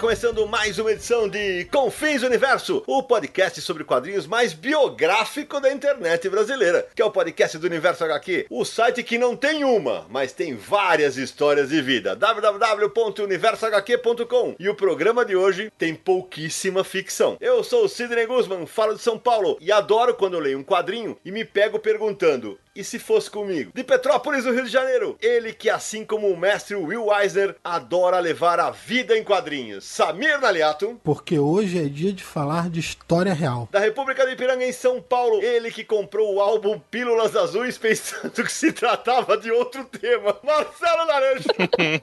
Começando mais uma edição de Confins Universo, o podcast sobre quadrinhos mais biográfico da internet brasileira, que é o podcast do Universo HQ, o site que não tem uma, mas tem várias histórias de vida. www.universohq.com E o programa de hoje tem pouquíssima ficção. Eu sou o Sidney Guzman, falo de São Paulo e adoro quando eu leio um quadrinho e me pego perguntando: e se fosse comigo? De Petrópolis, no Rio de Janeiro, ele que, assim como o mestre Will Eisner, adora levar a vida em quadrinhos. Samir Naliato. Porque hoje é dia de falar de história real. Da República de Ipiranga, em São Paulo, ele que comprou o álbum Pílulas Azuis pensando que se tratava de outro tema. Marcelo Naranjo.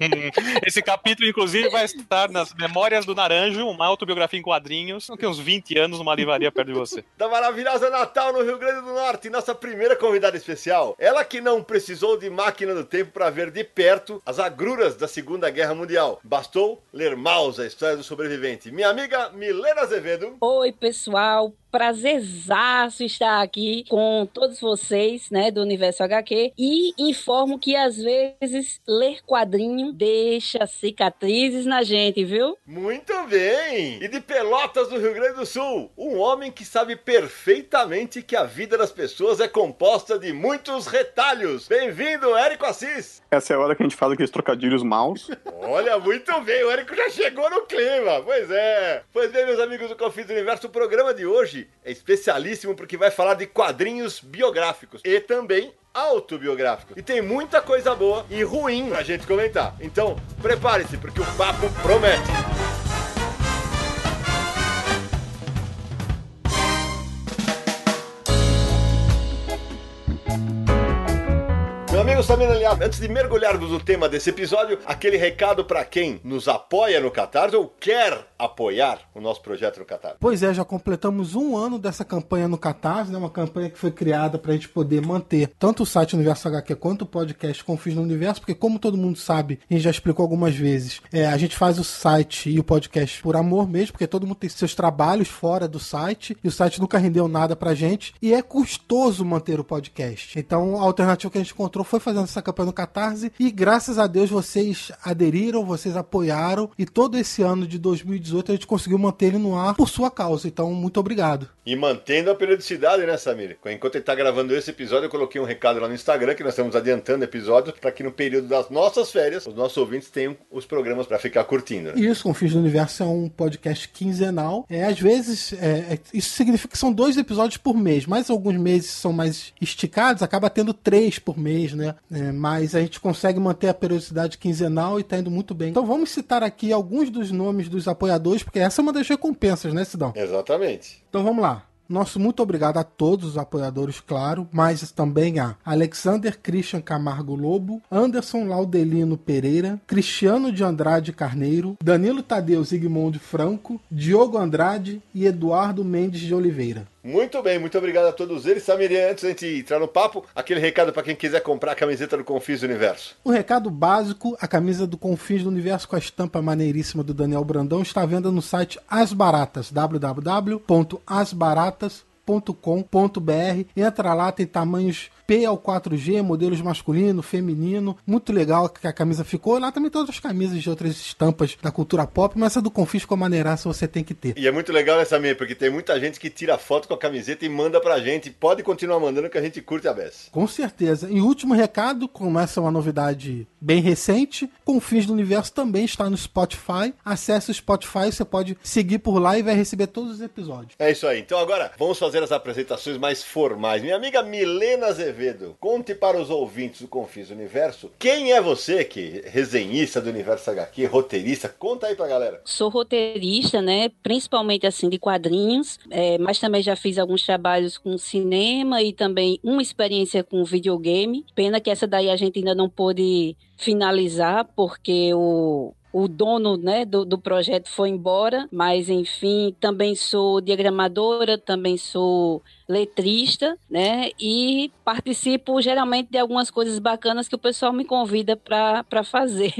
Esse capítulo, inclusive, vai estar nas Memórias do Naranjo, uma autobiografia em quadrinhos. Tem uns 20 anos numa livraria perto de você. Da maravilhosa Natal, no Rio Grande do Norte, nossa primeira convidada especial Ela que não precisou de máquina do tempo para ver de perto as agruras da Segunda Guerra Mundial. Bastou ler Maus, a história do sobrevivente. Minha amiga Milena Azevedo. Oi, pessoal prazerzaço estar aqui com todos vocês, né, do Universo HQ e informo que às vezes ler quadrinho deixa cicatrizes na gente, viu? Muito bem! E de Pelotas do Rio Grande do Sul, um homem que sabe perfeitamente que a vida das pessoas é composta de muitos retalhos. Bem-vindo, Érico Assis! Essa é a hora que a gente fala aqueles trocadilhos maus. Olha, muito bem, o Érico já chegou no clima. Pois é. Pois bem, meus amigos do Confins do Universo, o programa de hoje é especialíssimo porque vai falar de quadrinhos biográficos e também autobiográficos. E tem muita coisa boa e ruim pra gente comentar. Então, prepare-se porque o papo promete. Amigo Samir Aliado, antes de mergulharmos no tema desse episódio, aquele recado para quem nos apoia no Catarse ou quer apoiar o nosso projeto no Catarse. Pois é, já completamos um ano dessa campanha no Catarse, né? uma campanha que foi criada para a gente poder manter tanto o site Universo HQ quanto o podcast Confis no Universo, porque como todo mundo sabe, a gente já explicou algumas vezes, é, a gente faz o site e o podcast por amor mesmo, porque todo mundo tem seus trabalhos fora do site e o site nunca rendeu nada pra gente e é custoso manter o podcast. Então a alternativa que a gente encontrou foi fazendo essa campanha no Catarse e graças a Deus vocês aderiram, vocês apoiaram e todo esse ano de 2018 a gente conseguiu manter ele no ar por sua causa. Então, muito obrigado. E mantendo a periodicidade, né, Samir? Enquanto ele está gravando esse episódio, eu coloquei um recado lá no Instagram que nós estamos adiantando episódios para que no período das nossas férias os nossos ouvintes tenham os programas para ficar curtindo. Né? Isso, Confins do Universo é um podcast quinzenal. É, às vezes, é, é, isso significa que são dois episódios por mês, mas alguns meses são mais esticados, acaba tendo três por mês, né? É, mas a gente consegue manter a periodicidade quinzenal e tá indo muito bem. Então vamos citar aqui alguns dos nomes dos apoiadores, porque essa é uma das recompensas, né, Sidão? Exatamente. Então vamos lá. Nosso muito obrigado a todos os apoiadores, claro, mas também a Alexander Christian Camargo Lobo, Anderson Laudelino Pereira, Cristiano de Andrade Carneiro, Danilo Tadeu Zigmundo Franco, Diogo Andrade e Eduardo Mendes de Oliveira. Muito bem, muito obrigado a todos eles. Samir, antes da gente entrar no papo, aquele recado para quem quiser comprar a camiseta do Confins do Universo. O recado básico, a camisa do Confins do Universo com a estampa maneiríssima do Daniel Brandão está à venda no site As Baratas, www.asbaratas.com.br. Entra lá, tem tamanhos P ao 4G, modelos masculino, feminino. Muito legal que a camisa ficou. Lá também tem outras camisas de outras estampas da cultura pop, mas essa do Confis com a maneiraça você tem que ter. E é muito legal essa minha, porque tem muita gente que tira foto com a camiseta e manda pra gente. Pode continuar mandando que a gente curte a beça. Com certeza. E último recado, como essa é uma novidade bem recente, Confins do Universo também está no Spotify. Acesse o Spotify, você pode seguir por lá e vai receber todos os episódios. É isso aí. Então agora vamos fazer as apresentações mais formais. Minha amiga Milena Azevedo Azevedo, conte para os ouvintes do Confis Universo quem é você, que resenhista do Universo HQ, roteirista, conta aí pra galera. Sou roteirista, né, principalmente assim de quadrinhos, é, mas também já fiz alguns trabalhos com cinema e também uma experiência com videogame. Pena que essa daí a gente ainda não pôde finalizar, porque o, o dono né, do, do projeto foi embora, mas enfim, também sou diagramadora, também sou letrista, né? E participo geralmente de algumas coisas bacanas que o pessoal me convida para fazer.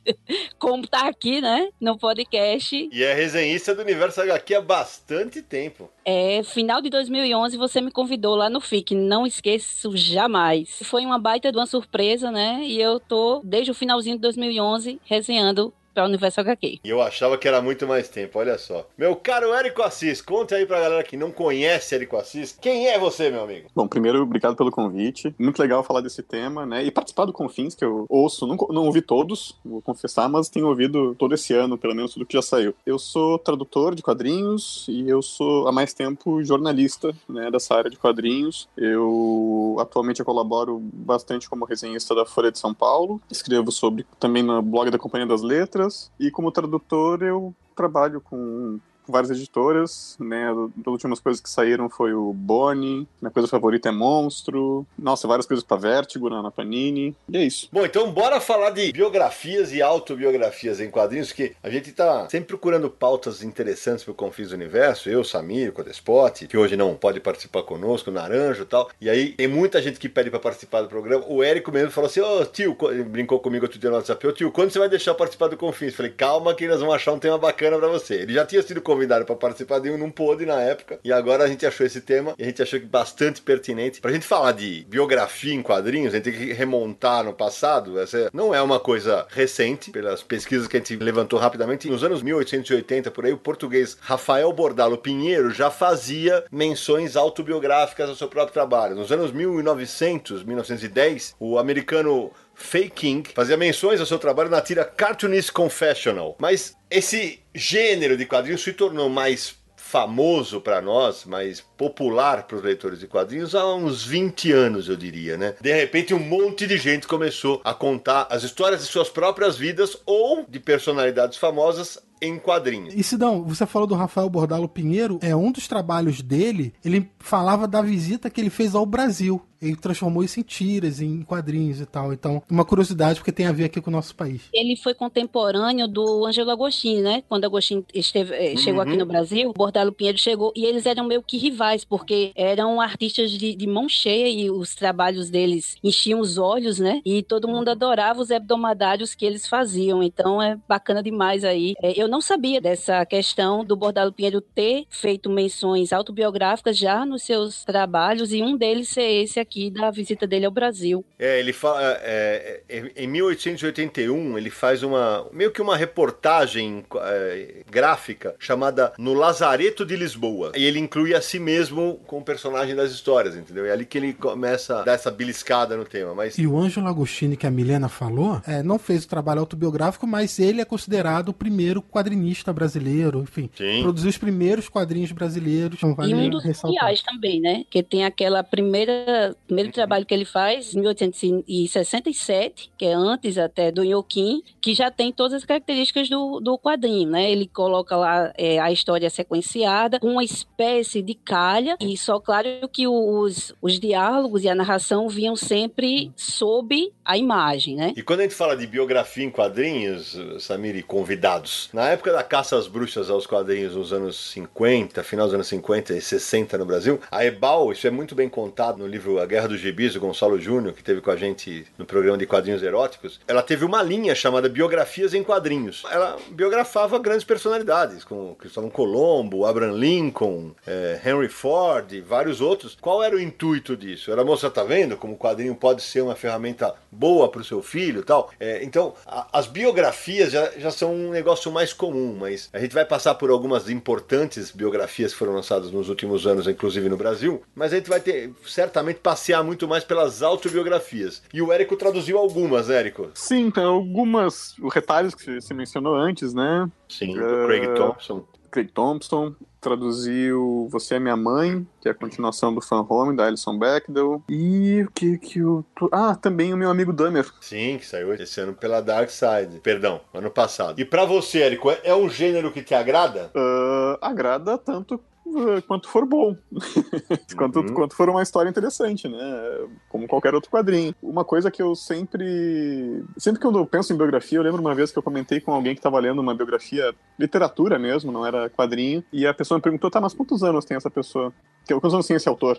Como tá aqui, né? No podcast. E é resenhista do Universo HQ há bastante tempo. É, final de 2011 você me convidou lá no FIC, não esqueço jamais. Foi uma baita de uma surpresa, né? E eu tô desde o finalzinho de 2011 resenhando para o Universo HQ. E eu achava que era muito mais tempo, olha só. Meu caro Érico Assis, conta aí pra galera que não conhece Érico Assis, quem é você, meu amigo? Bom, primeiro, obrigado pelo convite. Muito legal falar desse tema, né? E participar do Confins, que eu ouço, não, não ouvi todos, vou confessar, mas tenho ouvido todo esse ano, pelo menos tudo que já saiu. Eu sou tradutor de quadrinhos e eu sou há mais tempo jornalista, né, dessa área de quadrinhos. Eu atualmente eu colaboro bastante como resenhista da Folha de São Paulo, escrevo sobre também no blog da Companhia das Letras e como tradutor eu trabalho com várias editoras, né? As últimas coisas que saíram foi o Bonnie, minha coisa favorita é Monstro, nossa, várias coisas pra Vertigo na, Panini, e é isso. Bom, então bora falar de biografias e autobiografias em quadrinhos, que a gente tá sempre procurando pautas interessantes pro Confins do Universo, eu, Samir, Codespot, que hoje não pode participar conosco, Naranjo e tal, e aí tem muita gente que pede pra participar do programa, o Érico mesmo falou assim, ô oh, tio, ele brincou comigo outro dia no WhatsApp, ô oh, tio, quando você vai deixar participar do Confins? Falei, calma que nós vamos achar um tema bacana pra você. Ele já tinha sido convidado para participar de um, não pôde na época. E agora a gente achou esse tema e a gente achou que bastante pertinente. Pra gente falar de biografia em quadrinhos, a gente tem que remontar no passado. Essa não é uma coisa recente, pelas pesquisas que a gente levantou rapidamente. Nos anos 1880, por aí, o português Rafael Bordalo Pinheiro já fazia menções autobiográficas ao seu próprio trabalho. Nos anos 1900, 1910, o americano Fei King fazia menções ao seu trabalho na tira Cartoonist Confessional. Mas esse gênero de quadrinhos se tornou mais famoso para nós, mais popular para os leitores de quadrinhos há uns 20 anos, eu diria, né? De repente, um monte de gente começou a contar as histórias de suas próprias vidas ou de personalidades famosas em quadrinhos. E Sidão, você falou do Rafael Bordalo Pinheiro, é um dos trabalhos dele, ele falava da visita que ele fez ao Brasil. Ele transformou isso em tiras, em quadrinhos e tal. Então, uma curiosidade, porque tem a ver aqui com o nosso país. Ele foi contemporâneo do Angelo Agostinho, né? Quando Agostinho esteve, eh, chegou uhum. aqui no Brasil, Bordalo Pinheiro chegou e eles eram meio que rivais, porque eram artistas de, de mão cheia e os trabalhos deles enchiam os olhos, né? E todo mundo adorava os hebdomadários que eles faziam. Então, é bacana demais aí. É, eu eu não sabia dessa questão do Bordalo Pinheiro ter feito menções autobiográficas já nos seus trabalhos e um deles ser esse aqui da visita dele ao Brasil. É, ele fala. É, é, em 1881, ele faz uma. meio que uma reportagem é, gráfica chamada No Lazareto de Lisboa. E ele inclui a si mesmo com o personagem das histórias, entendeu? É ali que ele começa a dar essa beliscada no tema. Mas... E o Ângelo Agostini, que a Milena falou, é, não fez o trabalho autobiográfico, mas ele é considerado o primeiro quadrinista brasileiro, enfim. Sim. Produziu os primeiros quadrinhos brasileiros. Então vale e um dos mundiais também, né? Que tem aquela primeira primeiro trabalho que ele faz, em 1867, que é antes até do Inhoquim, que já tem todas as características do, do quadrinho, né? Ele coloca lá é, a história sequenciada, com uma espécie de calha, e só claro que os, os diálogos e a narração vinham sempre sob a imagem, né? E quando a gente fala de biografia em quadrinhos, Samir, e convidados, na época da caça às bruxas aos quadrinhos nos anos 50, final dos anos 50 e 60 no Brasil, a Ebal, isso é muito bem contado no livro A Guerra dos Gibis, do Gonçalo Júnior, que teve com a gente no programa de quadrinhos eróticos, ela teve uma linha chamada Biografias em Quadrinhos. Ela biografava grandes personalidades, como Cristóvão Colombo, Abraham Lincoln, eh, Henry Ford e vários outros. Qual era o intuito disso? Era, moça, tá vendo como o quadrinho pode ser uma ferramenta boa para o seu filho tal? Eh, então, a, as biografias já, já são um negócio mais comum, mas a gente vai passar por algumas importantes biografias que foram lançadas nos últimos anos, inclusive no Brasil, mas a gente vai ter certamente passear muito mais pelas autobiografias. E o Érico traduziu algumas, né, Érico? Sim, tem algumas retalhos que você mencionou antes, né? Sim, do Craig Thompson. Craig Thompson, traduziu Você é Minha Mãe, que é a continuação do Fan Home, da Alison Bechdel. E o que que o. Ah, também o meu amigo Dahmer. Sim, que saiu esse ano pela Dark Side. Perdão, ano passado. E para você, Érico, é um gênero que te agrada? Uh, agrada tanto uh, quanto for bom. quanto, Uhum. quanto for uma história interessante, né? Como qualquer outro quadrinho. Uma coisa que eu sempre. Sempre que eu penso em biografia, eu lembro uma vez que eu comentei com alguém que estava lendo uma biografia, literatura mesmo, não era quadrinho, e a pessoa me perguntou, tá, mas quantos anos tem essa pessoa? Que- Quantos anos tem esse autor?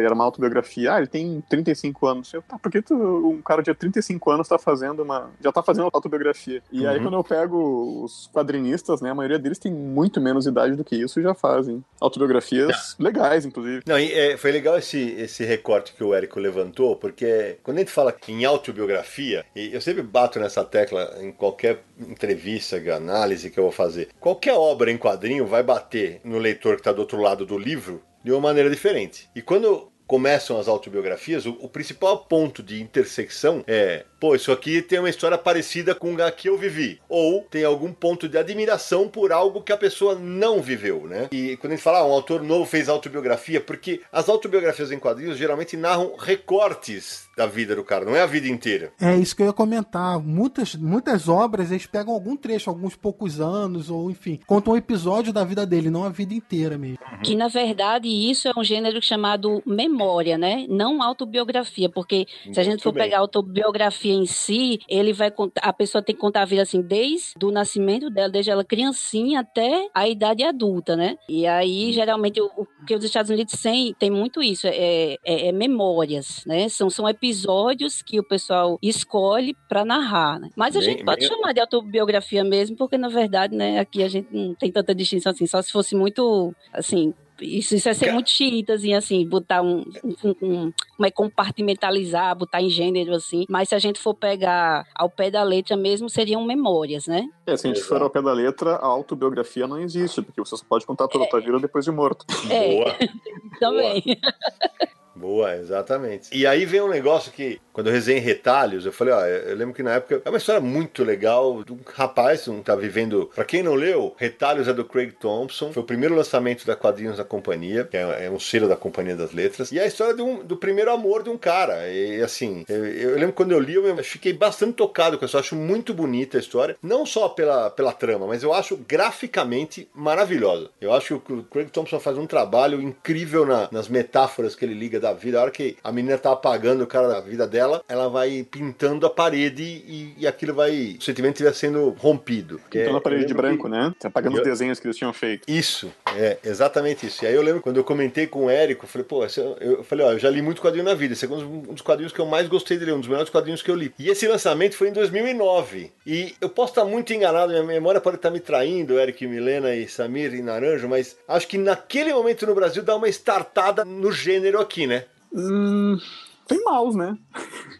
E era uma autobiografia. Ah, ele tem 35 anos. Eu, tá, por que tu, um cara de 35 anos tá fazendo uma. já tá fazendo autobiografia? E aí, Uhum. quando eu pego os quadrinistas, né, a maioria deles tem muito menos idade do que isso e já fazem autobiografias legais, inclusive. Não, e, é, foi legal esse, esse recorte que o Érico levantou, porque quando a gente fala em autobiografia, e eu sempre bato nessa tecla em qualquer entrevista, análise que eu vou fazer. Qualquer obra em quadrinho vai bater no leitor que está do outro lado do livro de uma maneira diferente. E quando começam as autobiografias, o, o principal ponto de intersecção é, pô, isso aqui tem uma história parecida com a que eu vivi, ou tem algum ponto de admiração por algo que a pessoa não viveu, né? E quando a gente fala, ah, um autor novo fez autobiografia, porque as autobiografias em quadrinhos geralmente narram recortes da vida do cara, não é a vida inteira. É isso que eu ia comentar. Muitas, muitas obras eles pegam algum trecho, alguns poucos anos, ou enfim, contam um episódio da vida dele, não a vida inteira mesmo. Que na verdade isso é um gênero chamado memória, né? Não autobiografia, porque se a gente Muito for bem. pegar a autobiografia em si, ele vai contar, a pessoa tem que contar a vida assim desde o nascimento dela, desde ela criancinha até a idade adulta, né? E aí geralmente o, o que os Estados Unidos têm tem muito isso, é, é- é memórias, né? São são episódios que o pessoal escolhe para narrar, né? Mas a Bem- gente pode bem- chamar de autobiografia mesmo, porque na verdade, né, aqui a gente não tem tanta distinção assim, só se fosse muito assim, isso, isso é ser muito chiitazinho, assim, botar um, um, um- Como é compartimentalizar, botar em gênero, assim. Mas se a gente for pegar ao pé da letra mesmo, seriam memórias, né? É, se a gente for ao pé da letra, a autobiografia não existe, porque você só pode contar toda a tua vida depois de morto. É, Boa. também. Boa, exatamente. E aí vem um negócio que, quando eu resenhei retalhos, eu falei, ó, eu lembro que na época é uma história muito legal de um rapaz que tá vivendo. Pra quem não leu, Retalhos é do Craig Thompson, foi o primeiro lançamento da Quadrinhos da Companhia, que é é um selo da Companhia das Letras, e é a história um- do primeiro amor de um cara. E assim, eu, eu lembro quando eu li, eu fiquei bastante tocado com isso, eu acho muito bonita a história, não só pela, pela trama, mas eu acho graficamente maravilhosa. Eu acho que o Craig Thompson faz um trabalho incrível na- nas metáforas que ele liga da vida. A hora que a menina tá apagando o cara da vida dela, ela vai pintando a parede e, e aquilo vai. O sentimento estiver sendo rompido. Na É, parede eu de branco, que- né? Tá apagando Eu- os desenhos que eles tinham feito. Isso, é exatamente isso. E aí eu lembro quando eu comentei com o Érico, eu falei, pô, eu falei, ó, eu já li muito quadrinho na vida, esse é um dos quadrinhos que eu mais gostei de ler, um dos melhores quadrinhos que eu li. E esse lançamento foi em 2009. E eu posso estar muito enganado, minha memória pode estar me traindo, Érico, e Milena e Samir e Naranjo, mas acho que naquele momento no Brasil dá uma startada no gênero aqui, né? Hum, tem maus, né?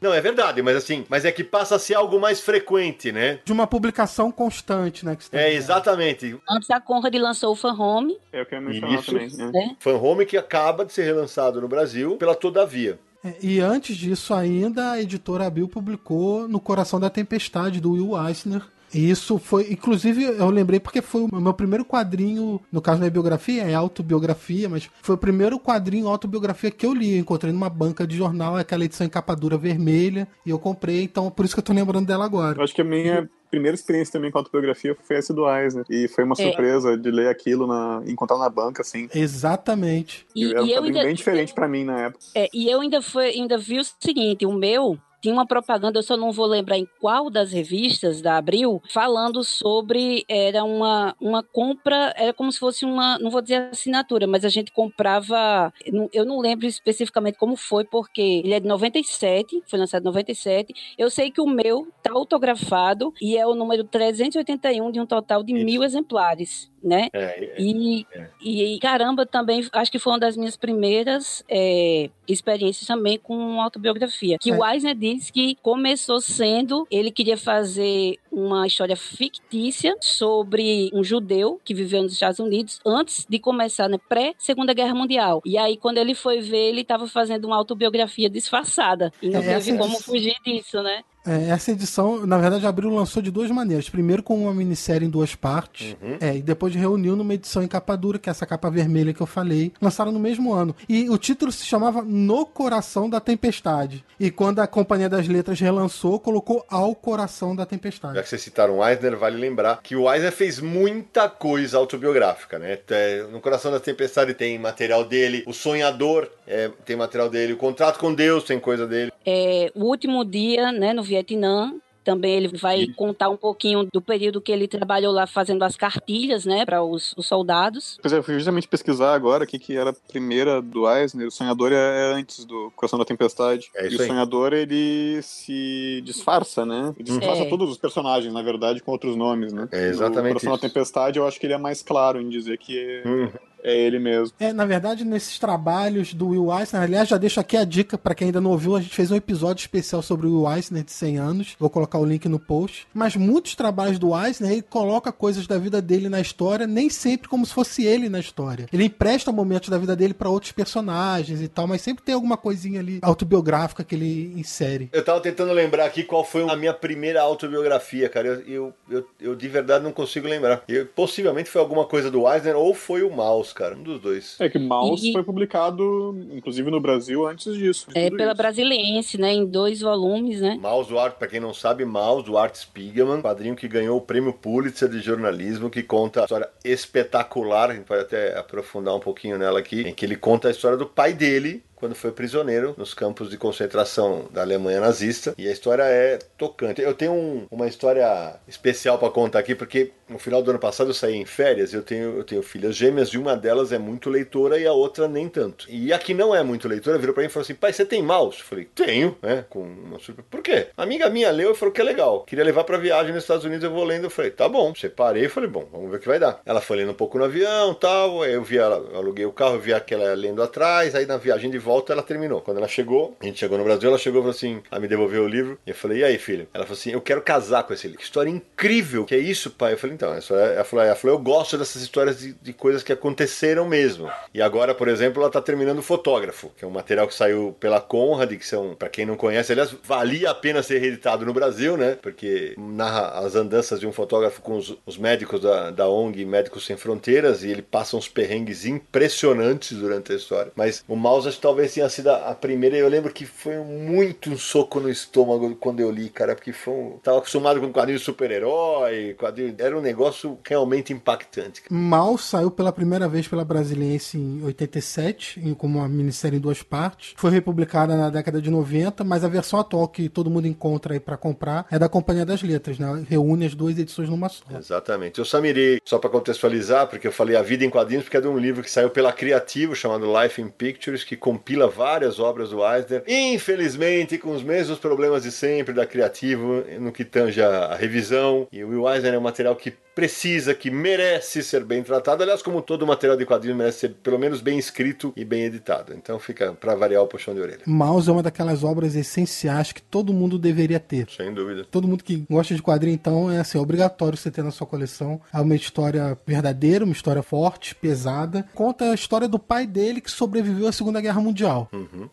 Não, é verdade, mas assim, mas é que passa a ser algo mais frequente, né? De uma publicação constante, né? Que você tá É, exatamente. Antes a Conrad lançou o Fan Home, É o que eu ia mencionar Isso. também. né? né? Fan Home que acaba de ser relançado no Brasil pela Todavia. É, E antes disso ainda, a editora Abril publicou No Coração da Tempestade, do Will Eisner. E isso foi, inclusive, eu lembrei porque foi o meu primeiro quadrinho, no caso não é biografia, é autobiografia, mas foi o primeiro quadrinho autobiografia que eu li. Eu encontrei numa banca de jornal, aquela edição em capa dura vermelha, e eu comprei, então por isso que eu tô lembrando dela agora. Eu acho que a minha primeira experiência também com autobiografia foi essa do Eisner. E foi uma É. surpresa de ler aquilo, na, encontrar na banca, assim. Exatamente. E, era um e eu bem diferente pra mim na época. É, e eu ainda, foi, ainda vi o seguinte: o meu tinha uma propaganda, eu só não vou lembrar em qual das revistas da Abril, falando sobre. Era uma, uma compra, era como se fosse uma. Não vou dizer assinatura, mas a gente comprava. eu não- lembro especificamente como foi, porque ele é de 97, foi lançado em 97. Eu sei que o meu tá autografado e é o número 381 de um total de Isso. mil exemplares. Né? É, E, É. e caramba, também acho que foi uma das minhas primeiras é, experiências também com autobiografia. Que É. o Eisner diz que começou sendo, ele queria fazer uma história fictícia sobre um judeu que viveu nos Estados Unidos antes de começar, né, pré-Segunda Guerra Mundial. E aí, quando ele foi ver, ele estava fazendo uma autobiografia disfarçada. E não É, como fugir disso, né? É, essa edição, na verdade, Abril lançou de duas maneiras. Primeiro com uma minissérie em duas partes, Uhum. é, e depois reuniu numa edição em capa dura, que é essa capa vermelha que eu falei. Lançaram no mesmo ano. E o título se chamava No Coração da Tempestade. E quando a Companhia das Letras relançou, colocou Ao Coração da Tempestade. Já que vocês citaram o Eisner, vale lembrar que o Eisner fez muita coisa autobiográfica, né? É, no Coração da Tempestade tem material dele, O Sonhador é, tem material dele, O Contrato com Deus tem coisa dele. É, o último dia, né, no Vietnã, também ele vai contar um pouquinho do período que ele trabalhou lá fazendo as cartilhas, né, para os, os, soldados. Pois é, eu fui justamente pesquisar agora o que, que era a primeira do Eisner. O Sonhador é antes do Coração da Tempestade. É e o Sonhador, ele se disfarça, né? Ele disfarça É. todos os personagens, na verdade, com outros nomes, né? É exatamente O Coração isso. da Tempestade, eu acho que ele é mais claro em dizer que é, Uhum. É ele mesmo. É, na verdade, nesses trabalhos do Will Eisner, aliás, já deixo aqui a dica para quem ainda não ouviu, a gente fez um episódio especial sobre o Will Eisner de 100 anos, vou colocar o link no post. Mas muitos trabalhos do Eisner, ele coloca coisas da vida dele na história, nem sempre como se fosse ele na história. Ele empresta momentos da vida dele para outros personagens e tal, mas sempre tem alguma coisinha ali autobiográfica que ele insere. Eu tava tentando lembrar aqui qual foi a minha primeira autobiografia, cara. Eu, eu, eu, eu de verdade não consigo lembrar. Eu, possivelmente foi alguma coisa do Eisner ou foi o Maus, cara. Um dos dois. É que Mouse E- foi publicado, inclusive no Brasil, antes disso. de É, pela isso. Brasiliense, né, em dois volumes, né? Maus do Art, pra quem não sabe, Maus do Art Spiegelman, quadrinho que ganhou o prêmio Pulitzer de jornalismo, que conta a história espetacular, a gente pode até aprofundar um pouquinho nela aqui, em que ele conta a história do pai dele, quando foi prisioneiro nos campos de concentração da Alemanha nazista. E a história é tocante. Eu tenho um- uma história especial para contar aqui, porque no final do ano passado eu saí em férias. Eu tenho, eu tenho filhas gêmeas, e uma delas é muito leitora e a outra nem tanto. E a que não é muito leitora virou para mim e falou assim: pai, você tem mouse? Eu falei: tenho, né? Com uma surpresa. Por quê? Uma amiga minha leu e falou que é legal. Queria levar para viagem nos Estados Unidos, eu vou lendo. Eu falei: tá bom. Separei e falei: bom, vamos ver o que vai dar. Ela foi lendo um pouco no avião tal. Eu vi ela, aluguei o carro, vi aquela lendo atrás. Aí na viagem de volta ela terminou. Quando ela chegou, a gente chegou no Brasil, ela chegou e falou assim: ela me devolveu o livro. E eu falei: e aí, filho? Ela falou assim: eu quero casar com esse livro. Que história incrível. Que é isso, pai? Eu falei: então, essa é- ela falou, ela falou: eu gosto dessas histórias de, de coisas que aconteceram mesmo. E agora, por exemplo, ela tá terminando o Fotógrafo, que é um material que saiu pela Conrad, que são, pra quem não conhece, aliás, valia a pena ser reeditado no Brasil, né? Porque narra as andanças de um fotógrafo com os, os médicos da, da ONG Médicos Sem Fronteiras e ele passa uns perrengues impressionantes durante a história. Mas o acho que talvez tenha sido a primeira. e Eu lembro que foi muito um soco no estômago quando eu li, cara, porque foi um... tava acostumado com quadrinho de super-herói, quadrinho... era um negócio realmente impactante. Mal saiu pela primeira vez pela Brasiliense em 87, em- como uma minissérie em duas partes. Foi republicada na década de 90, mas a versão atual que todo mundo encontra aí pra comprar é da Companhia das Letras, né? Reúne as duas edições numa só. Exatamente. Eu Samiri, só para contextualizar, porque eu falei A Vida em Quadrinhos, porque é de um livro que saiu pela Criativo, chamado Life in Pictures, que compila várias obras do Eisner. Infelizmente, com os mesmos problemas de sempre da Criativo, no que tange a, revisão. E o Will Eisner é um material que precisa, que merece ser bem tratado. Aliás, como todo material de quadrinhos merece ser pelo menos bem escrito e bem editado. Então fica para variar o puxão de orelha. Mouse é uma daquelas obras essenciais que todo mundo deveria ter. Sem dúvida. Todo mundo que gosta de quadrinho, então, é assim, obrigatório você ter na sua coleção. É uma história verdadeira, uma história forte, pesada. Conta a história do pai dele que sobreviveu à Segunda Guerra Mundial.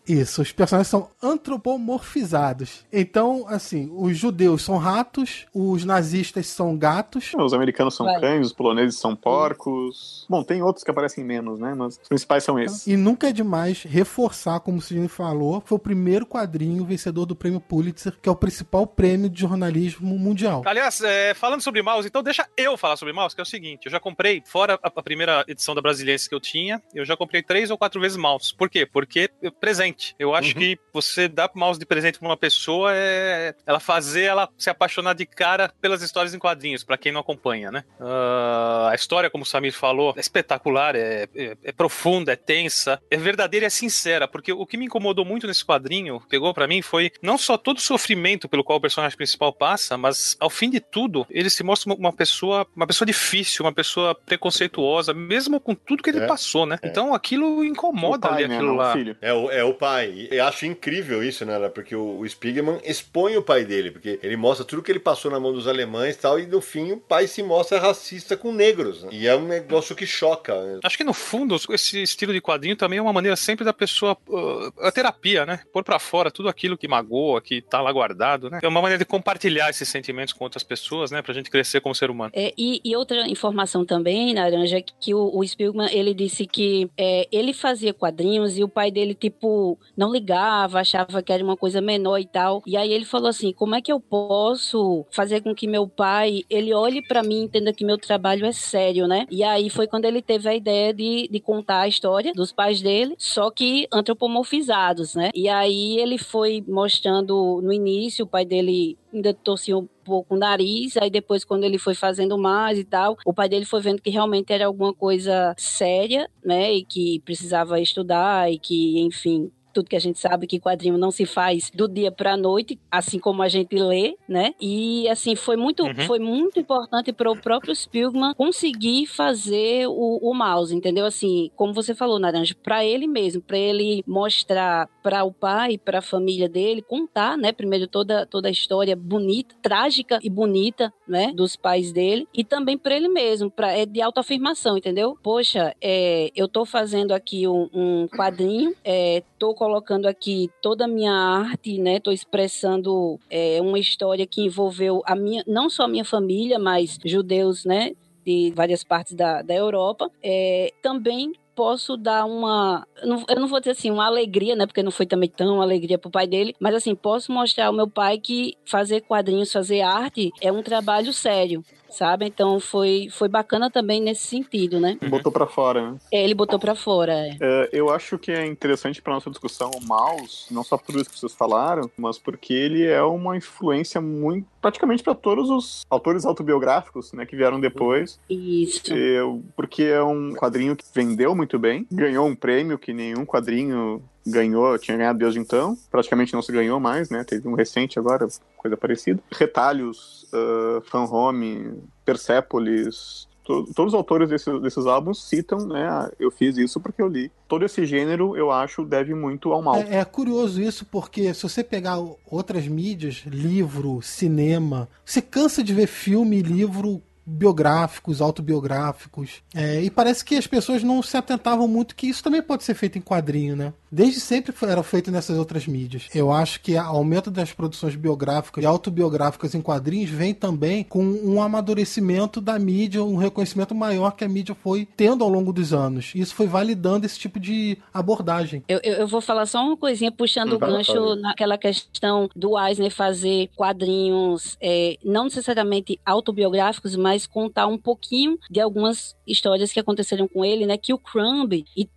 Isso, os personagens são antropomorfizados. Então, assim, os judeus são ratos, os nazistas são gatos. Os americanos são Vai. cães, os poloneses são porcos. Bom, tem outros que aparecem menos, né? Mas os principais são esses. E nunca é demais reforçar, como o Sidney falou, foi o primeiro quadrinho vencedor do prêmio Pulitzer, que é o principal prêmio de jornalismo mundial. Aliás, é, falando sobre mouse, então deixa eu falar sobre mouse, que é o seguinte: eu já comprei, fora a, a primeira edição da Brasiliense que eu tinha, eu já comprei três ou quatro vezes mouse. Por quê? Porque é presente. Eu acho que você dar mouse de presente pra uma pessoa é ela fazer ela se apaixonar de cara pelas histórias em quadrinhos, pra quem não acompanha, né? Ah, a história, como o Samir falou, é espetacular, é, é- é profunda, é tensa, é verdadeira e é sincera, porque o que me incomodou muito nesse quadrinho, pegou pra mim, foi não só todo o sofrimento pelo qual o personagem principal passa, mas ao fim de tudo, ele se mostra uma- pessoa, uma pessoa difícil, uma pessoa preconceituosa, mesmo com tudo que ele É, passou, né? Então aquilo O incomoda pai, ali né? aquilo Não lá. o filho. É o, é o pai. Eu acho incrível isso, né? Porque o, o Spiegelman expõe o pai dele, porque ele mostra tudo que ele passou na mão dos alemães e tal, e no fim o pai se mostra racista com negros. Né? E é um negócio que choca. Acho que no fundo, esse estilo de quadrinho também é uma maneira sempre da pessoa. Uh, a terapia, né? Pôr pra fora tudo aquilo que magoa, que tá lá guardado, né? É uma maneira de compartilhar esses sentimentos com outras pessoas, né? Pra gente crescer como ser humano. É, e, e, outra informação também, Naranja, que o, o Spielman, ele disse que é, ele fazia quadrinhos e o pai dele, tipo, não ligava, achava que era uma coisa menor e tal. E aí ele falou assim: como é que eu posso fazer com que meu pai ele olhe para mim e entenda que meu trabalho é sério, né? E aí foi quando ele teve a ideia de, de contar a história dos pais dele, só que antropomorfizados, né? E aí ele foi mostrando no início, o pai dele ainda torcia um pouco o nariz, aí depois quando ele foi fazendo mais e tal, o pai dele foi vendo que realmente era alguma coisa séria, né, e que precisava estudar e que, enfim, tudo que a gente sabe que quadrinho não se faz do dia para a noite, assim como a gente lê, né? E assim foi muito, uhum. foi muito importante para o próprio Spielman conseguir fazer o, o mouse, entendeu? Assim, como você falou, Naranja, para ele mesmo, para ele mostrar para o pai, para a família dele, contar, né? Primeiro toda toda a história bonita, trágica e bonita, né? Dos pais dele e também para ele mesmo, para é de autoafirmação, entendeu? Poxa, é, eu tô fazendo aqui um, um quadrinho, é, tô colocando aqui toda a minha arte, né? Tô expressando é, uma história que envolveu a minha, não só a minha família, mas judeus, né? De várias partes da, da Europa. É, também posso dar uma. Eu não vou dizer assim, uma alegria, né? Porque não foi também tão alegria pro pai dele, mas assim, posso mostrar ao meu pai que fazer quadrinhos, fazer arte é um trabalho sério sabe? Então foi, foi bacana também nesse sentido, né? Botou para fora, né? É, ele botou para fora. É. É, eu acho que é interessante para nossa discussão o mouse, não só por isso que vocês falaram, mas porque ele é uma influência muito praticamente para todos os autores autobiográficos, né, que vieram depois. Isso. Eu, porque é um quadrinho que vendeu muito bem, ganhou um prêmio que nenhum quadrinho ganhou, tinha ganhado desde então, praticamente não se ganhou mais, né? Teve um recente agora, coisa parecida. Retalhos, uh, Fan Home, Persepolis, todos os autores desses, desses álbuns citam, né? Eu fiz isso porque eu li. Todo esse gênero, eu acho, deve muito ao mal. É, é, curioso isso, porque se você pegar outras mídias, livro, cinema, você cansa de ver filme e livro biográficos, autobiográficos. É, e parece que as pessoas não se atentavam muito que isso também pode ser feito em quadrinho, né? Desde sempre era feito nessas outras mídias. Eu acho que o aumento das produções biográficas e autobiográficas em quadrinhos vem também com um amadurecimento da mídia, um reconhecimento maior que a mídia foi tendo ao longo dos anos. Isso foi validando esse tipo de abordagem. Eu, eu, eu vou falar só uma coisinha puxando o gancho naquela questão do Eisner fazer quadrinhos é, não necessariamente autobiográficos, mas contar um pouquinho de algumas histórias que aconteceram com ele, né? Que o Crumb e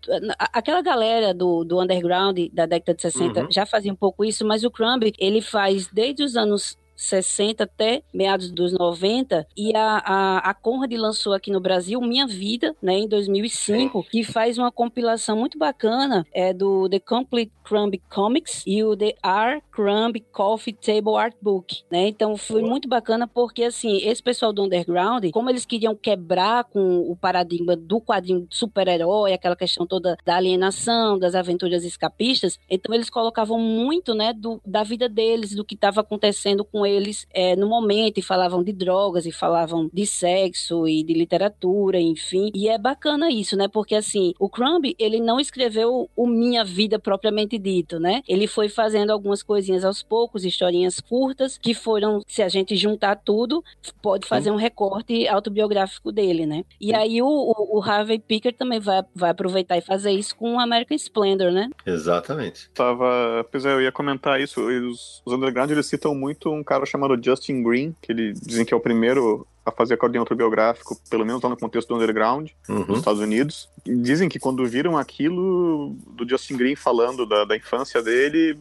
aquela galera do, do underground da década de 60 uhum. já fazia um pouco isso, mas o Crumb, ele faz desde os anos 60 até meados dos 90 e a, a, a Conrad lançou aqui no Brasil Minha Vida, né, em 2005, que faz uma compilação muito bacana é do The Complete Crumb Comics e o The R Crumb Coffee Table Art Book, né? Então foi muito bacana porque assim, esse pessoal do underground, como eles queriam quebrar com o paradigma do quadrinho super-herói, aquela questão toda da alienação, das aventuras escapistas, então eles colocavam muito, né, do, da vida deles, do que estava acontecendo com eles é, no momento e falavam de drogas e falavam de sexo e de literatura, enfim. E é bacana isso, né? Porque assim, o Crumb, ele não escreveu o Minha Vida propriamente dito, né? Ele foi fazendo algumas coisinhas aos poucos, historinhas curtas, que foram, se a gente juntar tudo, pode fazer um recorte autobiográfico dele, né? E aí o, o, o Harvey Picker também vai, vai aproveitar e fazer isso com o American Splendor, né? Exatamente. Tava, pois é, eu ia comentar isso, os, os underground eles citam muito um cara cara chamado Justin Green, que ele dizem que é o primeiro a fazer quadrinho autobiográfico, pelo menos lá no contexto do underground, uhum. nos Estados Unidos. E dizem que quando viram aquilo do Justin Green falando da, da infância dele,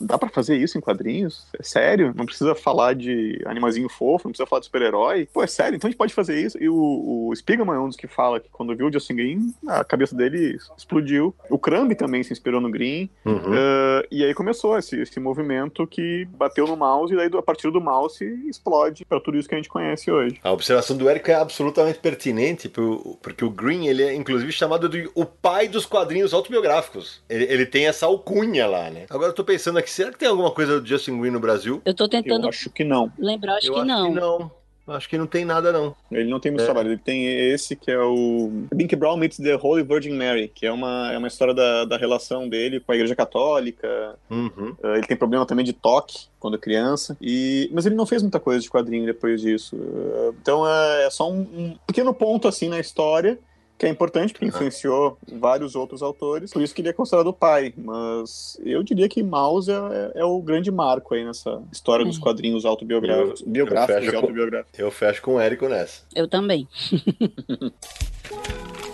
dá para fazer isso em quadrinhos? É sério? Não precisa falar de animazinho fofo, não precisa falar de super-herói? Pô, é sério? Então a gente pode fazer isso? E o, o Spiegelman é um dos que fala que quando viu o Justin Green, a cabeça dele explodiu. O Crumb também se inspirou no Green. Uhum. Uh, e aí começou esse, esse movimento que bateu no mouse, e daí a partir do mouse explode para tudo isso que a gente conhece hoje hoje. A observação do Érico é absolutamente pertinente, porque o Green ele é inclusive chamado de o pai dos quadrinhos autobiográficos. Ele, ele tem essa alcunha lá, né? Agora eu tô pensando aqui, será que tem alguma coisa do Justin Green no Brasil? Eu tô tentando. Eu acho que não. Lembrar, acho eu que acho não. Que não. Acho que não tem nada, não. Ele não tem uma É. história, ele tem esse que é o Bink Brown meets the Holy Virgin Mary, que é uma, é uma história da, da relação dele com a Igreja Católica. Uhum. Uh, ele tem problema também de toque quando criança. E, mas ele não fez muita coisa de quadrinho depois disso. Uh, então é, é só um, um pequeno ponto assim na história que é importante, porque influenciou vários outros autores, por isso que ele é considerado o pai. Mas eu diria que Mouse é, é o grande marco aí nessa história dos quadrinhos autobiográficos Eu- eu biográficos fecho e com- autobiográficos. Eu fecho com o Érico nessa. Eu também.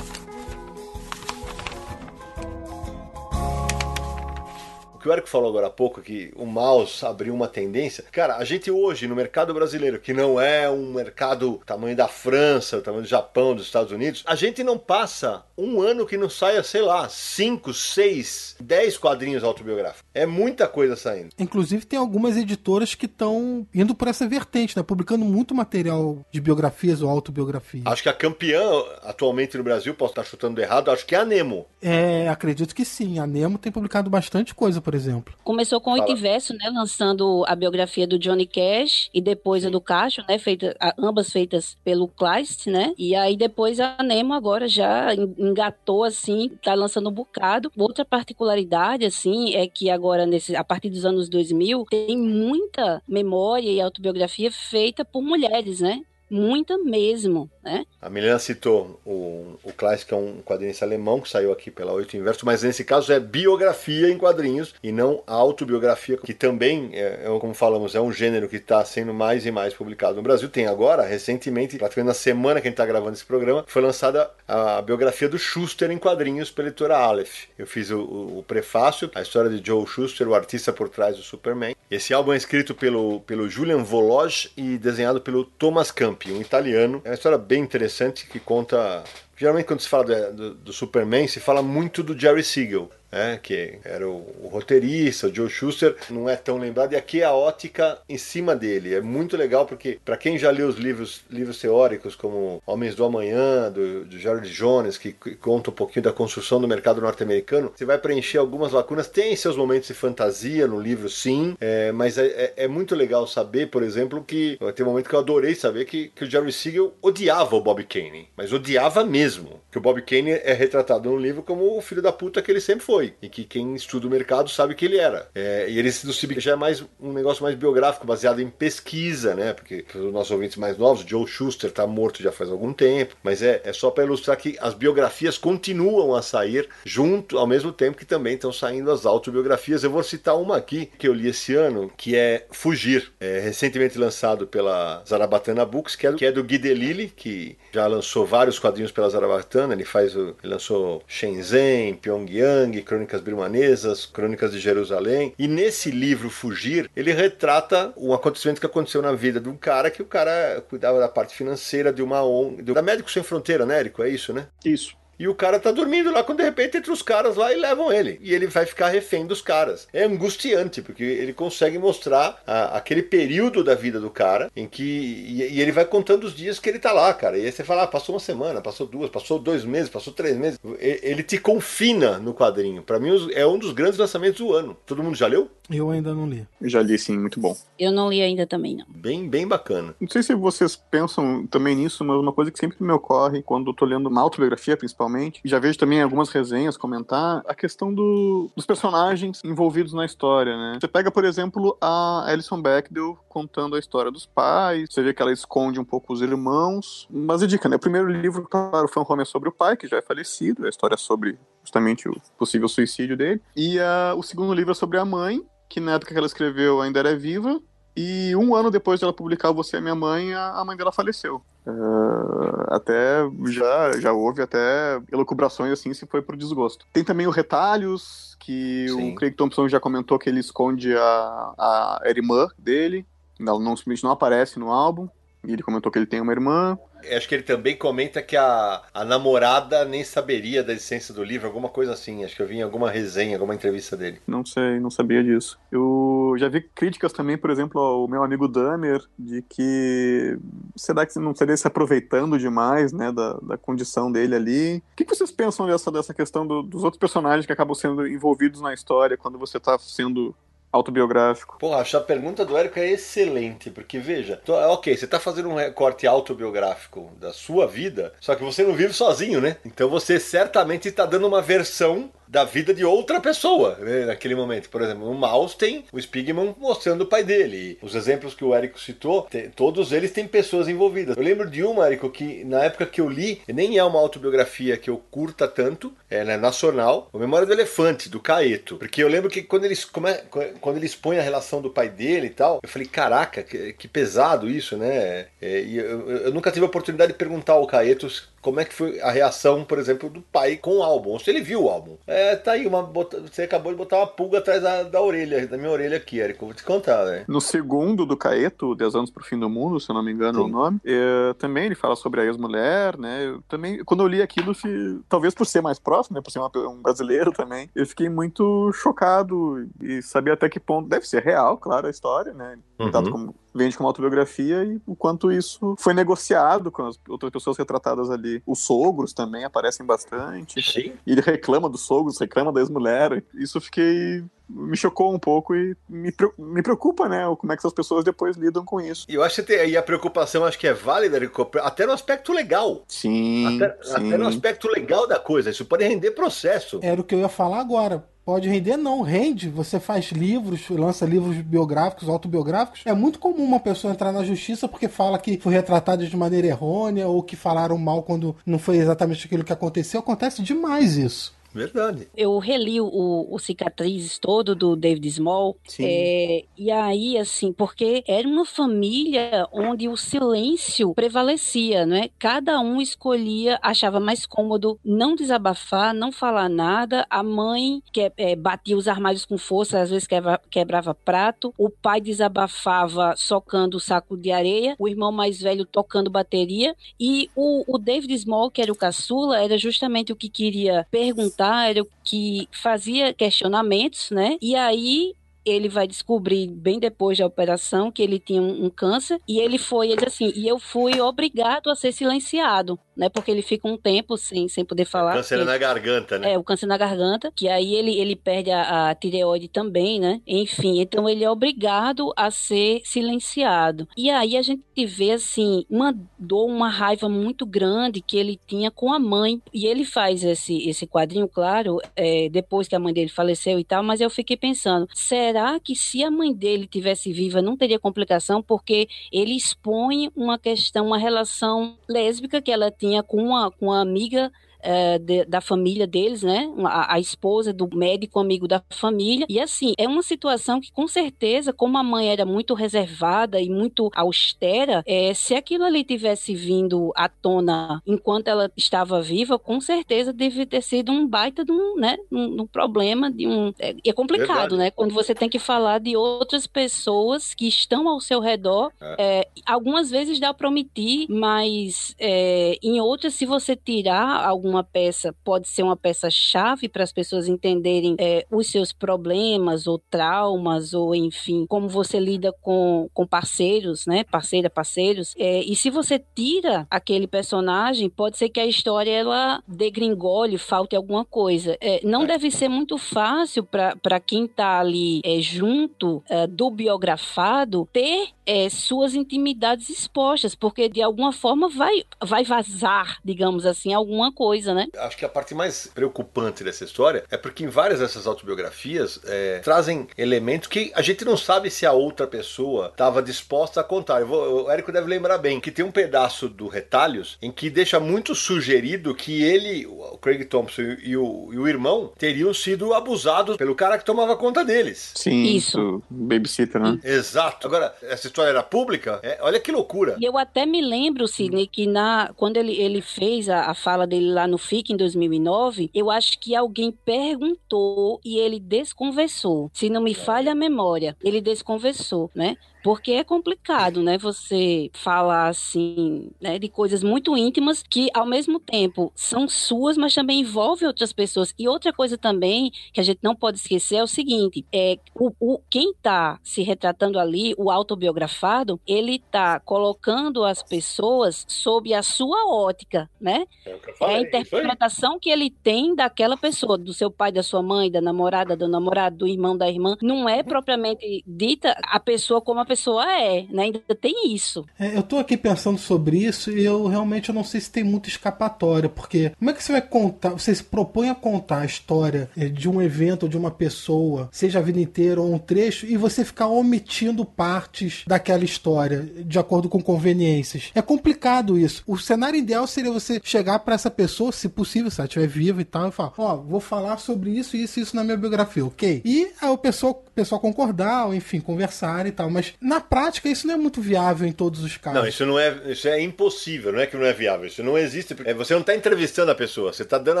que o Érico falou agora há pouco, que o mouse abriu uma tendência. Cara, a gente hoje, no mercado brasileiro, que não é um mercado tamanho da França, tamanho do Japão, dos Estados Unidos, a gente não passa um ano que não saia, sei lá, 5, 6, 10 quadrinhos autobiográficos. É muita coisa saindo. Inclusive, tem algumas editoras que estão indo por essa vertente, né? Publicando muito material de biografias ou autobiografias. Acho que a campeã atualmente no Brasil, posso estar chutando errado, acho que é a Nemo. É, acredito que sim. A Nemo tem publicado bastante coisa, por exemplo. Começou com o. Oitiverso, né? Lançando a biografia do Johnny Cash e depois a do Cacho, né? Feita, ambas feitas pelo Kleist, né? E aí depois a Nemo agora já en- engatou, assim, tá lançando um bocado. Outra particularidade, assim, é que agora, nesse, a partir dos anos 2000, tem muita memória e autobiografia feita por mulheres, né? Muita mesmo, né? A Milena citou o, o que é um quadrinista alemão que saiu aqui pela Oito Inverso, mas nesse caso é biografia em quadrinhos e não autobiografia, que também, é, é, como falamos, é um gênero que está sendo mais e mais publicado no Brasil. Tem agora, recentemente, praticamente na semana que a gente está gravando esse programa, foi lançada a biografia do Schuster em quadrinhos pela editora Aleph. Eu fiz o, o- o prefácio, a história de Joe Schuster, o artista por trás do Superman. Esse álbum é escrito pelo, pelo Julian Vologe e desenhado pelo Thomas Um italiano. É uma história bem interessante que conta. Geralmente, quando se fala do, do- do Superman, se fala muito do Jerry Siegel. Né, que era o, o roteirista, o Joe Schuster, não é tão lembrado, e aqui é a ótica em cima dele. É muito legal porque, para quem já leu os livros, livros teóricos como Homens do Amanhã, do, do Jones, que, que conta um pouquinho da construção do mercado norte-americano, você vai preencher algumas lacunas. Tem seus momentos de fantasia no livro, sim, é, mas é, é- é muito legal saber, por exemplo, que tem um momento que eu adorei saber que, que o Jerry Siegel odiava o Bob Kane, mas odiava mesmo. Que o Bob Kane é retratado no livro como o filho da puta que ele sempre foi, e que quem estuda o mercado sabe que ele era. É, e ele do Cibic já é mais um negócio mais biográfico, baseado em pesquisa, né? Porque para os nossos ouvintes mais novos, Joe Schuster tá morto já faz algum tempo, mas é, é só para ilustrar que as biografias continuam a sair junto, ao mesmo tempo que também estão saindo as autobiografias. Eu vou citar uma aqui que eu li esse ano, que é Fugir, é, recentemente lançado pela Zarabatana Books, que é, do- que é do Guy Delisle, que já lançou vários quadrinhos pela Zarabatana, ele faz o, ele lançou Shenzhen, Pyongyang, Crônicas Birmanesas, Crônicas de Jerusalém, e nesse livro Fugir, ele retrata um acontecimento que aconteceu na vida de um cara que o cara cuidava da parte financeira de uma ONG, da Médicos Sem Fronteira, né, Érico? É isso, né? Isso. E o cara tá dormindo lá, quando de repente entra os caras lá e levam ele. E ele vai ficar refém dos caras. É angustiante, porque ele consegue mostrar a- aquele período da vida do cara em que. E, e ele vai contando os dias que ele tá lá, cara. E aí você fala, ah, passou uma semana, passou duas, passou dois meses, passou três meses. E- Ele te confina no quadrinho. Pra mim é um dos grandes lançamentos do ano. Todo mundo já leu? Eu ainda não li. Eu já li, sim, muito bom. Eu não li ainda também, não. Bem, bem bacana. Não sei se vocês pensam também nisso, mas uma coisa que sempre me ocorre quando eu tô lendo uma autobiografia, principalmente, e já vejo também algumas resenhas comentar, a questão do- dos personagens envolvidos na história, né? Você pega, por exemplo, a Alison Bechdel contando a história dos pais, você vê que ela esconde um pouco os irmãos, mas é dica, né? O primeiro livro, claro, Fan Home é sobre o pai, que já é falecido, é a história sobre justamente o possível suicídio dele, e ah, o segundo livro é sobre a mãe, que na época que ela escreveu ainda era viva, e um ano depois dela publicar Você é Minha Mãe, a mãe dela faleceu. Ah, até já, já houve até elucubrações assim se foi por desgosto. Tem também o Retalhos, que Sim. o Craig Thompson já comentou que ele esconde a, a irmã dele. Ela não, simplesmente não aparece no álbum. E ele comentou que ele tem uma irmã. Acho que ele também comenta que a, a namorada nem saberia da existência do livro, alguma coisa assim. Acho que eu vi em alguma resenha, alguma entrevista dele. Não sei, não sabia disso. Eu já vi críticas também, por exemplo, ao meu amigo Damer, de que será que não estaria se aproveitando demais, né, da, da condição dele ali? O que que vocês pensam dessa, dessa questão do- dos outros personagens que acabam sendo envolvidos na história quando você está sendo autobiográfico. Porra, acho a pergunta do Érico é excelente, porque veja, tô- ok, você tá fazendo um recorte autobiográfico da sua vida, só que você não vive sozinho, né? Então você certamente está dando uma versão da vida de outra pessoa né, naquele momento. Por exemplo, o Maus tem o Spigman mostrando o pai dele. Os exemplos que o Érico citou, te- todos eles têm pessoas envolvidas. Eu lembro de uma, Érico, que na época que eu li, nem é uma autobiografia que eu curta tanto, é né, nacional, o Memória do Elefante, do Caeto. Porque eu lembro que quando eles, come... quando eles põem a relação do pai dele e tal, eu falei, caraca, que, que pesado isso, né? É, e eu, eu nunca tive a oportunidade de perguntar ao Caeto como é que foi a reação, por exemplo, do pai com o álbum, se ele viu o álbum. É, tá aí, uma, você acabou de botar uma pulga atrás da, da orelha, da minha orelha aqui, Érico. Vou te contar, né? No segundo do Caeto, 10 anos pro fim do mundo, se eu não me engano é o Sim. nome, é, também ele fala sobre a ex-mulher, né? Eu também, quando eu li aquilo, fi- talvez por ser mais próximo, né? Por ser uma- um brasileiro também, eu fiquei muito chocado e sabia até que ponto deve ser real, claro, a história, né? Dado Uhum. como vende como autobiografia e o quanto isso foi negociado com as outras pessoas retratadas ali. Os sogros também aparecem bastante. Sim. E ele reclama dos sogros, reclama da ex-mulher. Isso fiquei. me chocou um pouco e me, me preocupa, né? Como é que essas pessoas depois lidam com isso. E eu acho que e a preocupação acho que é válida, até no aspecto legal. Sim. Até, sim. até no aspecto legal da coisa. Isso pode render processo. Era o que eu ia falar agora. Pode render, não, rende. Você faz livros, lança livros biográficos, autobiográficos. É muito comum uma pessoa entrar na justiça porque fala que foi retratada de maneira errônea ou que falaram mal quando não foi exatamente aquilo que aconteceu. Acontece demais isso. Verdade. Eu reli o, o Cicatrizes todo do David Small. Sim. é, e aí, assim, porque era uma família onde o silêncio prevalecia, né? Cada um escolhia, achava mais cômodo não desabafar, não falar nada. A mãe que, é, batia os armários com força, às vezes quebra- quebrava prato. O pai desabafava socando o saco de areia. O irmão mais velho tocando bateria. E o, o David Small, que era o caçula, era justamente o que queria perguntar, era o que fazia questionamentos, né? E aí ele vai descobrir bem depois da operação que ele tinha um, um câncer e ele foi, ele assim, e eu fui obrigado a ser silenciado, né? Porque ele fica um tempo sem, sem poder falar. Câncer porque- na garganta, né? é, o câncer na garganta, que aí ele, ele perde a, a tireoide também, né? Enfim, então ele é obrigado a ser silenciado. E aí a gente vê, assim, uma dor, uma raiva muito grande que ele tinha com a mãe. E ele faz esse, esse quadrinho, claro, é, depois que a mãe dele faleceu e tal, mas eu fiquei pensando, será que se a mãe dele tivesse viva não teria complicação? Porque ele expõe uma questão, uma relação lésbica que ela tinha com uma, com uma amiga eh, de- da família deles, né? A, a esposa do médico amigo da família. E assim, é uma situação que, com certeza, como a mãe era muito reservada e muito austera, eh, se aquilo ali tivesse vindo à tona enquanto ela estava viva, com certeza deve ter sido um baita de um, né? Um, um problema, de um. É, é complicado, Verdade. né? Quando você tem que falar de outras pessoas que estão ao seu redor. É, algumas vezes dá para omitir, mas é, em outras, se você tirar alguma peça, pode ser uma peça-chave para as pessoas entenderem é, os seus problemas ou traumas, ou enfim, como você lida com, com parceiros, né? Parceira, parceiros. É, e se você tira aquele personagem, pode ser que a história ela degringole, falte alguma coisa. É, não deve ser muito fácil para quem está ali é, junto é, do biografado ter é, suas intimidades expostas, porque de alguma forma vai, vai vazar, digamos assim, alguma coisa, né? Acho que a parte mais preocupante dessa história é porque em várias dessas autobiografias é, trazem elementos que a gente não sabe se a outra pessoa estava disposta a contar. Eu vou- o Érico deve lembrar bem que tem um pedaço do Retalhos em que deixa muito sugerido que ele, o Craig Thompson e o, e o irmão teriam sido abusados pelo cara que tomava conta deles. Sim, Isso. isso. Babysitter, né? Exato. Agora, essa história era pública? É, olha que loucura. E eu até me lembro, Sidney, que na, quando ele, ele fez a, a fala dele lá no FIC em 2009, eu acho que alguém perguntou e ele desconversou. Se não me falha a memória, ele desconversou, né? Porque é complicado, né? Você falar assim, né, de coisas muito íntimas que ao mesmo tempo são suas, mas também envolvem outras pessoas. E outra coisa também que a gente não pode esquecer é o seguinte: é o, o quem está se retratando ali, o autobiografado, ele está colocando as pessoas sob a sua ótica, né? É, falei, é a interpretação que ele tem daquela pessoa, do seu pai, da sua mãe, da namorada, do namorado, do irmão, da irmã. Não é propriamente dita a pessoa como a pessoa é, né? Ainda tem isso. É, eu tô aqui pensando sobre isso e eu realmente eu não sei se tem muita escapatória, porque como é que você vai contar, você se propõe a contar a história é, de um evento, de uma pessoa, seja a vida inteira ou um trecho, e você ficar omitindo partes daquela história, de acordo com conveniências. É complicado isso. O cenário ideal seria você chegar para essa pessoa, se possível, se ela estiver viva e tal, e falar: Ó, oh, vou falar sobre isso, isso e isso na minha biografia, ok? E a pessoa, a pessoa concordar, ou enfim, conversar e tal. Mas na prática isso não é muito viável em todos os casos. Não, isso não é, isso é impossível, não é que não é viável. Isso não existe. É, você não está entrevistando a pessoa, você está dando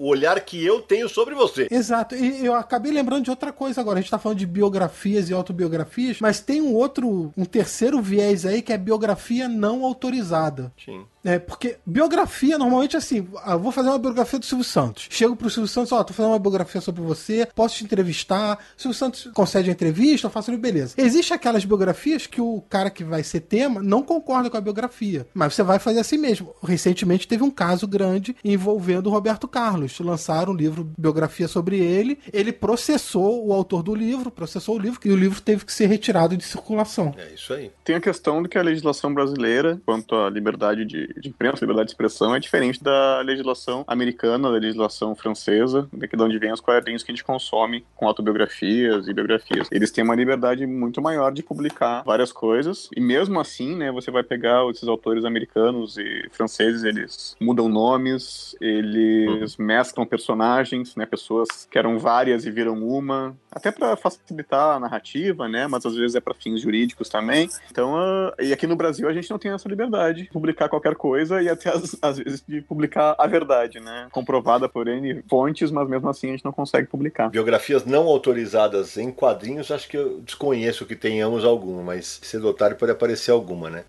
o olhar que eu tenho sobre você. Exato. E eu acabei lembrando de outra coisa agora. A gente está falando de biografias e autobiografias, mas tem um outro, um terceiro viés aí que é biografia não autorizada. Sim. É, porque biografia, normalmente, assim, eu ah, vou fazer uma biografia do Silvio Santos. Chego pro Silvio Santos, ó, oh, tô fazendo uma biografia sobre você, posso te entrevistar. O Silvio Santos concede a entrevista, eu faço beleza. Existe aquelas biografias que o cara que vai ser tema não concorda com a biografia, mas você vai fazer assim mesmo. Recentemente teve um caso grande envolvendo o Roberto Carlos. Lançaram um livro, biografia sobre ele, ele processou o autor do livro, processou o livro, e o livro teve que ser retirado de circulação. É isso aí. Tem a questão de que a legislação brasileira, quanto à liberdade de de imprensa, liberdade de expressão, é diferente da legislação americana, da legislação francesa, daqui de onde vem os quadrinhos que a gente consome com autobiografias e biografias. Eles têm uma liberdade muito maior de publicar várias coisas, e mesmo assim, né, você vai pegar esses autores americanos e franceses, eles mudam nomes, eles uhum. mesclam personagens, né, pessoas que eram várias e viram uma, até para facilitar a narrativa, né, mas às vezes é para fins jurídicos também. Então, uh, e aqui no Brasil a gente não tem essa liberdade de publicar qualquer coisa e até às, às, vezes de publicar a verdade, né? Comprovada por N fontes, mas mesmo assim a gente não consegue publicar. Biografias não autorizadas em quadrinhos, acho que eu desconheço que tenhamos alguma, mas cedo ou tarde pode aparecer alguma, né?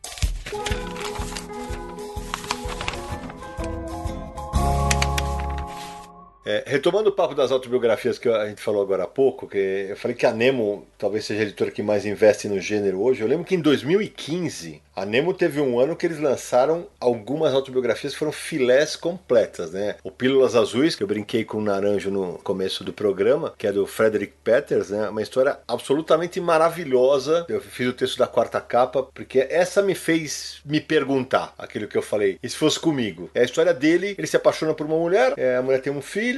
É, retomando o papo das autobiografias que a gente falou agora há pouco, que eu falei que a Nemo talvez seja a editora que mais investe no gênero hoje. Eu lembro que em 2015 a Nemo teve um ano que eles lançaram algumas autobiografias que foram filés completas, né? O Pílulas Azuis, que eu brinquei com o Naranjo no começo do programa, que é do Frederick Peters, né? Uma história absolutamente maravilhosa. Eu fiz o texto da quarta capa, porque essa me fez me perguntar aquilo que eu falei. E se fosse comigo? É a história dele, ele se apaixona por uma mulher, é, a mulher tem um filho,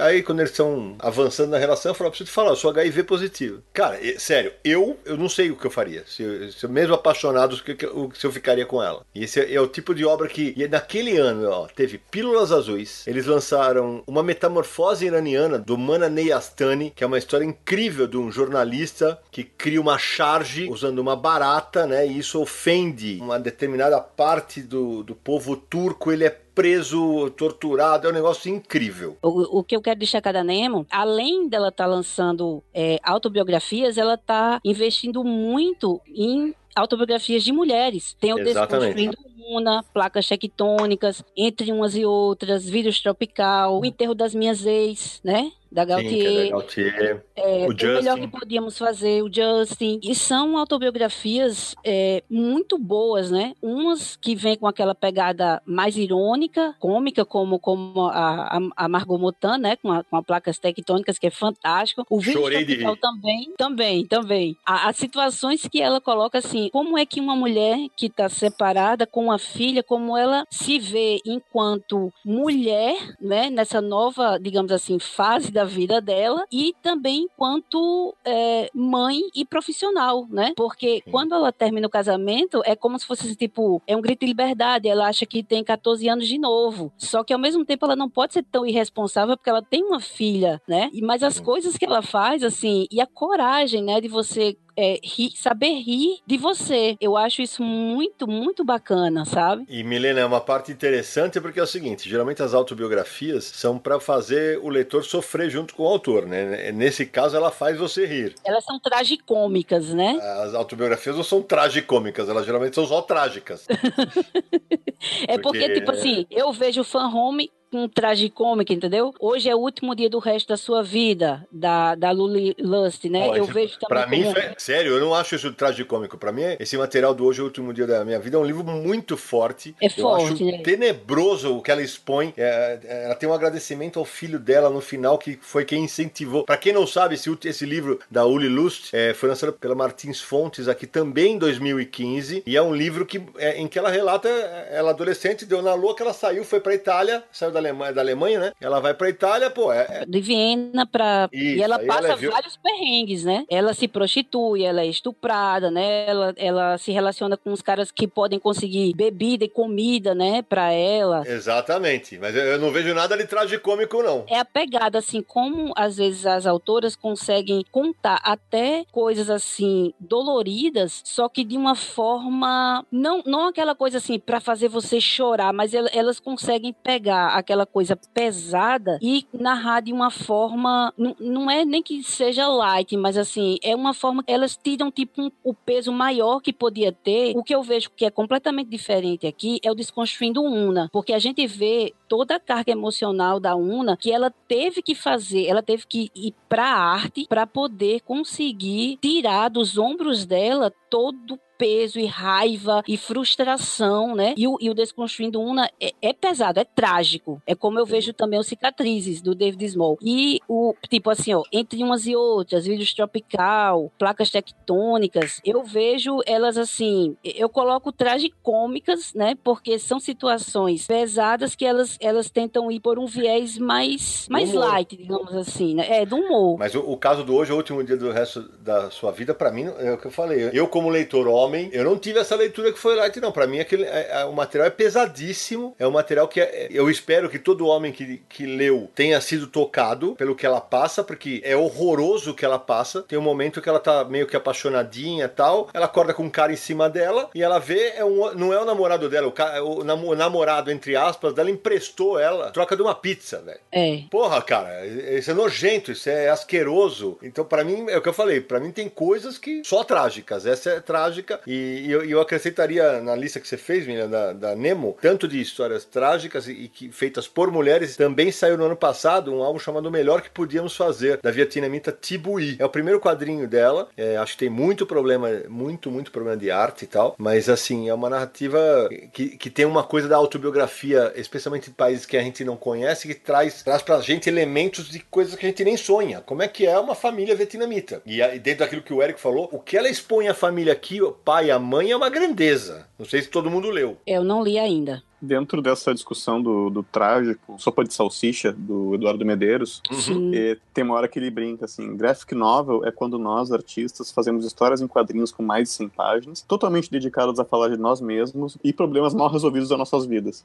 aí quando eles estão avançando na relação, eu falo, preciso te falar, eu sou HIV positivo. Cara, sério, eu, eu não sei o que eu faria. Se, se mesmo apaixonado, se eu ficaria com ela. E esse é, é, o tipo de obra que, naquele ano, ó, teve Pílulas Azuis. Eles lançaram uma metamorfose iraniana do Mananei Astani, que é uma história incrível de um jornalista que cria uma charge usando uma barata, né? E isso ofende uma determinada parte do, do povo turco. Ele é preso, torturado, é um negócio incrível. O, o que eu quero destacar da Nemo, além dela estar tá lançando é, autobiografias, ela está investindo muito em autobiografias de mulheres. Tem o Desconstruindo Luna, placas tectônicas, entre umas e outras, vírus tropical, o enterro das minhas ex, né? Da Gautier. Sim, é Gautier. É, o, o melhor que podíamos fazer, o Justin. E são autobiografias é, muito boas, né? Umas que vêm com aquela pegada mais irônica, cômica, como, como a, a, Margot Motan, né? Com, a, com a placas tectônicas, que é fantástico. O vídeo de... também, também, também. As situações que ela coloca assim, como é que uma mulher que está separada com uma filha, como ela se vê enquanto mulher, né? Nessa nova, digamos assim, fase da da vida dela e também enquanto é, mãe e profissional, né? Porque Sim. quando ela termina o casamento, é como se fosse tipo, é um grito de liberdade. Ela acha que tem 14 anos de novo. Só que ao mesmo tempo ela não pode ser tão irresponsável porque ela tem uma filha, né? Mas as coisas que ela faz, assim, e a coragem, né, de você é, rir, saber rir de você. Eu acho isso muito, muito bacana, sabe? E Milena, é uma parte interessante porque é o seguinte: geralmente as autobiografias são para fazer o leitor sofrer junto com o autor, né? Nesse caso, ela faz você rir. Elas são tragicômicas, né? As autobiografias não são tragicômicas, elas geralmente são só trágicas. é porque, porque, tipo assim, eu vejo fan home um tragicômico, entendeu? Hoje é o último dia do resto da sua vida, da, da Luli Lust, né? eu vejo também. Pra mim, como... sério, eu não acho isso tragicômico. Pra mim, esse material do Hoje é o último dia da minha vida é um livro muito forte. É forte, eu acho né? tenebroso o que ela expõe. É, é, ela tem um agradecimento ao filho dela no final, que foi quem incentivou. Pra quem não sabe, esse, esse livro da Uli Lust é, foi lançado pela Martins Fontes aqui também em 2015. E é um livro que, é, em que ela relata ela adolescente, deu na louca, ela saiu, foi pra Itália, saiu da Alemanha, da Alemanha, né? Ela vai pra Itália, pô. É, é... De Viena pra. Isso, e ela passa ela é vários perrengues, né? Ela se prostitui, ela é estuprada, né? Ela, ela se relaciona com os caras que podem conseguir bebida e comida, né? Pra ela. Exatamente. Mas eu não vejo nada de tragicômico, não. É a pegada, assim, como às vezes as autoras conseguem contar até coisas assim doloridas, só que de uma forma. Não, não aquela coisa assim, para fazer você chorar, mas elas conseguem pegar aquela coisa coisa pesada e narrar de uma forma. Não, é nem que seja light, mas assim, é uma forma que elas tiram tipo um, o peso maior que podia ter. O que eu vejo que é completamente diferente aqui é o Desconstruindo Una, porque a gente vê toda a carga emocional da Una que ela teve que fazer, ela teve que ir para a arte para poder conseguir tirar dos ombros dela todo peso e raiva e frustração, né? E o, e o Desconstruindo Una é, é, pesado, é trágico. É como eu vejo também os Cicatrizes, do David Small. E o, tipo assim, ó, entre umas e outras, vídeos tropical, placas tectônicas, eu vejo elas assim, eu coloco tragicômicas, né? Porque são situações pesadas que elas, elas tentam ir por um viés mais, mais light, digamos assim, né? É, do humor. Mas o, o caso do hoje, é o último dia do resto da sua vida, para mim, é o que eu falei. Eu, como leitor homem, homem. Eu não tive essa leitura que foi light, não. Para mim, aquele, é, é, o material é pesadíssimo. É um material que é, eu espero que todo homem que, que leu tenha sido tocado pelo que ela passa, porque é horroroso o que ela passa. Tem um momento que ela tá meio que apaixonadinha e tal. Ela acorda com um cara em cima dela e ela vê, é um, não é o namorado dela, o, cara, o namorado, entre aspas, dela emprestou ela, troca de uma pizza, velho. É. Porra, cara, isso é nojento, isso é asqueroso. Então, para mim, é o que eu falei, para mim tem coisas que só trágicas. Essa é trágica e, eu, eu, acrescentaria na lista que você fez, menina, da, da Nemo, tanto de histórias trágicas e, e, que, feitas por mulheres, também saiu no ano passado um álbum chamado Melhor que Podíamos Fazer, da vietnamita Tibui. É o primeiro quadrinho dela, é, acho que tem muito problema, muito, muito problema de arte e tal, mas assim, é uma narrativa que, que tem uma coisa da autobiografia, especialmente em países que a gente não conhece, que traz, traz pra gente elementos de coisas que a gente nem sonha. Como é que é uma família vietnamita? E, e dentro daquilo que o Eric falou, o que ela expõe a família aqui, pai e a mãe é uma grandeza. Não sei se todo mundo leu. Eu não li ainda dentro dessa discussão do, do trágico, Sopa de Salsicha, do Eduardo Medeiros, uhum. tem uma hora que ele brinca assim: graphic novel é quando nós, artistas, fazemos histórias em quadrinhos com mais de 100 páginas, totalmente dedicadas a falar de nós mesmos e problemas mal resolvidos das nossas vidas.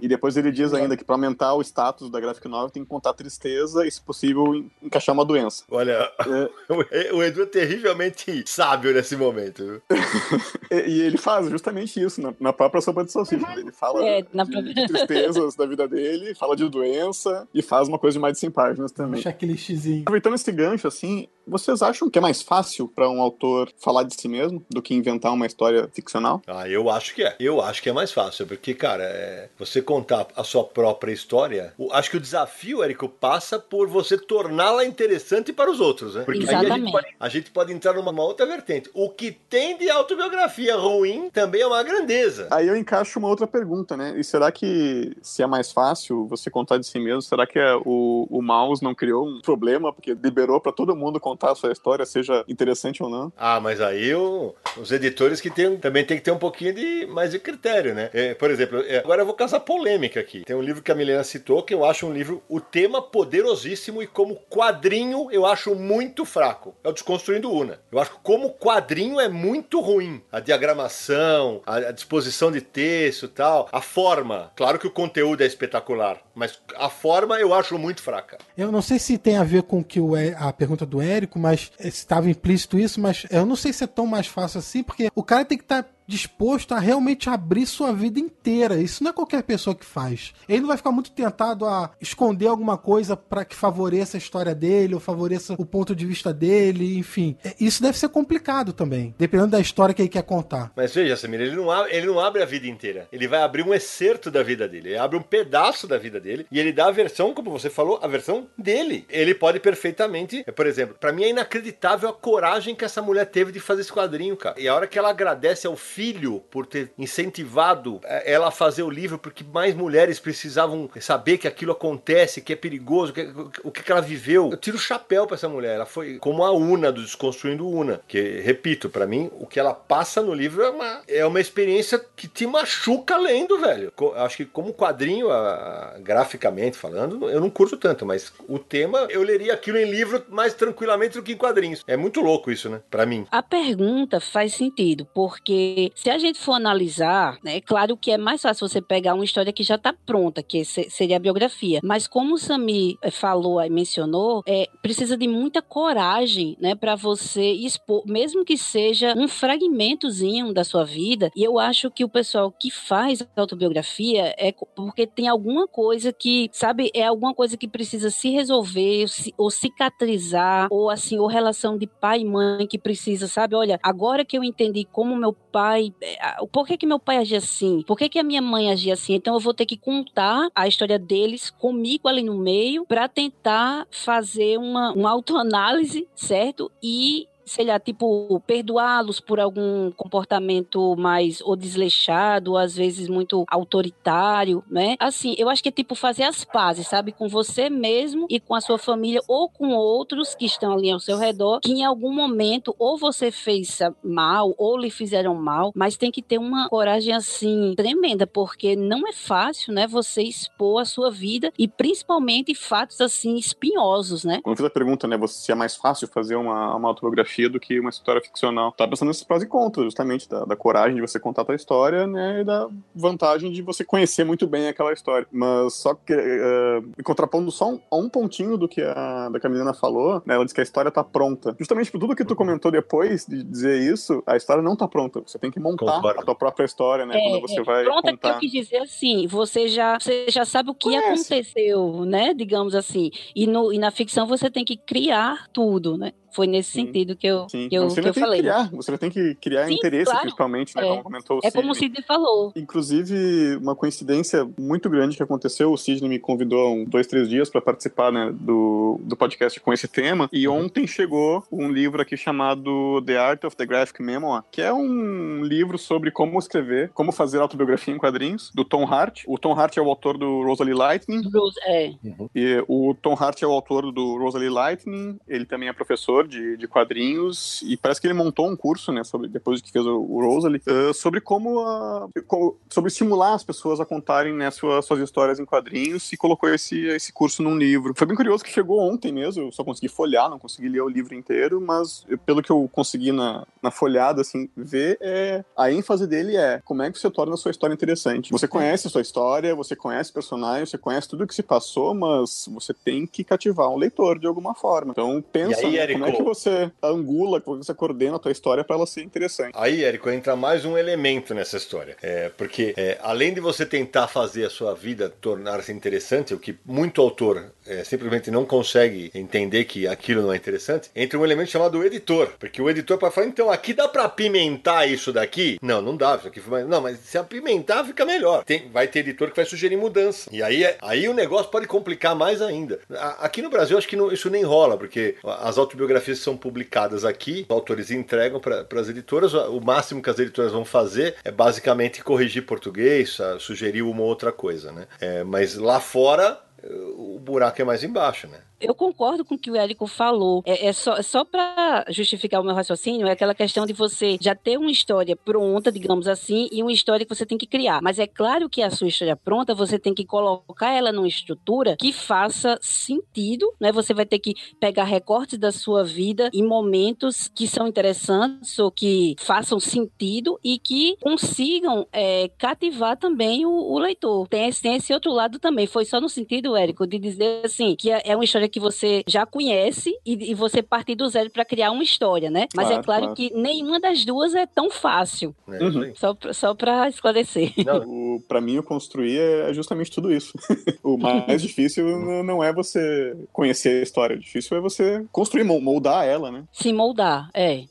e depois ele diz ainda que para aumentar o status da graphic novel tem que contar tristeza e, se possível, encaixar uma doença. Olha, é... o Edu é terrivelmente sábio nesse momento. e ele faz justamente isso na, na própria Sopa de Salsicha. Ele fala é, na de tristezas da vida dele, fala de doença e faz uma coisa de mais de 100 páginas também. Um checklistzinho. Aproveitando esse gancho, assim, vocês acham que é mais fácil para um autor falar de si mesmo do que inventar uma história ficcional? Ah, eu acho que é. Eu acho que é mais fácil, porque, cara, é... você contar a sua própria história, acho que o desafio, Érico, passa por você torná-la interessante para os outros, né? Porque Exatamente. aí a gente, pode, a gente pode entrar numa outra vertente. O que tem de autobiografia ruim também é uma grandeza. Aí eu encaixo uma outra pergunta, né? E será que se é mais fácil você contar de si mesmo, será que é o, o mouse não criou um problema porque liberou para todo mundo contar a sua história, seja interessante ou não? Ah, mas aí o, os editores que tem, também tem que ter um pouquinho de mais de critério, né? É, por exemplo, é, agora eu vou caçar polêmica aqui. Tem um livro que a Milena citou que eu acho um livro, o tema poderosíssimo e como quadrinho eu acho muito fraco. É o Desconstruindo Una. Eu acho que como quadrinho é muito ruim. A diagramação, a, a disposição de texto e tal, a forma. Claro que o conteúdo é espetacular, mas a forma eu acho muito fraca. Eu não sei se tem a ver com que o, a pergunta do Eric Érico, mas estava implícito isso, mas eu não sei se é tão mais fácil assim, porque o cara tem que estar tá disposto a realmente abrir sua vida inteira. Isso não é qualquer pessoa que faz. Ele não vai ficar muito tentado a esconder alguma coisa para que favoreça a história dele ou favoreça o ponto de vista dele, enfim. É, isso deve ser complicado também, dependendo da história que ele quer contar. Mas veja, Samir, ele não, abre, ele não abre a vida inteira. Ele vai abrir um excerto da vida dele. Ele abre um pedaço da vida dele e ele dá a versão, como você falou, a versão dele. Ele pode perfeitamente, por exemplo, para mim é inacreditável a coragem que essa mulher teve de fazer esse quadrinho, cara. E a hora que ela agradece ao filho filho por ter incentivado é, ela a fazer o livro, porque mais mulheres precisavam saber que aquilo acontece, que é perigoso, que, o que ela viveu. Eu tiro o chapéu para essa mulher. Ela foi como a Una do Desconstruindo Una. Que, repito, para mim, o que ela passa no livro é uma, é uma experiência que te machuca lendo, velho. Acho que como quadrinho, a, a, graficamente falando, eu não curto tanto, mas o tema, eu leria aquilo em livro mais tranquilamente do que em quadrinhos. É muito louco isso, né? Para mim. A pergunta faz sentido, porque se a gente for analisar, né, claro que é mais fácil você pegar uma história que já está pronta, que seria a biografia. Mas como o Sami eh, falou e mencionou, é, precisa de muita coragem, né, para você expor, mesmo que seja um fragmentozinho da sua vida. E eu acho que o pessoal que faz autobiografia é porque tem alguma coisa que, sabe, é alguma coisa que precisa se resolver ou cicatrizar, ou assim, ou relação de pai e mãe que precisa, sabe? Olha, agora que eu entendi como meu pai pai, é, por que que meu pai agia assim? Por que que a minha mãe agia assim? Então eu vou ter que contar a história deles comigo ali no meio para tentar fazer uma, uma autoanálise, certo? E sei lá, tipo, perdoá-los por algum comportamento mais ou desleixado, ou às vezes muito autoritário, né? Assim, eu acho que é tipo fazer as pazes, sabe? Com você mesmo e com a sua família ou com outros que estão ali ao seu redor, que em algum momento ou você fez mal ou lhe fizeram mal, mas tem que ter uma coragem assim tremenda, porque não é fácil, né? Você expor a sua vida e principalmente fatos assim espinhosos, né? Quando eu fiz a pergunta, né, se é mais fácil fazer uma, uma autobiografia do que uma história ficcional. Tá pensando nesses prós e contras, justamente, da, da coragem de você contar a tua história, né, e da vantagem de você conhecer muito bem aquela história. Mas só que, uh, contrapondo só um, um pontinho do que a, da Camilena falou, né, ela disse que a história tá pronta. Justamente por tudo que tu comentou depois de dizer isso, a história não tá pronta. Você tem que montar Concordo. a tua própria história, né, é, quando você é, vai pronta contar. que eu quis dizer assim, você já, você já sabe o que Conhece. aconteceu, né, digamos assim. E, no, e na ficção você tem que criar tudo, né? Foi nesse Sim. sentido que eu, Sim. que eu, você que eu falei. Criar, você tem que criar Sim, interesse, claro. principalmente, né? É. Como comentou o É como o Sidney falou. Inclusive, uma coincidência muito grande que aconteceu, o Sidney me convidou há um, dois, três dias para participar né, do, do podcast com esse tema, e uhum. ontem chegou um livro aqui chamado The Art of the Graphic Memoir, que é um livro sobre como escrever, como fazer autobiografia em quadrinhos, do Tom Hart. O Tom Hart é o autor do Rosalie Lightning. Rose, é. E o Tom Hart é o autor do Rosalie Lightning, ele também é professor de, de quadrinhos e parece que ele montou um curso, né, sobre, depois que fez o, o Rosalie, uh, sobre como, a, como, sobre estimular as pessoas a contarem né, suas, suas histórias em quadrinhos e colocou esse, esse curso num livro. Foi bem curioso que chegou ontem mesmo, eu só consegui folhear, não consegui ler o livro inteiro, mas pelo que eu consegui na, na folhada, assim, ver, é, a ênfase dele é como é que você torna a sua história interessante. Você conhece a sua história, você conhece personagens, você conhece tudo o que se passou, mas você tem que cativar um leitor de alguma forma. Então pensa aí, como é que você angula, como você coordena a tua história para ela ser interessante. Aí, Érico, entra mais um elemento nessa história. É, porque é, além de você tentar fazer a sua vida tornar-se interessante, o que muito autor é, simplesmente não consegue entender que aquilo não é interessante, entra um elemento chamado editor. Porque o editor pode falar, então, aqui dá para apimentar isso daqui? Não, não dá. Isso aqui foi... Não, mas se apimentar fica melhor. Tem, vai ter editor que vai sugerir mudança. E aí, é, aí o negócio pode complicar mais ainda. Aqui no Brasil, acho que não, isso nem rola, porque as autobiografias são publicadas aqui, os autores entregam para as editoras. O máximo que as editoras vão fazer é basicamente corrigir português, sugerir uma outra coisa, né? É, mas lá fora o buraco é mais embaixo, né? Eu concordo com o que o Érico falou. É, é só, só para justificar o meu raciocínio, é aquela questão de você já ter uma história pronta, digamos assim, e uma história que você tem que criar. Mas é claro que a sua história pronta, você tem que colocar ela numa estrutura que faça sentido, né? Você vai ter que pegar recortes da sua vida em momentos que são interessantes ou que façam sentido e que consigam é, cativar também o, o leitor. Tem, tem esse outro lado também. Foi só no sentido, Érico, de dizer assim, que é, é uma história que você já conhece e, e você partir do zero para criar uma história, né? Mas Claro, é claro, claro. que nenhuma das duas é tão fácil. É, Uhum. Só, pra- só para esclarecer. Pra mim, o construir é justamente tudo isso. o mais difícil n- não é você conhecer a história, o difícil é você construir, mol- moldar ela, né? Se moldar, é.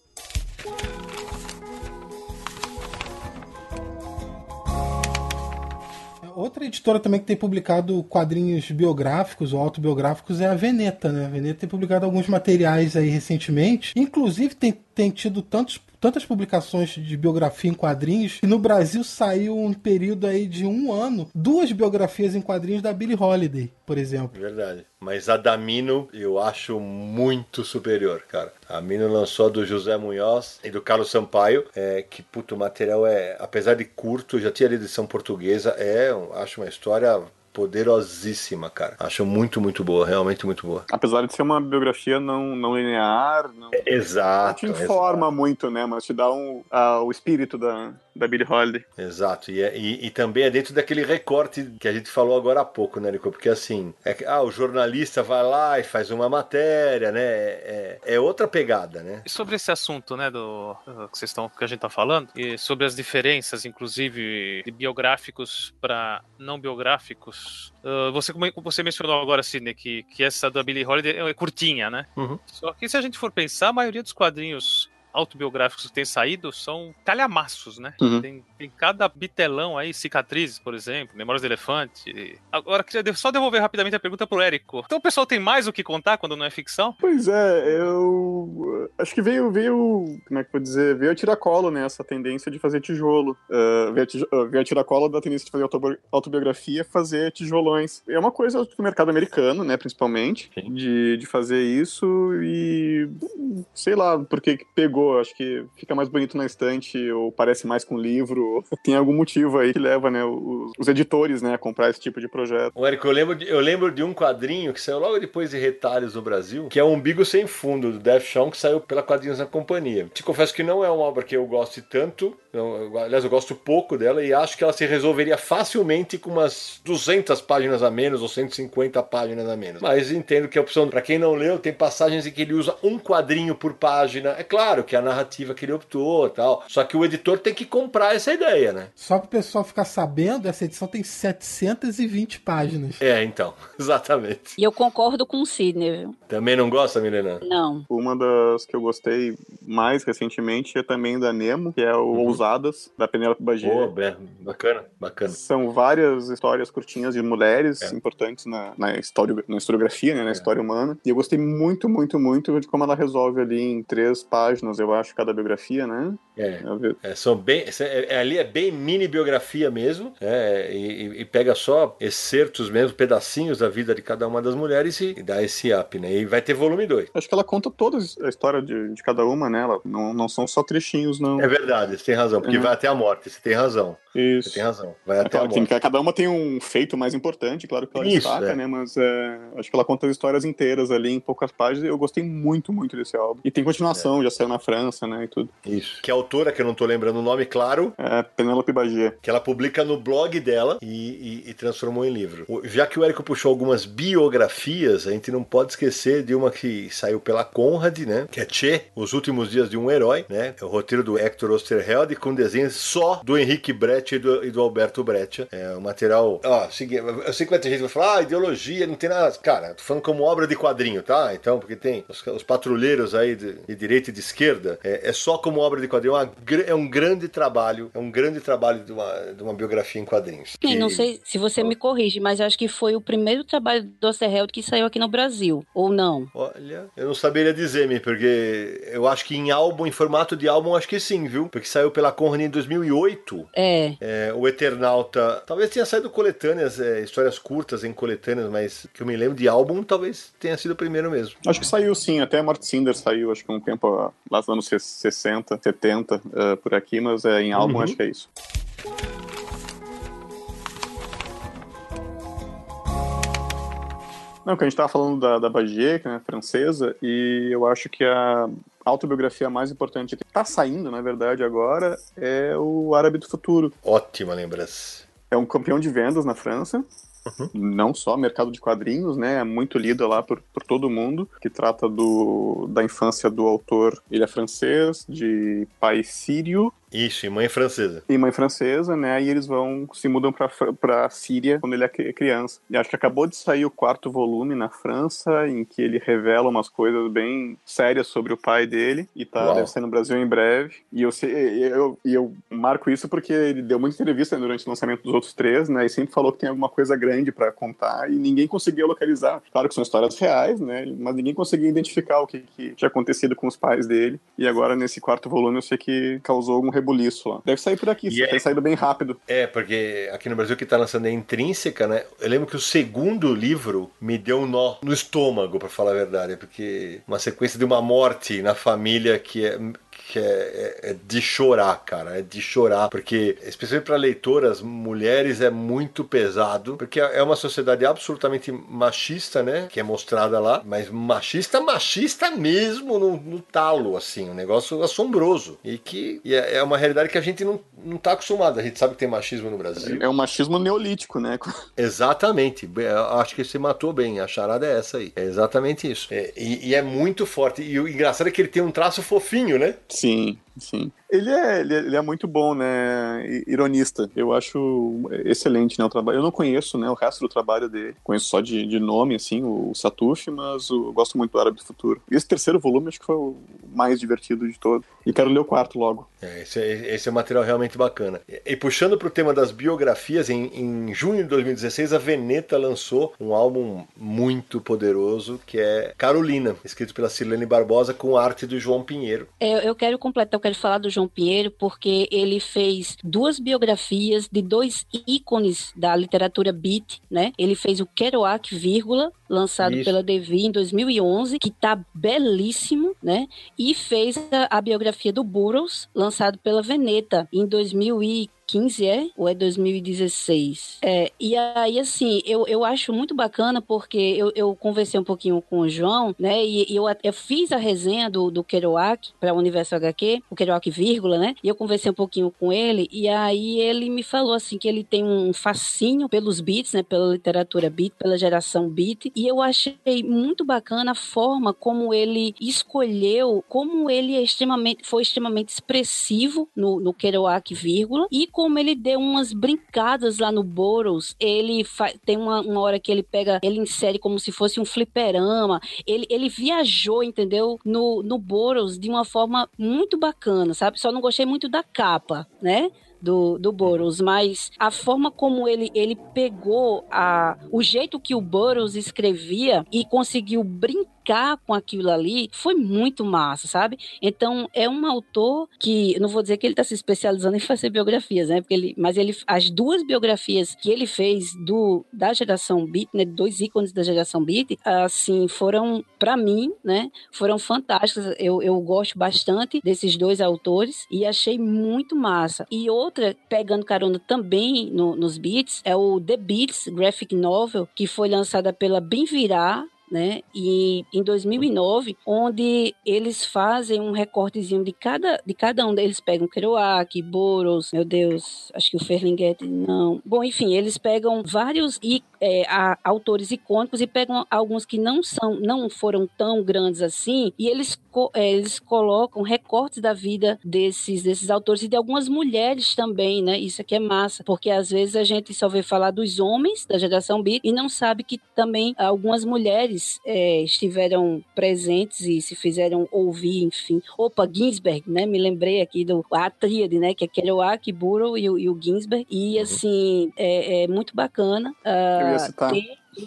Outra editora também que tem publicado quadrinhos biográficos ou autobiográficos é a Veneta, né? A Veneta tem publicado alguns materiais aí recentemente. Inclusive tem, tem tido tantos, tantas publicações de biografia em quadrinhos que no Brasil saiu um período aí de um ano, duas biografias em quadrinhos da Billie Holiday, por exemplo. Verdade. Mas a da Mino eu acho muito superior, cara. A Mino lançou do José Munhoz e do Carlos Sampaio, é, que, puto, o material é, apesar de curto, já tinha lido edição portuguesa, é, acho uma história poderosíssima, cara. Acho muito, muito boa, realmente muito boa. Apesar de ser uma biografia não, não linear, não, não Exato. te informa muito, né? Mas te dá um, ah, o espírito da, da Billie Holiday. Exato, e, é- e, e também é dentro daquele recorte que a gente falou agora há pouco, né, Nico? Porque assim, é, que, ah, o jornalista vai lá e faz uma matéria, né? É, é outra pegada, né? E sobre esse assunto, né, do uh, que vocês estão, que a gente tá falando, e sobre as diferenças, inclusive de biográficos para não biográficos, uh, você como você mencionou agora, Sidney, que, que essa da Billie Holiday é curtinha, né? Uhum. Só que se a gente for pensar, a maioria dos quadrinhos autobiográficos que tem saído são calhamaços, né? Uhum. Tem, tem cada bitelão aí, cicatrizes, por exemplo, Memórias do Elefante. Agora, queria só devolver rapidamente a pergunta pro Érico. Então o pessoal tem mais o que contar quando não é ficção? Pois é, eu acho que veio, veio, como é que eu vou dizer, veio a tiracolo, né, essa tendência de fazer tijolo. Uh, veio, a tijo- uh, veio a tiracolo da tendência de fazer autobi- autobiografia, fazer tijolões. É uma coisa do mercado americano, né, principalmente, Sim. de, de fazer isso e, sei lá, porque que pegou, acho que fica mais bonito na estante ou parece mais com livro, tem algum motivo aí que leva, né, os, os editores, né, a comprar esse tipo de projeto. O Érico, eu lembro, de, eu lembro de um quadrinho que saiu logo depois de Retalhos no Brasil, que é o Umbigo Sem Fundo, do Def Shawn, que saiu pela Quadrinhos na Companhia. Te confesso que não é uma obra que eu goste tanto, eu- aliás, eu gosto pouco dela e acho que ela se resolveria facilmente com umas 200 páginas a menos ou 150 páginas a menos. Mas entendo que a opção, para quem não leu, tem passagens em que ele usa um quadrinho por página. É claro que é a narrativa que ele optou e tal, só que o editor tem que comprar essa ideia, né? Só para o pessoal ficar sabendo, essa edição tem 720 páginas. É, então, exatamente. E eu concordo com o Sidney, viu? Também não gosta, Milena? Não. Uma das que eu gostei mais recentemente é também da Nemo, que é o Uhum. Ousadas, da Penélope Bagier. Boa, be- bacana, bacana. São várias histórias curtinhas de mulheres É. importantes na, na, história, na historiografia, né, na É. história humana. E eu gostei muito, muito, muito de como ela resolve ali em três páginas, eu acho, cada biografia, né? É. Vi- É, são bem, é- é- ali é bem mini biografia mesmo, é, e, e- pega só excertos mesmo, pedacinhos da vida de cada uma das mulheres e, e dá esse up, né? E vai ter volume 2. Acho que ela conta toda a história de, de cada uma, né? Ela, não, não são só trechinhos, não. É verdade, você tem razão, porque Uhum. vai até a morte, você tem razão, você Isso. tem razão, vai É até a claro que morte. cada uma tem um feito mais importante, claro que ela Isso, destaca, é. né? Mas é, acho que ela conta as histórias inteiras ali em poucas páginas. e Eu gostei muito, muito desse álbum. E tem É. continuação, já saiu na França, né? E tudo. Isso. Que a autora, que eu não tô lembrando o nome, claro, É Penélope Bagier. que ela publica no blog dela e, e- e transformou em livro. Já que o Érico puxou algumas biografias, a gente não pode esquecer de uma que saiu pela Conrad, né? Que é Che, Os Últimos Dias de um Herói, né? É o roteiro do Hector Osterheld com desenhos só do Henrique Brecht e do, e do Alberto Brecht. É um material... Ó, eu sei que vai ter gente que vai falar, ah, ideologia, não tem nada... Cara, tô falando como obra de quadrinho, tá? Então, porque tem os, os patrulheiros aí de, de direita e de esquerda, é, é só como obra de quadrinho, uma é um grande trabalho, é um grande trabalho de uma, de uma biografia em quadrinhos. Não Que- sei se você me corrige, mas acho que foi o primeiro trabalho do Osterheld que saiu aqui no Brasil, ou não? Olha, eu não saberia dizer, me, porque eu acho que em álbum, em formato de álbum, acho que sim, viu? Porque saiu pela Conrad em 2008. É, É, o Eternauta, talvez tenha saído coletâneas, é, histórias curtas em coletâneas, mas que eu me lembro de álbum, talvez tenha sido o primeiro mesmo. Acho que saiu sim, até a Mort Cinder saiu, acho que um tempo lá nos anos 60, 70, ah, por aqui, mas é, em álbum Uhum. acho que é isso. Não, que a gente tava falando da, da Bagier, que é francesa, e eu acho que a autobiografia mais importante que tá saindo, na verdade, agora, é o Árabe do Futuro. Ótima lembrança. É um campeão de vendas na França, uhum. não só mercado de quadrinhos, né? É muito lida lá por, por todo mundo, que trata do, da infância do autor. Ele é francês, de pai sírio, isso, e mãe francesa. E mãe francesa, né? E eles vão, se mudam pra, pra Síria quando ele é criança. E acho que acabou de sair o quarto volume na França, em que ele revela umas coisas bem sérias sobre o pai dele. E tá, Uau. deve ser no Brasil em breve. E eu, eu, eu, eu marco isso porque ele deu muita entrevista durante o lançamento dos outros três, né? E sempre falou que tem alguma coisa grande para contar e ninguém conseguia localizar. Claro que são histórias reais, né? Mas ninguém conseguia identificar o que, que tinha acontecido com os pais dele. E agora, nesse quarto volume, eu sei que causou algum rebuliço lá. Deve sair por aqui, e é... tem saído bem rápido. É, porque aqui no Brasil que tá lançando é intrínseca, né? Eu lembro que o segundo livro me deu um nó no estômago, para falar a verdade, porque uma sequência de uma morte na família que é que é, é, é, de chorar, cara. É de chorar, porque, especialmente para leitoras mulheres, é muito pesado, porque é uma sociedade absolutamente machista, né? Que é mostrada lá, mas machista, machista mesmo no, no talo, assim, um negócio assombroso. E que e é, é uma realidade que a gente não, não tá acostumado. A gente sabe que tem machismo no Brasil. É um machismo neolítico, né? Exatamente. Acho que você matou bem. A charada é essa aí. É exatamente isso. É, e, e, é muito forte. E o engraçado é que ele tem um traço fofinho, né? Sim, sim. Ele é, ele é, ele é, muito bom, né? Ironista. Eu acho excelente, né? O trabalho. Eu não conheço, né? O resto do trabalho dele. Conheço só de, de nome, assim, o Satuf, mas eu gosto muito do Árabe do Futuro. E esse terceiro volume acho que foi o mais divertido de todos. E quero ler o quarto logo. É, esse, é, esse é um material realmente bacana. E, e puxando para o tema das biografias, em, em junho de 2016, a Veneta lançou um álbum muito poderoso que é Carolina, escrito pela Silene Barbosa com arte do João Pinheiro. Eu, eu quero completar, eu quero falar do João Pinheiro porque ele fez duas biografias de dois ícones da literatura beat, né? Ele fez o Kerouac, vírgula, lançado Isso. pela Devi em 2011, que tá belíssimo, né? E fez a, a biografia do Burroughs, lançado pela Veneta em 2015. 2015, é? Ou é 2016? É, e aí, assim, eu, eu acho muito bacana porque eu, eu conversei um pouquinho com o João, né? E, e eu, eu fiz a resenha do, do Kerouac para o Universo HQ, o Kerouac, vírgula, né? E eu conversei um pouquinho com ele, e aí ele me falou, assim, que ele tem um fascínio pelos beats, né? Pela literatura beat, pela geração beat, e eu achei muito bacana a forma como ele escolheu, como ele é extremamente, foi extremamente expressivo no, no Kerouac, vírgula, e como ele deu umas brincadas lá no Boros. Ele tem uma, uma hora que ele pega, ele insere como se fosse um fliperama. Ele, ele viajou, entendeu? No, no Boros de uma forma muito bacana, sabe? Só não gostei muito da capa, né? Do, do Burroughs, mas a forma como ele, ele pegou a, o jeito que o Burroughs escrevia e conseguiu brincar brincar com aquilo ali foi muito massa, sabe? Então, é um autor que, não vou dizer que ele está se especializando em fazer biografias, né? Porque ele, mas ele, as duas biografias que ele fez do, da geração Beat, né? Dois ícones da geração Beat, assim, foram, para mim, né? Foram fantásticas. Eu, eu gosto bastante desses dois autores e achei muito massa. E outra, pegando carona também no, nos Beats, é o The Beats Graphic Novel, que foi lançada pela Bem Virar, né? E em 2009, onde eles fazem um recortezinho de cada, de cada um deles pegam Kerouac, Boros, meu Deus, acho que o Ferlinghetti não. Bom, enfim, eles pegam vários e é, a, autores icônicos e pegam alguns que não são, não foram tão grandes assim, e eles, é, eles colocam recortes da vida desses, desses autores e de algumas mulheres também, né? Isso aqui é massa, porque às vezes a gente só vê falar dos homens da geração Beat e não sabe que também algumas mulheres é, estiveram presentes e se fizeram ouvir, enfim. Opa, Ginsberg, né? Me lembrei aqui do a tríade, né? Que é Kerouac, Burrow e, e, o Ginsberg. E uhum. assim, é, é muito bacana. Uh, ia citar.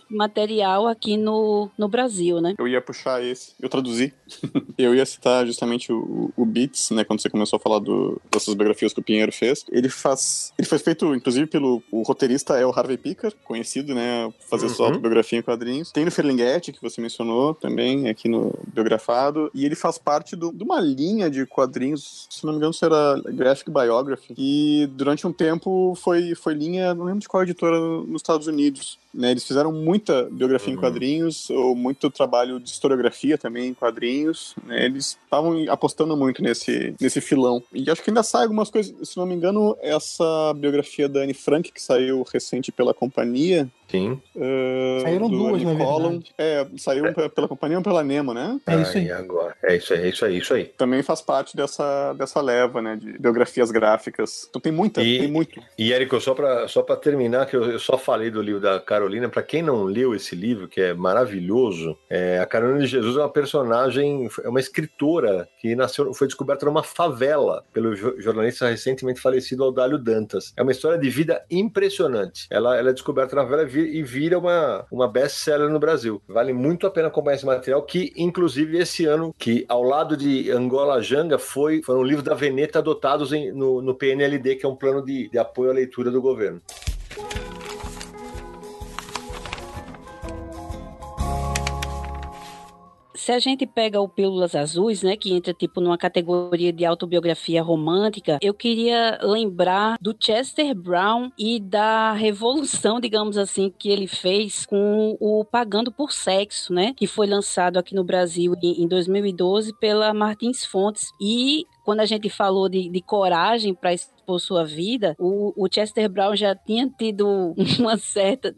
Material aqui no, no Brasil, né? Eu ia puxar esse, eu traduzi. eu ia citar justamente o, o Beats, né, quando você começou a falar do, dessas biografias que o Pinheiro fez. Ele faz, ele foi feito, inclusive, pelo o roteirista é o Harvey Picker, conhecido, né, fazer uhum. sua autobiografia em quadrinhos. Tem no Ferlinghetti, que você mencionou também, aqui no biografado, e ele faz parte do, de uma linha de quadrinhos, se não me engano, será Graphic Biography, e durante um tempo foi, foi linha, não lembro de qual editora nos Estados Unidos, né, eles fizeram muita biografia uhum. em quadrinhos, ou muito trabalho de historiografia também em quadrinhos. Né, eles estavam apostando muito nesse, nesse filão. E acho que ainda sai algumas coisas, se não me engano, essa biografia da Anne Frank, que saiu recente pela companhia, Sim. Uh, Saíram do duas, na verdade. É, saiu É. pe- pela companhia ou pela Nemo, né? É isso aí. Ah, e agora? É isso aí, é isso aí, isso aí. Também faz parte dessa, dessa leva, né? De biografias gráficas. Então tem muita, E- tem muito. E, Érico, só para só pra terminar, que eu, eu só falei do livro da Carolina, para quem não leu esse livro, que é maravilhoso, é, a Carolina de Jesus é uma personagem, é uma escritora que nasceu, foi descoberta numa favela pelo jo- jornalista recentemente falecido Audálio Dantas. É uma história de vida impressionante. Ela, ela é descoberta na favela e vi- vira uma, uma best-seller no Brasil. Vale muito a pena acompanhar esse material, que inclusive esse ano, que ao lado de Angola Janga, foi, foram livros da Veneta adotados em- no, no PNLD, que é um plano de, de apoio à leitura do governo. Se a gente pega o Pílulas Azuis, né, que entra tipo numa categoria de autobiografia romântica, eu queria lembrar do Chester Brown e da revolução, digamos assim, que ele fez com o Pagando por Sexo, né, que foi lançado aqui no Brasil em, em 2012 pela Martins Fontes. E quando a gente falou de, de coragem para expor sua vida, o, o Chester Brown já tinha tido uma certa,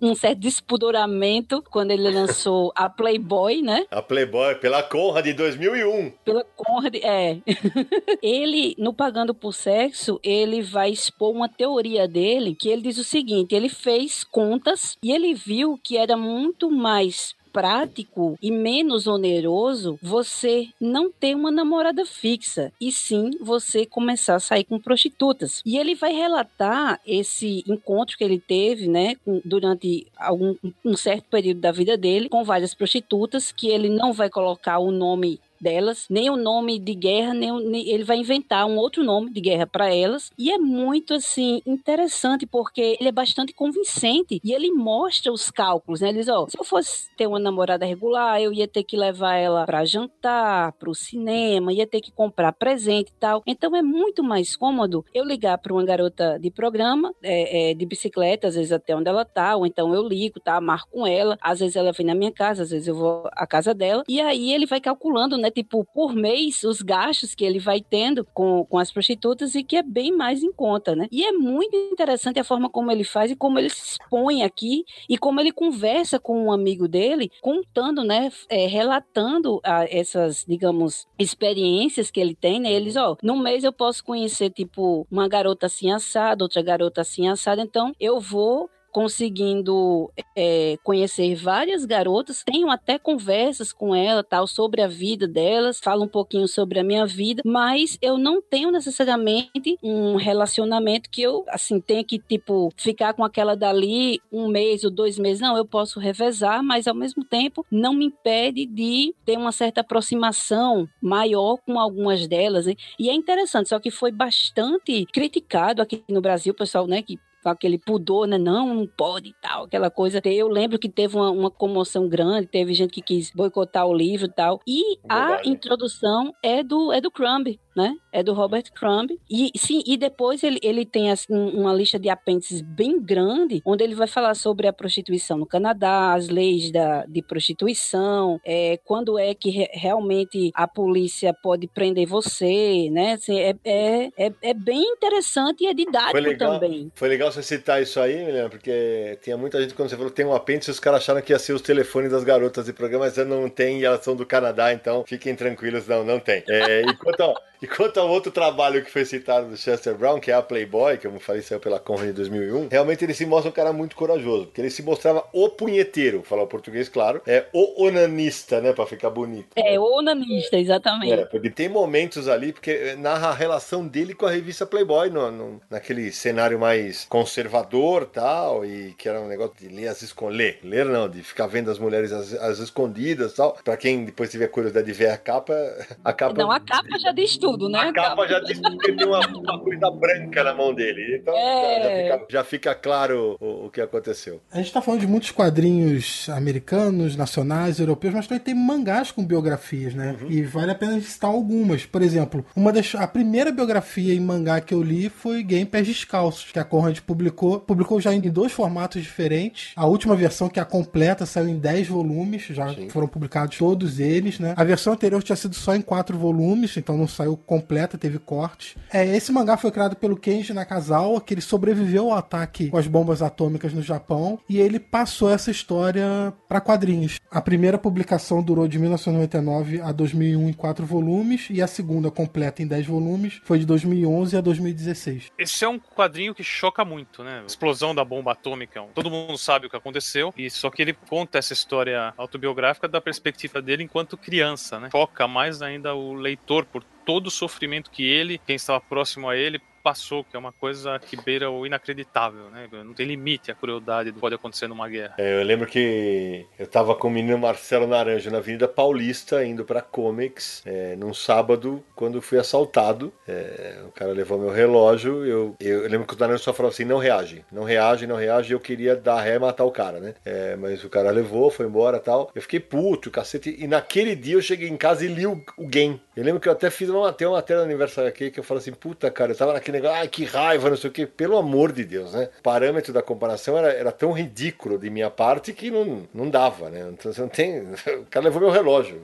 um certo despudoramento quando ele lançou a Playboy, né? A Playboy, pela Conrad de 2001. Pela Conrad, é. ele, no Pagando por Sexo, ele vai expor uma teoria dele, que ele diz o seguinte, ele fez contas e ele viu que era muito mais prático e menos oneroso você não ter uma namorada fixa e sim você começar a sair com prostitutas. E ele vai relatar esse encontro que ele teve, né, com- durante algum um certo período da vida dele com várias prostitutas que ele não vai colocar o nome delas, nem o nome de guerra, nem, nem- ele vai inventar um outro nome de guerra para elas. E é muito assim interessante porque ele é bastante convincente e ele mostra os cálculos, né? Ele diz, ó, se eu fosse ter uma namorada regular, eu ia ter que levar ela para jantar, para o cinema, ia ter que comprar presente e tal. Então é muito mais cômodo eu ligar para uma garota de programa, é, é, de bicicleta, às vezes até onde ela tá, ou então eu ligo, tá? Marco com ela, às vezes ela vem na minha casa, às vezes eu vou à casa dela, e aí ele vai calculando, né? Tipo, por mês, os gastos que ele vai tendo com, com as prostitutas e que é bem mais em conta, né? E é muito interessante a forma como ele faz e como ele se expõe aqui e como ele conversa com um amigo dele, contando, né? é, relatando ah, essas, digamos, experiências que ele tem, né? Eles, ó, num mês eu posso conhecer, tipo, uma garota assim assada, outra garota assim assada, então eu vou conseguindo é, conhecer várias garotas, tenho até conversas com ela, tal, sobre a vida delas, falo um pouquinho sobre a minha vida, mas eu não tenho necessariamente um relacionamento que eu, assim, tenha que, tipo, ficar com aquela dali um mês ou dois meses. Não, eu posso revezar, mas ao mesmo tempo não me impede de ter uma certa aproximação maior com algumas delas? E é interessante, só que foi bastante criticado aqui no Brasil, pessoal, né, que com aquele pudor, né? Não, não pode e tal, aquela coisa. Eu lembro que teve uma, uma comoção grande, teve gente que quis boicotar o livro e tal. E a Bobagem. introdução é do, é do Crumb, né? É do Robert Crumb. E sim, e depois ele, ele tem assim, uma lista de apêndices bem grande, onde ele vai falar sobre a prostituição no Canadá, as leis da, de prostituição, é, quando é que re- realmente a polícia pode prender você, né? Assim, é, é, é, é bem interessante e é didático Foi legal, também. foi legal você citar isso aí, Milena, porque tinha muita gente, quando você falou que tem um apêndice, os caras acharam que ia ser os telefones das garotas de programa, mas não tem e elas são do Canadá, então fiquem tranquilos, não, não tem. É, e, quanto ao, e quanto ao outro trabalho que foi citado do Chester Brown, que é a Playboy, que eu falei, saiu pela Conrad em 2001, realmente ele se mostra um cara muito corajoso, porque ele se mostrava o punheteiro, falar o português, claro, é o onanista, né, pra ficar bonito. É, o onanista, exatamente. É, porque tem momentos ali, porque narra a relação dele com a revista Playboy, no, no- naquele cenário mais conservador tal, e que era um negócio de ler as escondidas. Ler, ler não, de ficar vendo as mulheres as, as escondidas tal. Pra quem depois tiver curiosidade de ver a capa, a capa. Não, a capa já diz tudo, né? a capa já diz que tem uma, uma coisa branca na mão dele. Então É. já, fica, já fica claro o, o que aconteceu. A gente tá falando de muitos quadrinhos americanos, nacionais, europeus, mas também tem mangás com biografias, né? E vale a pena citar algumas. Por exemplo, uma das, a primeira biografia em mangá que eu li foi Game Pés Descalços, que a Conrad publicou, publicou já em dois formatos diferentes. A última versão, que é a completa, saiu em 10 volumes, já Sim. foram publicados todos eles, né? A versão anterior tinha sido só em 4 volumes, então não saiu completa, teve cortes. É, esse mangá foi criado pelo Kenji Nakazawa, que ele sobreviveu ao ataque com as bombas atômicas no Japão, e ele passou essa história para quadrinhos. A primeira publicação durou de 1999 a 2001 em 4 volumes, e a segunda, completa em 10 volumes, foi de 2011 a 2016. Esse é um quadrinho que choca muito, né? explosão da bomba atômica. Todo mundo sabe o que aconteceu, e só que ele conta essa história autobiográfica da perspectiva dele enquanto criança, né? Choca mais ainda o leitor por todo o sofrimento que ele, quem estava próximo a ele, passou, que é uma coisa que beira o inacreditável, né? Não tem limite a crueldade que pode acontecer numa guerra. É, eu lembro que eu tava com o menino Marcelo Naranja na Avenida Paulista, indo pra Comics, é, num sábado, quando fui assaltado. É, o cara levou meu relógio, eu, eu, eu, lembro que o Naranja só falou assim, não reage, não reage, não reage, eu queria dar ré e matar o cara, né? É, mas o cara levou, foi embora tal. Eu fiquei puto, cacete, e naquele dia eu cheguei em casa e li o, o game. Eu lembro que eu até fiz uma, uma matéria no aniversário aqui, que eu falei assim, puta, cara, eu tava naquele negócio, que raiva, não sei o que. Pelo amor de Deus, né? O parâmetro da comparação era, era tão ridículo de minha parte que não, não dava, né? Então você não tem. O cara levou meu relógio.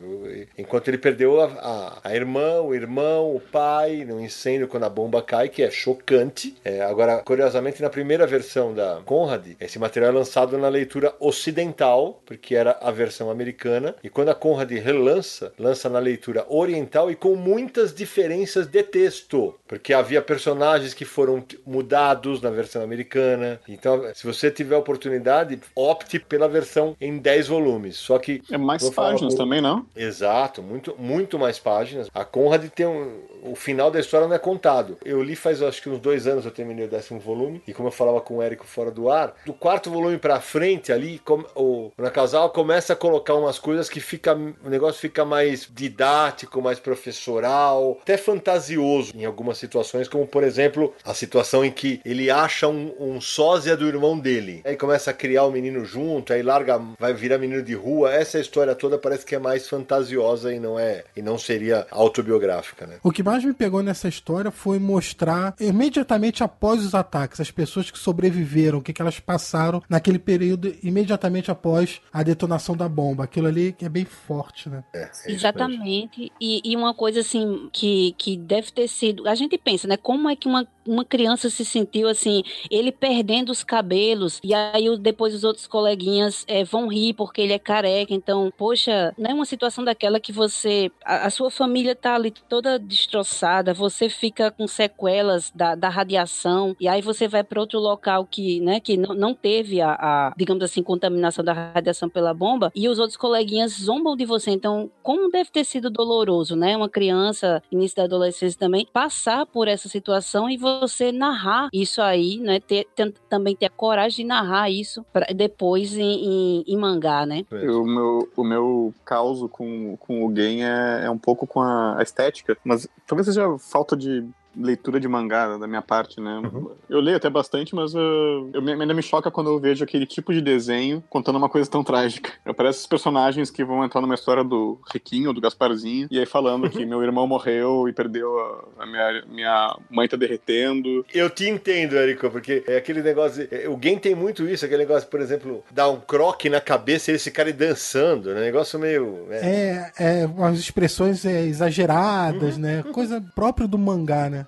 Enquanto ele perdeu a, a, a irmã, o irmão, o pai, no incêndio quando a bomba cai, que é chocante. É, agora, curiosamente, na primeira versão da Conrad, esse material é lançado na leitura ocidental, porque era a versão americana. E quando a Conrad relança, lança na leitura oriental e com muitas diferenças de texto, porque havia personagens que foram mudados na versão americana. Então, se você tiver oportunidade, opte pela versão em 10 volumes. Só que. É mais páginas com... também, não? Exato, muito, muito mais páginas. A Conrad tem um. O final da história não é contado. Eu li faz acho que uns dois anos eu terminei o décimo volume. E como eu falava com o Érico fora do ar, do quarto volume pra frente ali, o Nakazal começa a colocar umas coisas que fica. O negócio fica mais didático, mais professoral, até fantasioso em algumas situações, como por exemplo a situação em que ele acha um, um sósia do irmão dele. Aí começa a criar o menino junto, aí larga, vai virar menino de rua. Essa história toda parece que é mais fantasiosa e não é e não seria autobiográfica, né? O que mais me pegou nessa história foi mostrar imediatamente após os ataques as pessoas que sobreviveram, o que, que elas passaram naquele período imediatamente após a detonação da bomba. Aquilo ali é bem forte, né? É, é Exatamente. E, e, uma coisa assim que, que deve ter sido. A gente pensa, né? Como é que uma uma criança se sentiu assim, ele perdendo os cabelos, e aí depois os outros coleguinhas é, vão rir porque ele é careca. Então, poxa, não é uma situação daquela que você. A, a, sua família tá ali toda destroçada, você fica com sequelas da, da radiação, e aí você vai para outro local que, né, que não, não teve a, a, digamos assim, contaminação da radiação pela bomba, e os outros coleguinhas zombam de você. Então, como deve ter sido doloroso, né? Uma criança, início da adolescência também, passar por essa situação e você narrar isso aí, né? Ter, ter, também ter a coragem de narrar isso pra, depois em, em, em, mangá, né? O meu, o meu caos com, com o game é, é um pouco com a, a estética, mas talvez seja falta de leitura de mangá da minha parte, né? Uhum. Eu leio até bastante, mas uh, eu, ainda me choca quando eu vejo aquele tipo de desenho contando uma coisa tão trágica. Eu pareço esses personagens que vão entrar numa história do Riquinho, do Gasparzinho, e aí falando que meu irmão morreu e perdeu a, a minha, minha mãe tá derretendo. Eu te entendo, Érico, porque é aquele negócio. É, o Gen tem muito isso, aquele negócio, por exemplo, dar um croque na cabeça e esse cara dançando, né? Negócio meio. É, é, é umas expressões é, exageradas, uhum. né? Coisa própria do mangá, né?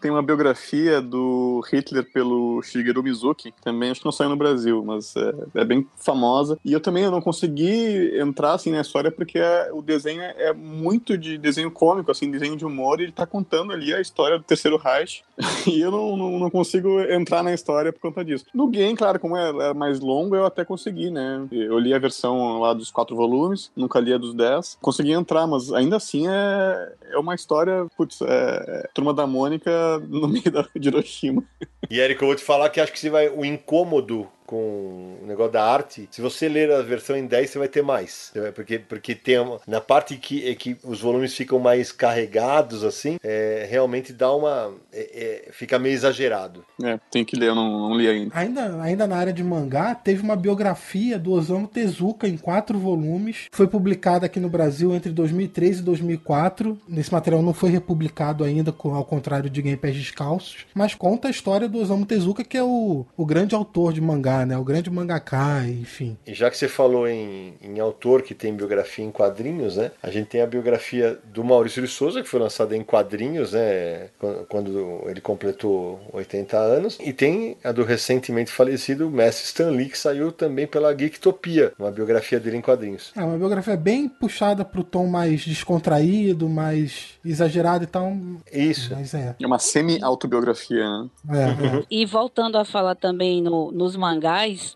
Tem uma biografia do Hitler pelo Shigeru Mizuki, também acho que não saiu no Brasil, mas é, é bem famosa. E eu também não consegui entrar assim na história porque é, o desenho é muito de desenho cômico, assim, desenho de humor, e ele tá contando ali a história do Terceiro Reich. e eu não, não, não, consigo entrar na história por conta disso. No game, claro, como é, é, mais longo, eu até consegui, né? Eu li a versão lá dos quatro volumes, nunca li a dos dez. Consegui entrar, mas ainda assim é, é uma história, putz, é Turma da Mônica no meio da, de Hiroshima. E Érico, eu vou te falar que acho que você vai, o incômodo com o negócio da arte, se você ler a versão em 10, você vai ter mais. Porque, porque tem uma, na parte que, é que os volumes ficam mais carregados, assim, é, realmente dá uma. É, é, fica meio exagerado. É, tem que ler, eu não, não li ainda. ainda. Ainda na área de mangá, teve uma biografia do Osamu Tezuka em quatro volumes. Foi publicada aqui no Brasil entre 2003 e 2004. Nesse material não foi republicado ainda, ao contrário de Game Pés Descalços, mas conta a história do Osamu Tezuka, que é o, o grande autor de mangá, né? O grande mangaka, enfim. E já que você falou em, em autor que tem biografia em quadrinhos, né? A gente tem a biografia do Maurício de Souza, que foi lançada em quadrinhos, né? Quando ele completou 80 anos. E tem a do recentemente falecido Mestre Stan Lee, que saiu também pela Geektopia, uma biografia dele em quadrinhos. É, uma biografia bem puxada pro tom mais descontraído, mais exagerado e tal. Isso. Mas é. É uma semi-autobiografia, né? É, é. E voltando a falar também no, nos mangás,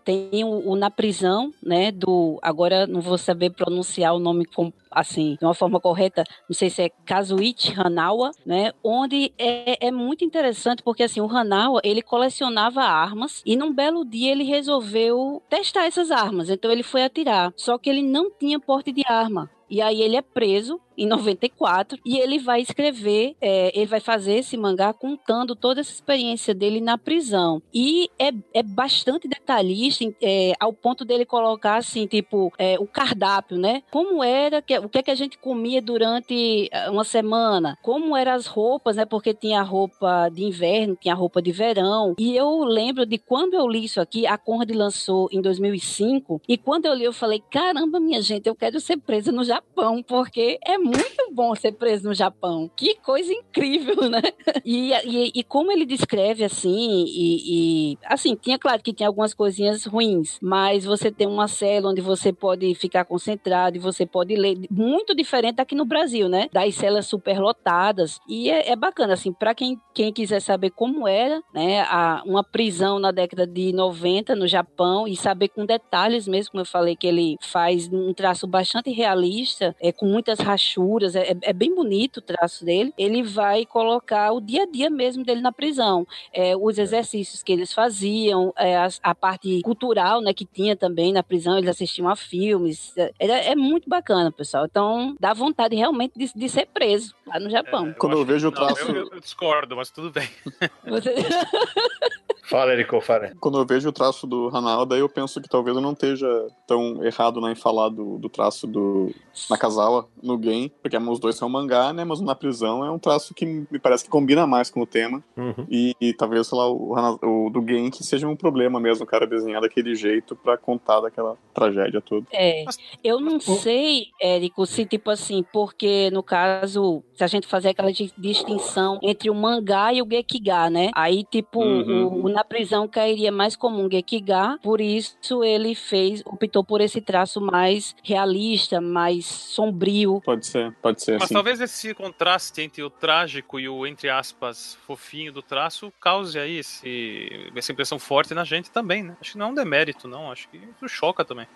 tem o, o, Na Prisão, né? Do. Agora não vou saber pronunciar o nome com, assim, de uma forma correta, não sei se é Kazuichi Hanawa, né? Onde é, é muito interessante porque assim, o Hanawa, ele colecionava armas e num belo dia ele resolveu testar essas armas. Então ele foi atirar, só que ele não tinha porte de arma. E aí ele é preso em 94, e ele vai escrever, é, ele vai fazer esse mangá contando toda essa experiência dele na prisão. E é, é bastante detalhista, é, ao ponto dele colocar assim, tipo, é, o cardápio, né? Como era, que, o que é que a gente comia durante é, uma semana, como eram as roupas, né? Porque tinha roupa de inverno, tinha roupa de verão. E eu lembro de quando eu li isso aqui, a Conrad lançou em 2005, e quando eu li, eu falei: caramba, minha gente, eu quero ser presa no Japão, porque é muito bom ser preso no Japão. Que coisa incrível, né? E, e, e como ele descreve assim, e, e, assim, tinha claro que tinha algumas coisinhas ruins, mas você tem uma cela onde você pode ficar concentrado e você pode ler, muito diferente aqui no Brasil, né? Das celas superlotadas. E é, é bacana, assim, para quem, quem quiser saber como era, né, a, uma prisão na década de 90 no Japão e saber com detalhes mesmo, como eu falei, que ele faz um traço bastante realista, é, com muitas rachuras rachuras, é, é, bem bonito o traço dele. Ele vai colocar o dia a dia mesmo dele na prisão, é, os exercícios que eles faziam, é, a, a, parte cultural, né, que tinha também na prisão, eles assistiam a filmes. É, é muito bacana, pessoal. Então, dá vontade realmente de, de ser preso lá no Japão. É, Quando eu, vejo o traço. eu, eu, discordo, mas tudo bem. Você... Fala, Erico, fala. Quando eu vejo o traço do Hanao, daí eu penso que talvez eu não esteja tão errado né, em falar do, do traço do Nakazawa no game, porque os dois são mangá, né? Mas na prisão é um traço que me parece que combina mais com o tema. Uhum. E, e, talvez, sei lá, o, o do game que seja um problema mesmo, o cara desenhar daquele jeito para contar daquela tragédia toda. É. Eu não sei, Érico, se tipo assim, porque no caso, se a gente fazer aquela distinção entre o mangá e o gekiga, né? Aí, tipo, uhum. o, o na prisão cairia mais comum Gekiga, por isso ele fez, optou por esse traço mais realista, mais sombrio. Pode ser, pode ser. Mas sim. talvez esse contraste entre o trágico e o, entre aspas, fofinho do traço cause aí esse, essa impressão forte na gente também, né? Acho que não é um demérito, não. Acho que isso choca também.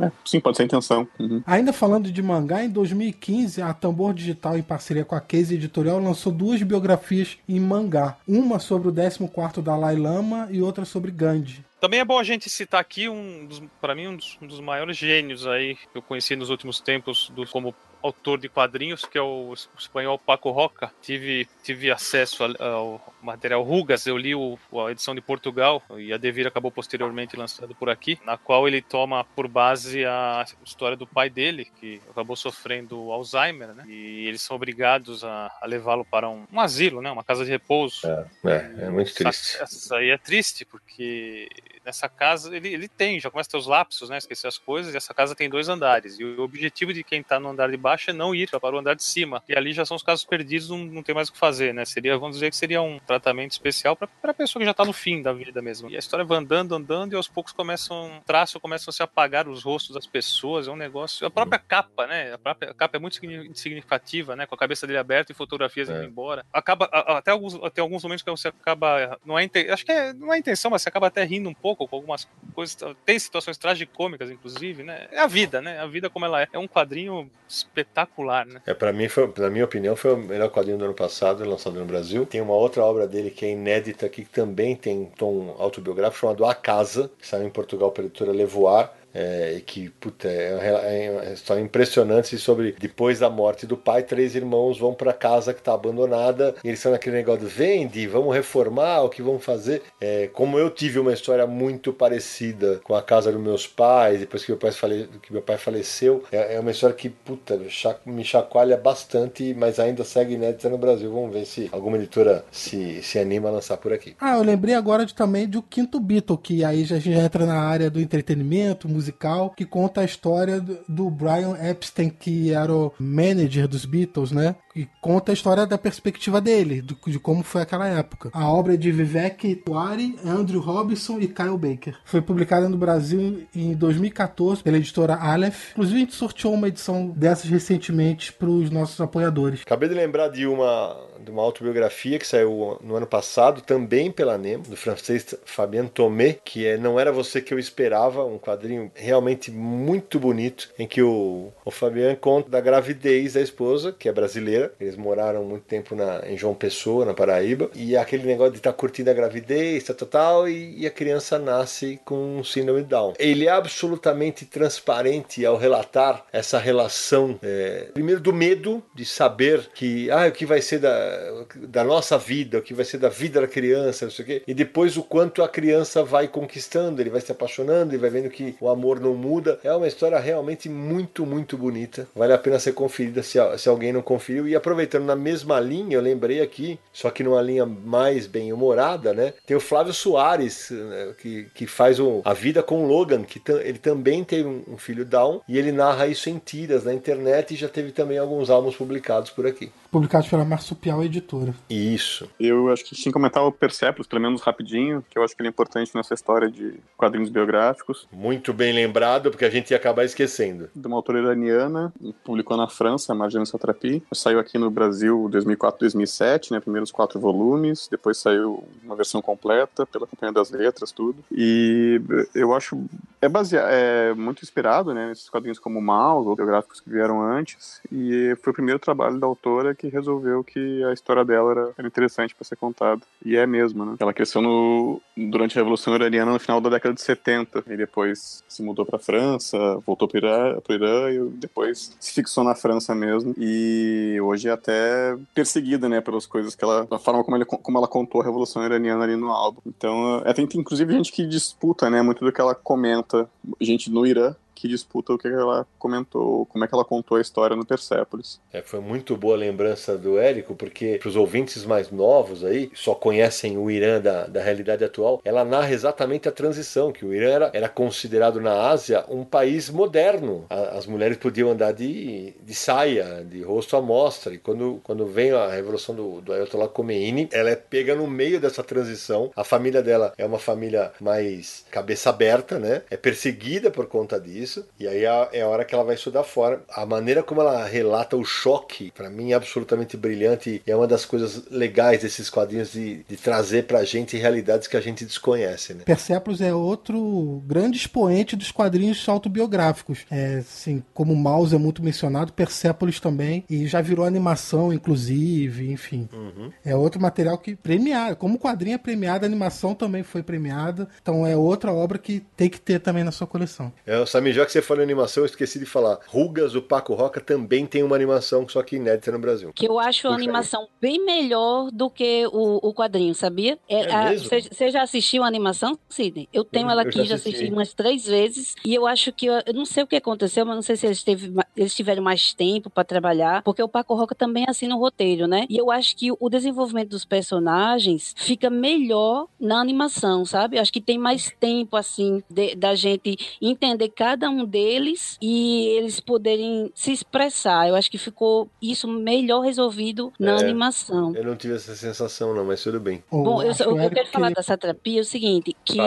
É, sim, pode ser a intenção. Uhum. Ainda falando de mangá, em 2015, a Tambor Digital, em parceria com a Case Editorial, lançou duas biografias em mangá. Uma sobre o 14 Dalai Lama e outra sobre Gandhi. Também é bom a gente citar aqui um para mim um dos, um dos, maiores gênios aí que eu conheci nos últimos tempos do, como autor de quadrinhos, que é o, espanhol Paco Roca. Tive, tive acesso ao material Rugas, eu li o, a edição de Portugal, e a Devir acabou posteriormente lançando por aqui, na qual ele toma por base a história do pai dele, que acabou sofrendo Alzheimer, né? E eles são obrigados a, a levá-lo para um, um, asilo, né? Uma casa de repouso. É, é, é muito triste. Isso aí é triste, porque nessa casa ele, ele tem, já começa a ter os lapsos, né? Esquecer as coisas, e essa casa tem dois andares. E o objetivo de quem está no andar de baixo é não ir para o andar de cima. E ali já são os casos perdidos, não, não tem mais o que fazer, né? Seria, vamos dizer que seria um tratamento especial para a pessoa que já está no fim da vida mesmo. E a história vai andando, andando, e aos poucos começam, traço começam a se apagar os rostos das pessoas. É um negócio. A própria capa, né? A própria a capa é muito significativa, né? Com a cabeça dele aberta e fotografias é. indo embora. Acaba, até alguns, até alguns momentos que você acaba. Não é, acho que é, não é intenção, mas você acaba até rindo um pouco com algumas coisas. Tem situações tragicômicas, inclusive, né? É a vida, né? A vida como ela é. É um quadrinho espetacular, né? É, para mim, foi, na minha opinião, foi o melhor quadrinho do ano passado, lançado no Brasil. Tem uma outra obra obra dele que é inédita que também tem tom autobiográfico, chamado A Casa, que saiu em Portugal pela editora Levoar. É, que puta, é uma história impressionante sobre depois da morte do pai, três irmãos vão para casa que está abandonada e eles estão naquele negócio vende, vamos reformar, o que vamos fazer. É, como eu tive uma história muito parecida com a casa dos meus pais, depois que meu pai, fale, que meu pai faleceu, é, é uma história que puta, me chacoalha bastante, mas ainda segue inédita no Brasil. Vamos ver se alguma editora se, se anima a lançar por aqui. Ah, eu lembrei agora de, também do Quinto Beatle, que aí já, já entra na área do entretenimento, musical que conta a história do Brian Epstein, que era o manager dos Beatles, né? E conta a história da perspectiva dele, de, como foi aquela época. A obra é de Vivek Tuari, Andrew Robinson e Kyle Baker. Foi publicada no Brasil em 2014 pela editora Aleph. Inclusive, a gente sorteou uma edição dessas recentemente para os nossos apoiadores. Acabei de lembrar de uma, de uma autobiografia que saiu no ano passado, também pela Nemo, do francês Fabien Tomé, que é Não Era Você Que Eu Esperava, um quadrinho realmente muito bonito, em que o, o Fabien conta da gravidez da esposa, que é brasileira. Eles moraram muito tempo na, em João Pessoa, na Paraíba, e aquele negócio de estar tá curtindo a gravidez, tal, tal, tal e, e, a criança nasce com síndrome de Down. Ele é absolutamente transparente ao relatar essa relação, é, primeiro do medo de saber que, ah, o que vai ser da, da nossa vida, o que vai ser da vida da criança, não sei o quê, e depois o quanto a criança vai conquistando, ele vai se apaixonando, ele vai vendo que o amor não muda. É uma história realmente muito, muito bonita. Vale a pena ser conferida se, se alguém não conferiu. E aproveitando na mesma linha, eu lembrei aqui, só que numa linha mais bem humorada, né? Tem o Flávio Soares, né, que, que faz o, a vida com o Logan, que ele também teve um, um filho Down, e ele narra isso em tiras na internet e já teve também alguns álbuns publicados por aqui publicados pela Marsupial Editora. Isso. Eu acho que sim comentar o Persepolis, pelo menos rapidinho, que eu acho que ele é importante nessa história de quadrinhos biográficos. Muito bem lembrado, porque a gente ia acabar esquecendo. De uma autora iraniana, publicou na França, Marjane Satrapi. Saiu aqui no Brasil 2004, 2007, né, primeiros quatro volumes. Depois saiu uma versão completa pela Companhia das Letras, tudo. E eu acho é baseado, é muito inspirado, né, nesses quadrinhos como Maus ou biográficos que vieram antes. E foi o primeiro trabalho da autora que resolveu que a história dela era, era interessante para ser contada. E é mesmo, né? Ela cresceu no, durante a Revolução Iraniana no final da década de 70 e depois mudou para França, voltou para Irã, Irã e depois se fixou na França mesmo. E hoje é até perseguida, né, pelas coisas que ela, a forma como, ele, como ela contou a Revolução Iraniana ali no álbum. Então, é, tem inclusive gente que disputa, né, muito do que ela comenta, gente no Irã que disputa o que ela comentou, como é que ela contou a história no Persépolis. É, foi muito boa a lembrança do Érico, porque para os ouvintes mais novos aí, só conhecem o Irã da, da realidade atual, ela narra exatamente a transição, que o Irã era, era considerado na Ásia um país moderno. A, as mulheres podiam andar de, de saia, de rosto à mostra, e quando, quando vem a revolução do, do Ayatollah Khomeini, ela é pega no meio dessa transição. A família dela é uma família mais cabeça aberta, né? É perseguida por conta disso isso. E aí é, a hora que ela vai estudar fora. A maneira como ela relata o choque, para mim, é absolutamente brilhante. E é uma das coisas legais desses quadrinhos de, de trazer pra gente realidades que a gente desconhece, né? Persepolis é outro grande expoente dos quadrinhos autobiográficos. É, assim, como Mouse é muito mencionado, Persepolis também. E já virou animação, inclusive, enfim. Uhum. É outro material que premiado. Como quadrinho é premiado, a animação também foi premiada. Então é outra obra que tem que ter também na sua coleção. É, o Sammy já que você falou em animação, eu esqueci de falar. Rugas, o Paco Roca também tem uma animação, só que inédita no Brasil. Que eu acho a animação bem melhor do que o, o quadrinho, sabia? É, Você é já assistiu a animação, Sidney? Eu tenho eu, ela aqui, já assisti. assisti umas três vezes. E eu acho que. Eu, eu não sei o que aconteceu, mas não sei se eles, teve, eles tiveram mais tempo para trabalhar, porque o Paco Roca também assina o roteiro, né? E eu acho que o desenvolvimento dos personagens fica melhor na animação, sabe? Eu acho que tem mais tempo, assim, de, da gente entender cada um deles e eles poderem se expressar. Eu acho que ficou isso melhor resolvido na é, animação. Eu não tive essa sensação, não, mas tudo bem. Bom, eu, o que eu quero que... falar dessa terapia é o seguinte: que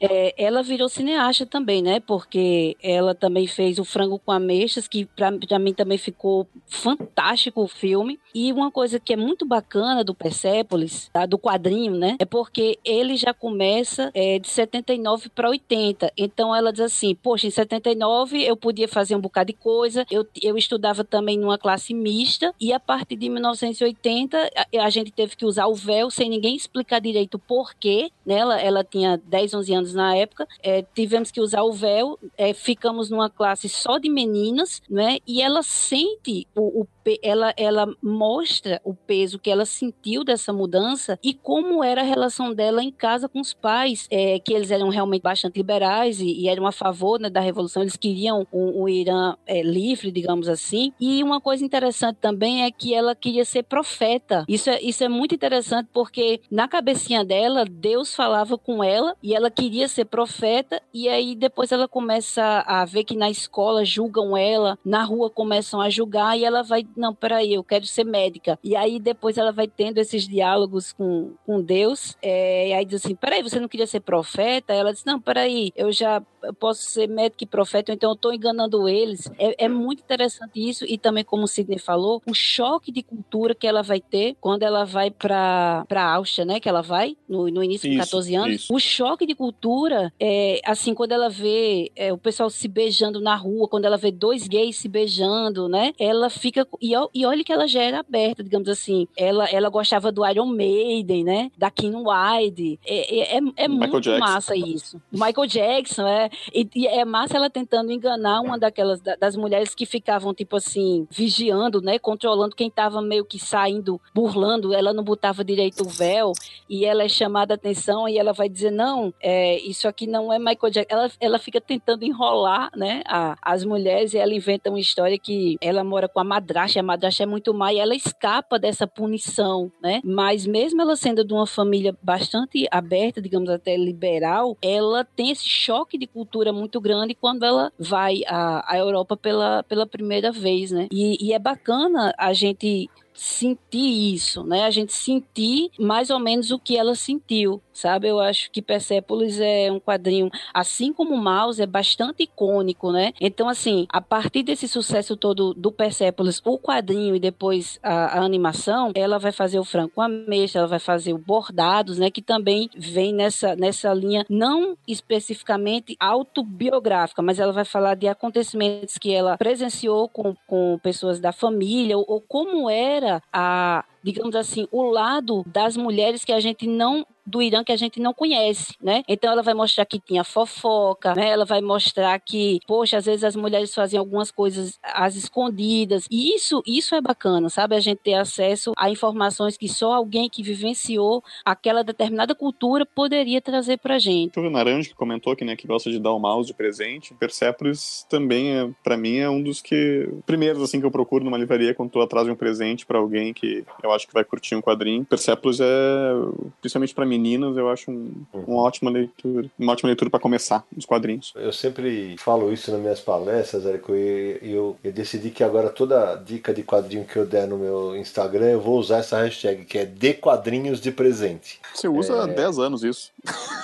é, ela virou cineasta também, né? Porque ela também fez o Frango com Ameixas, que pra, pra mim também ficou fantástico o filme. E uma coisa que é muito bacana do Persepolis, tá? do quadrinho, né? É porque ele já começa é, de 79 para 80. Então ela diz assim: poxa, em 79 89 eu podia fazer um bocado de coisa. Eu, eu estudava também numa classe mista e a partir de 1980 a, a gente teve que usar o véu sem ninguém explicar direito por quê. Né? Ela, ela tinha 10, 11 anos na época. É, tivemos que usar o véu. É, ficamos numa classe só de meninas, né? E ela sente o, o ela, ela mostra o peso que ela sentiu dessa mudança e como era a relação dela em casa com os pais, é, que eles eram realmente bastante liberais e, e eram a favor né, da revolução, eles queriam o, o Irã é, livre, digamos assim. E uma coisa interessante também é que ela queria ser profeta. Isso é, isso é muito interessante porque na cabecinha dela, Deus falava com ela e ela queria ser profeta, e aí depois ela começa a ver que na escola julgam ela, na rua começam a julgar, e ela vai não, peraí, eu quero ser médica. E aí depois ela vai tendo esses diálogos com, com Deus, é, e aí diz assim, peraí, você não queria ser profeta? Ela diz, não, peraí, eu já posso ser médico e profeta, então eu estou enganando eles. É, é, muito interessante isso, e também como o Sidney falou, o choque de cultura que ela vai ter quando ela vai para a Áustria, né, que ela vai, no, no início isso, de 14 anos. Isso. O choque de cultura, é, assim, quando ela vê é, o pessoal se beijando na rua, quando ela vê dois gays se beijando, né, ela fica e, e olha que ela já era aberta, digamos assim. Ela, ela gostava do Iron Maiden, né? Da Kim Wilde. É, é, é, é muito Jackson. massa isso. Michael Jackson, é. E, e, é massa ela tentando enganar uma daquelas das mulheres que ficavam, tipo assim, vigiando, né? Controlando quem tava meio que saindo, burlando. Ela não botava direito o véu. E ela é chamada a atenção e ela vai dizer: não, é, isso aqui não é Michael Jackson. Ela, ela fica tentando enrolar, né? A, as mulheres e ela inventa uma história que ela mora com a madrasta madrasta, a madrasta é muito má e ela escapa dessa punição, né? Mas mesmo ela sendo de uma família bastante aberta, digamos até liberal, ela tem esse choque de cultura muito grande quando ela vai à, à Europa pela, pela primeira vez, né? E, e é bacana a gente sentir isso, né? A gente sentir mais ou menos o que ela sentiu sabe? Eu acho que Persepolis é um quadrinho, assim como Mouse, é bastante icônico, né? Então, assim, a partir desse sucesso todo do Persepolis, o quadrinho e depois a, a animação, ela vai fazer o Franco Ameixa, ela vai fazer o Bordados, né? Que também vem nessa, nessa linha, não especificamente autobiográfica, mas ela vai falar de acontecimentos que ela presenciou com, com pessoas da família, ou, ou como era a digamos assim, o lado das mulheres que a gente não do Irã que a gente não conhece, né? Então ela vai mostrar que tinha fofoca, né? Ela vai mostrar que, poxa, às vezes as mulheres faziam algumas coisas às escondidas. E isso, isso é bacana, sabe? A gente ter acesso a informações que só alguém que vivenciou aquela determinada cultura poderia trazer pra gente. O Naranja que comentou que, né, que gosta de dar o mouse de presente. Persepolis também é, para mim é um dos que primeiros assim que eu procuro numa livraria quando tu atrás de um presente para alguém que eu acho que vai curtir um quadrinho. Persepolis é principalmente para meninas, eu acho um, uhum. uma ótima leitura. Uma ótima leitura para começar os quadrinhos. Eu sempre falo isso nas minhas palestras, Érico, e eu, eu decidi que agora toda dica de quadrinho que eu der no meu Instagram, eu vou usar essa hashtag, que é de quadrinhos de presente. Você usa é... há 10 anos isso.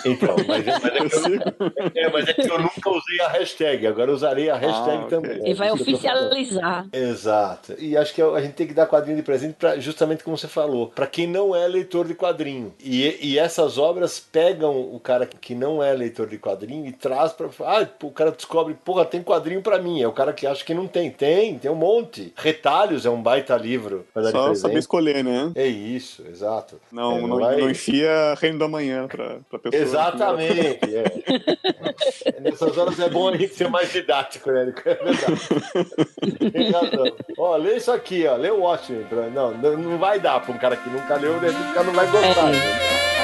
Então, mas, é, mas, é que eu, é, mas é que eu nunca usei a hashtag, agora usarei a hashtag ah, também. E vai oficializar. Exato. E acho que a gente tem que dar quadrinho de presente para justamente como você falou, para quem não é leitor de quadrinho. E, e essas obras pegam o cara que não é leitor de quadrinho e traz para. Ah, o cara descobre, porra, tem quadrinho para mim. É o cara que acha que não tem. Tem, tem um monte. Retalhos é um baita livro. Só saber escolher, né? É isso, exato. Não, é, não, não, vai... não, enfia Reino da Manhã pra, pra pessoa. Exatamente. É. Nessas horas é bom a gente ser mais didático, né? É verdade. tem razão. Ó, lê isso aqui, ó. Lê o Watchmen. Não, não vai dar pra um cara que nunca leu, né? o cara não vai gostar. É. Né?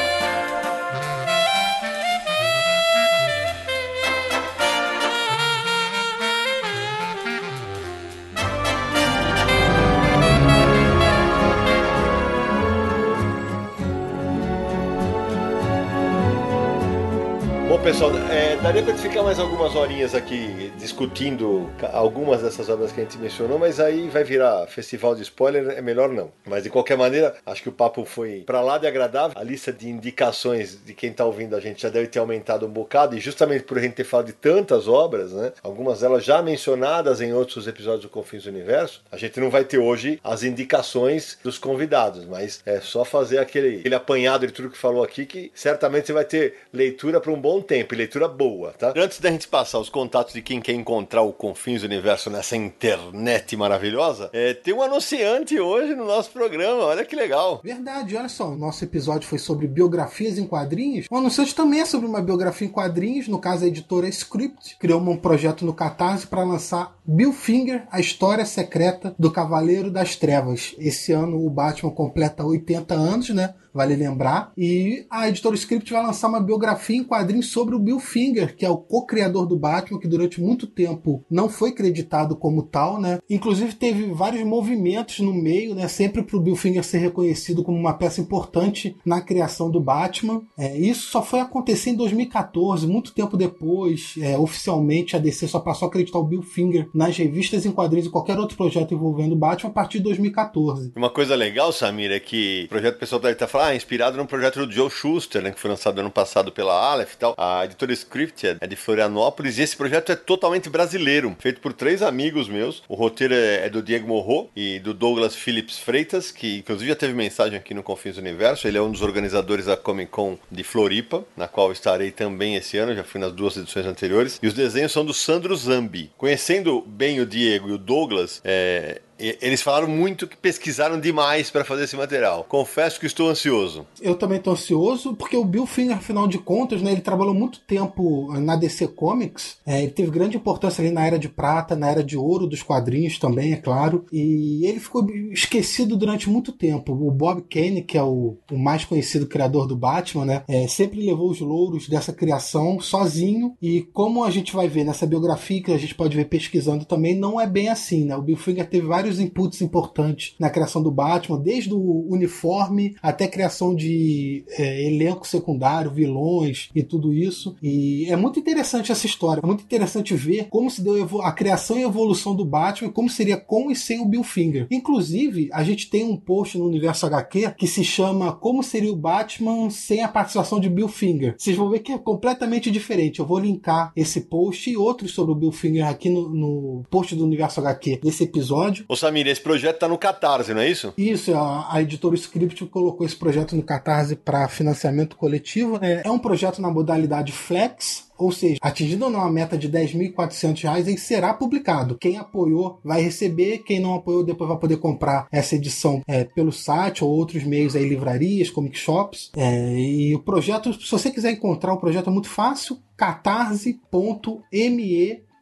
Pessoal, é, daria para ficar mais algumas horinhas aqui discutindo algumas dessas obras que a gente mencionou, mas aí vai virar festival de spoiler, é melhor não. Mas de qualquer maneira, acho que o papo foi para lá de agradável. A lista de indicações de quem está ouvindo a gente já deve ter aumentado um bocado, e justamente por a gente ter falado de tantas obras, né? Algumas delas já mencionadas em outros episódios do Confins do Universo, a gente não vai ter hoje as indicações dos convidados, mas é só fazer aquele, aquele apanhado de tudo que falou aqui que certamente você vai ter leitura para um bom tempo e leitura boa, tá? Antes da gente passar os contatos de quem quer encontrar o Confins do Universo nessa internet maravilhosa, é, tem um anunciante hoje no nosso programa, olha que legal. Verdade, olha só, o nosso episódio foi sobre biografias em quadrinhos. O anunciante também é sobre uma biografia em quadrinhos, no caso a editora Script, criou um projeto no Catarse para lançar Bill Finger, a história secreta do Cavaleiro das Trevas. Esse ano o Batman completa 80 anos, né? Vale lembrar. E a editora Script vai lançar uma biografia em quadrinhos sobre o Bill Finger, que é o co-criador do Batman, que durante muito tempo não foi creditado como tal, né? Inclusive teve vários movimentos no meio, né? Sempre para o Bill Finger ser reconhecido como uma peça importante na criação do Batman. É, isso só foi acontecer em 2014, muito tempo depois. É, oficialmente a DC só passou a acreditar o Bill Finger nas revistas em quadrinhos e qualquer outro projeto envolvendo o Batman a partir de 2014. Uma coisa legal, Samir, é que o projeto pessoal deve estar falando ah, inspirado num projeto do Joe Schuster, né, que foi lançado ano passado pela Aleph e tal. A editora Scripted é de Florianópolis e esse projeto é totalmente brasileiro, feito por três amigos meus. O roteiro é, é do Diego Morro e do Douglas Phillips Freitas, que inclusive já teve mensagem aqui no Confins do Universo. Ele é um dos organizadores da Comic Con de Floripa, na qual estarei também esse ano, já fui nas duas edições anteriores. E os desenhos são do Sandro Zambi. Conhecendo bem o Diego e o Douglas, é, eles falaram muito que pesquisaram demais para fazer esse material. Confesso que estou ansioso. Eu também estou ansioso, porque o Bill Finger, afinal de contas, né, ele trabalhou muito tempo na DC Comics. É, ele teve grande importância ali na Era de Prata, na Era de Ouro dos quadrinhos também, é claro. E ele ficou esquecido durante muito tempo. O Bob Kane, que é o, o mais conhecido criador do Batman, né, é, sempre levou os louros dessa criação sozinho. E como a gente vai ver nessa biografia, que a gente pode ver pesquisando também, não é bem assim. Né? O Bill Finger teve vários vários inputs importantes na criação do Batman, desde o uniforme até criação de é, elenco secundário, vilões e tudo isso. E é muito interessante essa história, é muito interessante ver como se deu a criação e evolução do Batman, como seria com e sem o Bill Finger. Inclusive, a gente tem um post no Universo HQ que se chama Como seria o Batman sem a participação de Bill Finger. Vocês vão ver que é completamente diferente. Eu vou linkar esse post e outros sobre o Bill Finger aqui no, no post do Universo HQ desse episódio. Ô Samir, esse projeto tá no Catarse, não é isso? Isso, a, a editora Script colocou esse projeto no Catarse para financiamento coletivo. É, é um projeto na modalidade Flex, ou seja, atingindo ou não a meta de R$ 10.400, ele será publicado. Quem apoiou vai receber, quem não apoiou depois vai poder comprar essa edição é, pelo site ou outros meios aí, livrarias, comic shops. É, e o projeto, se você quiser encontrar o projeto é muito fácil, catarse.me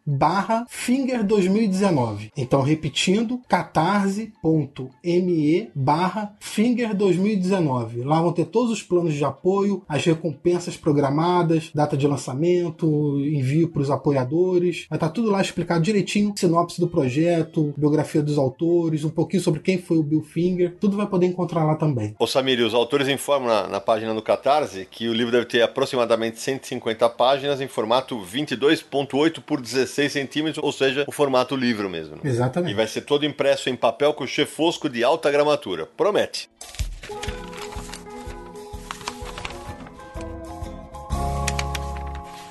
barra Finger 2019. Então, repetindo, catarse.me barra Finger 2019. Lá vão ter todos os planos de apoio, as recompensas programadas, data de lançamento, envio para os apoiadores. Vai estar tá tudo lá explicado direitinho, sinopse do projeto, biografia dos autores, um pouquinho sobre quem foi o Bill Finger. Tudo vai poder encontrar lá também. Ô Samir, os autores informam na, na página do Catarse que o livro deve ter aproximadamente 150 páginas em formato 22.8 por 16 16 centímetros, ou seja, o formato livro mesmo. Né? Exatamente. E vai ser todo impresso em papel couché fosco de alta gramatura. Promete.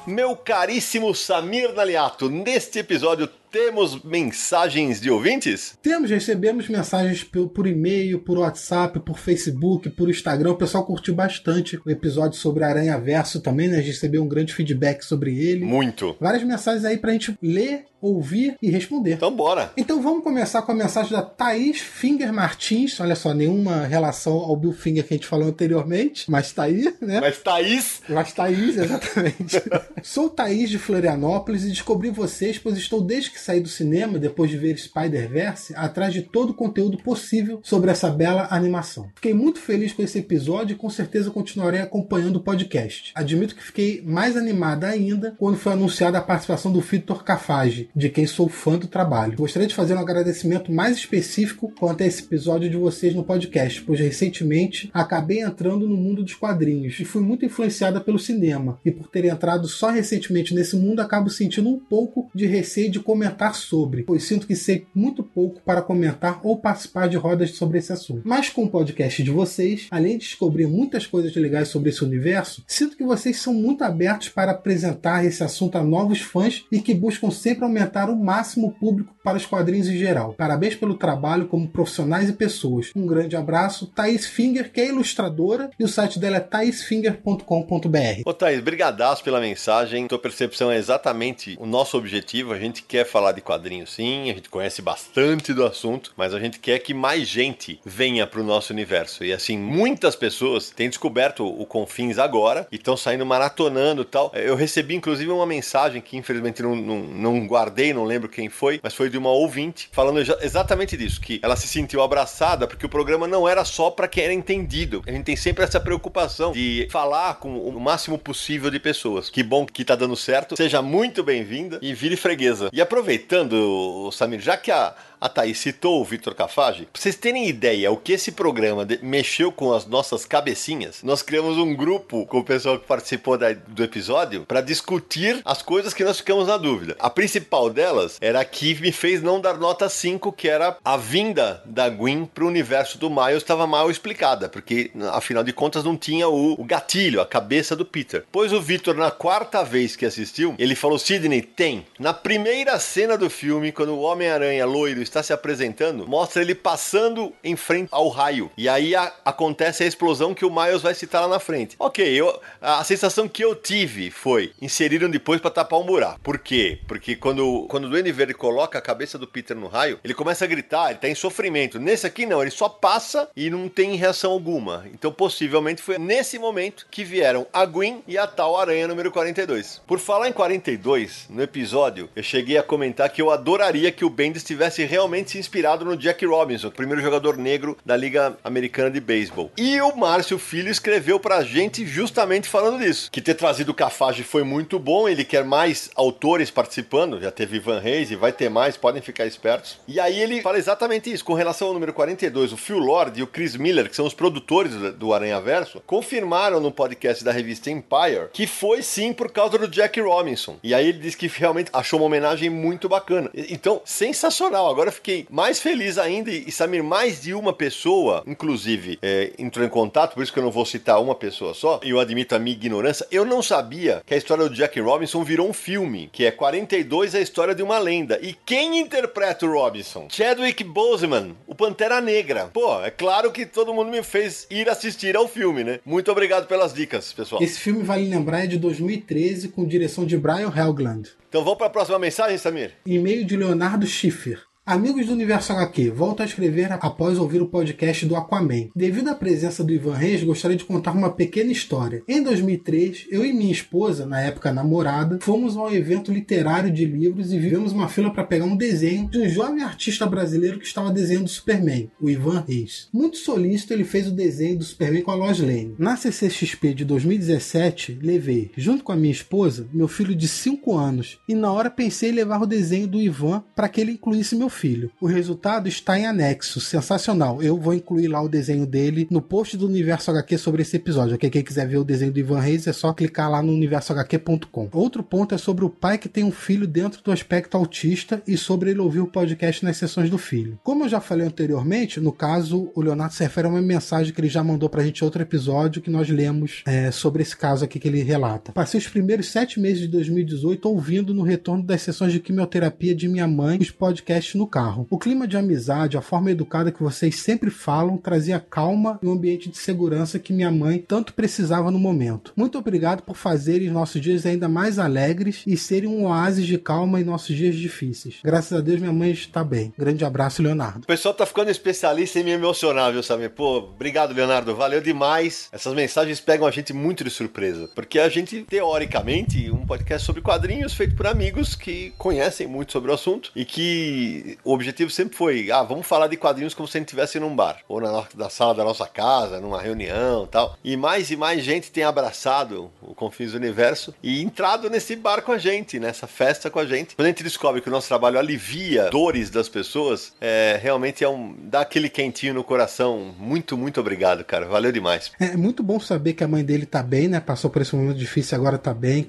Meu caríssimo Samir Naliato, neste episódio temos mensagens de ouvintes? Temos, recebemos mensagens por e-mail, por WhatsApp, por Facebook, por Instagram. O pessoal curtiu bastante o episódio sobre Aranha Verso também, né? A gente recebeu um grande feedback sobre ele. Muito. Várias mensagens aí pra gente ler, ouvir e responder. Então bora. Então vamos começar com a mensagem da Thaís Finger Martins. Olha só, nenhuma relação ao Bill Finger que a gente falou anteriormente, mas tá aí, né? Mas Thaís? Mas Thaís, exatamente. Sou Thaís de Florianópolis e descobri vocês, pois estou desde que saí do cinema, depois de ver Spider-Verse, atrás de todo o conteúdo possível sobre essa bela animação. Fiquei muito feliz com esse episódio e com certeza continuarei acompanhando o podcast. Admito que fiquei mais animada ainda quando foi anunciada a participação do Vitor Cafage, de quem sou fã do trabalho. Gostaria de fazer um agradecimento mais específico quanto a esse episódio de vocês no podcast, pois recentemente acabei entrando no mundo dos quadrinhos e fui muito influenciada pelo cinema, e por ter entrado só recentemente nesse mundo acabo sentindo um pouco de receio de comentar sobre, pois sinto que sei muito pouco para comentar ou participar de rodas sobre esse assunto. Mas com o podcast de vocês, além de descobrir muitas coisas legais sobre esse universo, sinto que vocês são muito abertos para apresentar esse assunto a novos fãs e que buscam sempre aumentar aumentar o máximo público para os quadrinhos em geral. Parabéns pelo trabalho como profissionais e pessoas. Um grande abraço, Thaís Finger, que é ilustradora, e o site dela é thaisfinger.com.br. Ô Thaís, brigadaço pela mensagem. Tua percepção é exatamente o nosso objetivo. A gente quer falar de quadrinhos sim, a gente conhece bastante do assunto, mas a gente quer que mais gente venha para o nosso universo. E assim, muitas pessoas têm descoberto o Confins agora e estão saindo maratonando e tal. Eu recebi inclusive uma mensagem que infelizmente não, não, não não lembro quem foi, mas foi de uma ouvinte falando exatamente disso, que ela se sentiu abraçada porque o programa não era só para quem era entendido. A gente tem sempre essa preocupação de falar com o máximo possível de pessoas. Que bom que tá dando certo. Seja muito bem-vinda e vire freguesa. E aproveitando, Samir, já que a a Thaís citou o Vitor Cafage. Pra vocês terem ideia o que esse programa mexeu com as nossas cabecinhas, nós criamos um grupo com o pessoal que participou da, do episódio para discutir as coisas que nós ficamos na dúvida. A principal delas era a que me fez não dar nota 5, que era a vinda da Gwen pro universo do Miles estava mal explicada, porque afinal de contas não tinha o, o gatilho, a cabeça do Peter. Pois o Vitor, na quarta vez que assistiu, ele falou: Sidney, tem. Na primeira cena do filme, quando o Homem-Aranha loiro está se apresentando, mostra ele passando em frente ao raio. E aí a, acontece a explosão que o Miles vai citar lá na frente. Ok, eu, a sensação que eu tive foi inseriram depois para tapar um buraco. Por quê? Porque quando, quando o Duende Verde coloca a cabeça do Peter no raio, ele começa a gritar, ele tá em sofrimento. Nesse aqui não, ele só passa e não tem reação alguma. Então possivelmente foi nesse momento que vieram a Gwen e a tal aranha número 42. Por falar em 42, no episódio, eu cheguei a comentar que eu adoraria que o Bendis tivesse realmente realmente inspirado no Jack Robinson, o primeiro jogador negro da Liga Americana de Beisebol. E o Márcio Filho escreveu pra gente justamente falando disso. Que ter trazido o Cafage foi muito bom, ele quer mais autores participando, já teve Ivan Reis e vai ter mais, podem ficar espertos. E aí ele fala exatamente isso, com relação ao número 42, o Phil Lord e o Chris Miller, que são os produtores do Aranha Verso, confirmaram no podcast da revista Empire que foi sim por causa do Jack Robinson. E aí ele disse que realmente achou uma homenagem muito bacana. Então, sensacional. Agora Agora fiquei mais feliz ainda e, Samir, mais de uma pessoa, inclusive, é, entrou em contato, por isso que eu não vou citar uma pessoa só, e eu admito a minha ignorância. Eu não sabia que a história do Jack Robinson virou um filme, que é 42 a história de uma lenda. E quem interpreta o Robinson? Chadwick Boseman, o Pantera Negra. Pô, é claro que todo mundo me fez ir assistir ao filme, né? Muito obrigado pelas dicas, pessoal. Esse filme, vale lembrar, é de 2013, com direção de Brian Helgeland. Então vamos para a próxima mensagem, Samir? E-mail de Leonardo Schiffer. Amigos do Universo HQ, volto a escrever após ouvir o podcast do Aquaman. Devido à presença do Ivan Reis, gostaria de contar uma pequena história. Em 2003, eu e minha esposa, na época namorada, fomos a um evento literário de livros e vivemos uma fila para pegar um desenho de um jovem artista brasileiro que estava desenhando Superman, o Ivan Reis. Muito solícito, ele fez o desenho do Superman com a Lois Lane. Na CCXP de 2017, levei, junto com a minha esposa, meu filho de 5 anos, e na hora pensei em levar o desenho do Ivan para que ele incluísse meu filho filho. O resultado está em anexo, sensacional. Eu vou incluir lá o desenho dele no post do Universo HQ sobre esse episódio. Okay? Quem quiser ver o desenho do Ivan Reis é só clicar lá no universohq.com. Outro ponto é sobre o pai que tem um filho dentro do aspecto autista e sobre ele ouvir o podcast nas sessões do filho. Como eu já falei anteriormente, no caso, o Leonardo se refere a uma mensagem que ele já mandou pra gente outro episódio que nós lemos é, sobre esse caso aqui que ele relata. Passei os primeiros sete meses de 2018 ouvindo no retorno das sessões de quimioterapia de minha mãe os podcasts no carro. O clima de amizade, a forma educada que vocês sempre falam, trazia calma e um ambiente de segurança que minha mãe tanto precisava no momento. Muito obrigado por fazerem nossos dias ainda mais alegres e serem um oásis de calma em nossos dias difíceis. Graças a Deus minha mãe está bem. Grande abraço, Leonardo. O pessoal tá ficando especialista em me emocionar, viu, Samir? Pô, obrigado, Leonardo. Valeu demais. Essas mensagens pegam a gente muito de surpresa. Porque a gente, teoricamente, um podcast sobre quadrinhos feito por amigos que conhecem muito sobre o assunto e que o objetivo sempre foi, ah, vamos falar de quadrinhos como se a gente estivesse num bar, ou na, na, sala da nossa casa, numa reunião tal. E mais e mais gente tem abraçado o Confins do Universo e entrado nesse bar com a gente, nessa festa com a gente. Quando a gente descobre que o nosso trabalho alivia dores das pessoas, é, realmente é um. dá aquele quentinho no coração. Muito, muito obrigado, cara. Valeu demais. É muito bom saber que a mãe dele tá bem, né? Passou por esse momento difícil agora tá bem.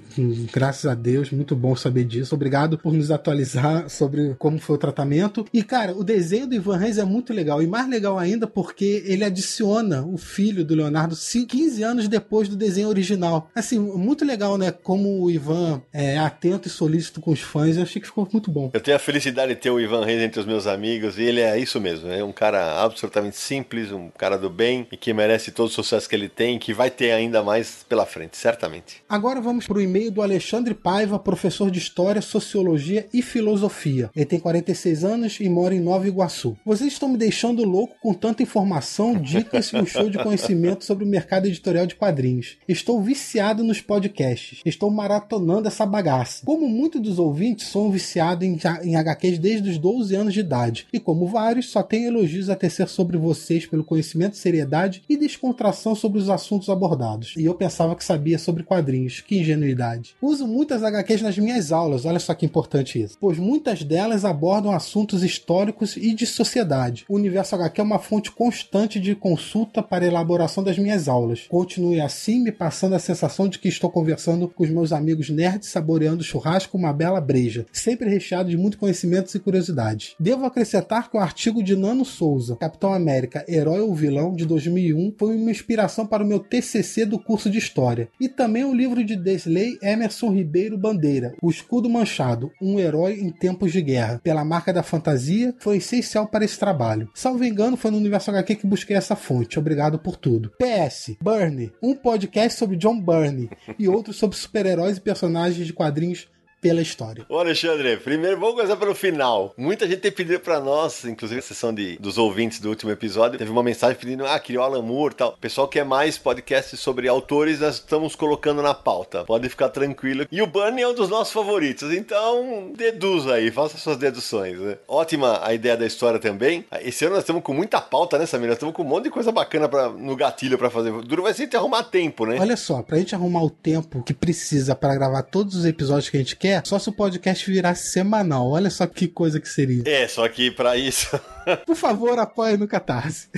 Graças a Deus, muito bom saber disso. Obrigado por nos atualizar sobre como foi o tratamento E, cara, o desenho do Ivan Reis é muito legal. E mais legal ainda porque ele adiciona o filho do Leonardo 15 anos depois do desenho original. Assim, muito legal, né? Como o Ivan é atento e solícito com os fãs. Eu achei que ficou muito bom. Eu tenho a felicidade de ter o Ivan Reis entre os meus amigos. E ele é isso mesmo. É um cara absolutamente simples, um cara do bem e que merece todo o sucesso que ele tem, que vai ter ainda mais pela frente, certamente. Agora vamos para o e-mail do Alexandre Paiva, professor de História, Sociologia e Filosofia. Ele tem 46 anos e mora em Nova Iguaçu. Vocês estão me deixando louco com tanta informação, dicas e um show de conhecimento sobre o mercado editorial de quadrinhos. Estou viciado nos podcasts. Estou maratonando essa bagaça. Como muitos dos ouvintes, sou um viciado em, em HQs desde os 12 anos de idade. E como vários, só tenho elogios a tecer sobre vocês pelo conhecimento, seriedade e descontração sobre os assuntos abordados. E eu pensava que sabia sobre quadrinhos. Que ingenuidade. Uso muitas HQs nas minhas aulas, olha só que importante isso. Pois muitas delas abordam assuntos históricos e de sociedade. O Universo HQ é uma fonte constante de consulta para a elaboração das minhas aulas. Continue assim, me passando a sensação de que estou conversando com os meus amigos nerds saboreando churrasco uma bela breja, sempre recheado de muito conhecimentos e curiosidades. Devo acrescentar que o artigo de Nano Souza, Capitão América, Herói ou Vilão, de 2001, foi uma inspiração para o meu TCC do curso de História. E também o livro de Desley Emerson Ribeiro Bandeira, O Escudo Manchado, um herói em tempos de guerra, pela marca da fantasia, foi essencial para esse trabalho. Salvo engano, foi no Universo HQ que busquei essa fonte. Obrigado por tudo. PS, Burnie, um podcast sobre John Byrne e outro sobre super-heróis e personagens de quadrinhos pela história. Ô Alexandre, primeiro vamos começar pelo final. Muita gente tem pedido para nós, inclusive a sessão de, dos ouvintes do último episódio, teve uma mensagem pedindo, ah, queria o Alan Moore e tal. O pessoal quer mais podcasts sobre autores, nós estamos colocando na pauta. Pode ficar tranquilo. E o Bunny é um dos nossos favoritos, então deduza aí, faça suas deduções. Né? Ótima a ideia da história também. Esse ano nós estamos com muita pauta, né, Samir? Nós estamos com um monte de coisa bacana pra, no gatilho para fazer. Duro vai ser te arrumar tempo, né? Olha só, pra gente arrumar o tempo que precisa para gravar todos os episódios que a gente quer, quer, só se o podcast virasse semanal. Olha só que coisa que seria. É, só que para isso. Por favor, apoie no Catarse.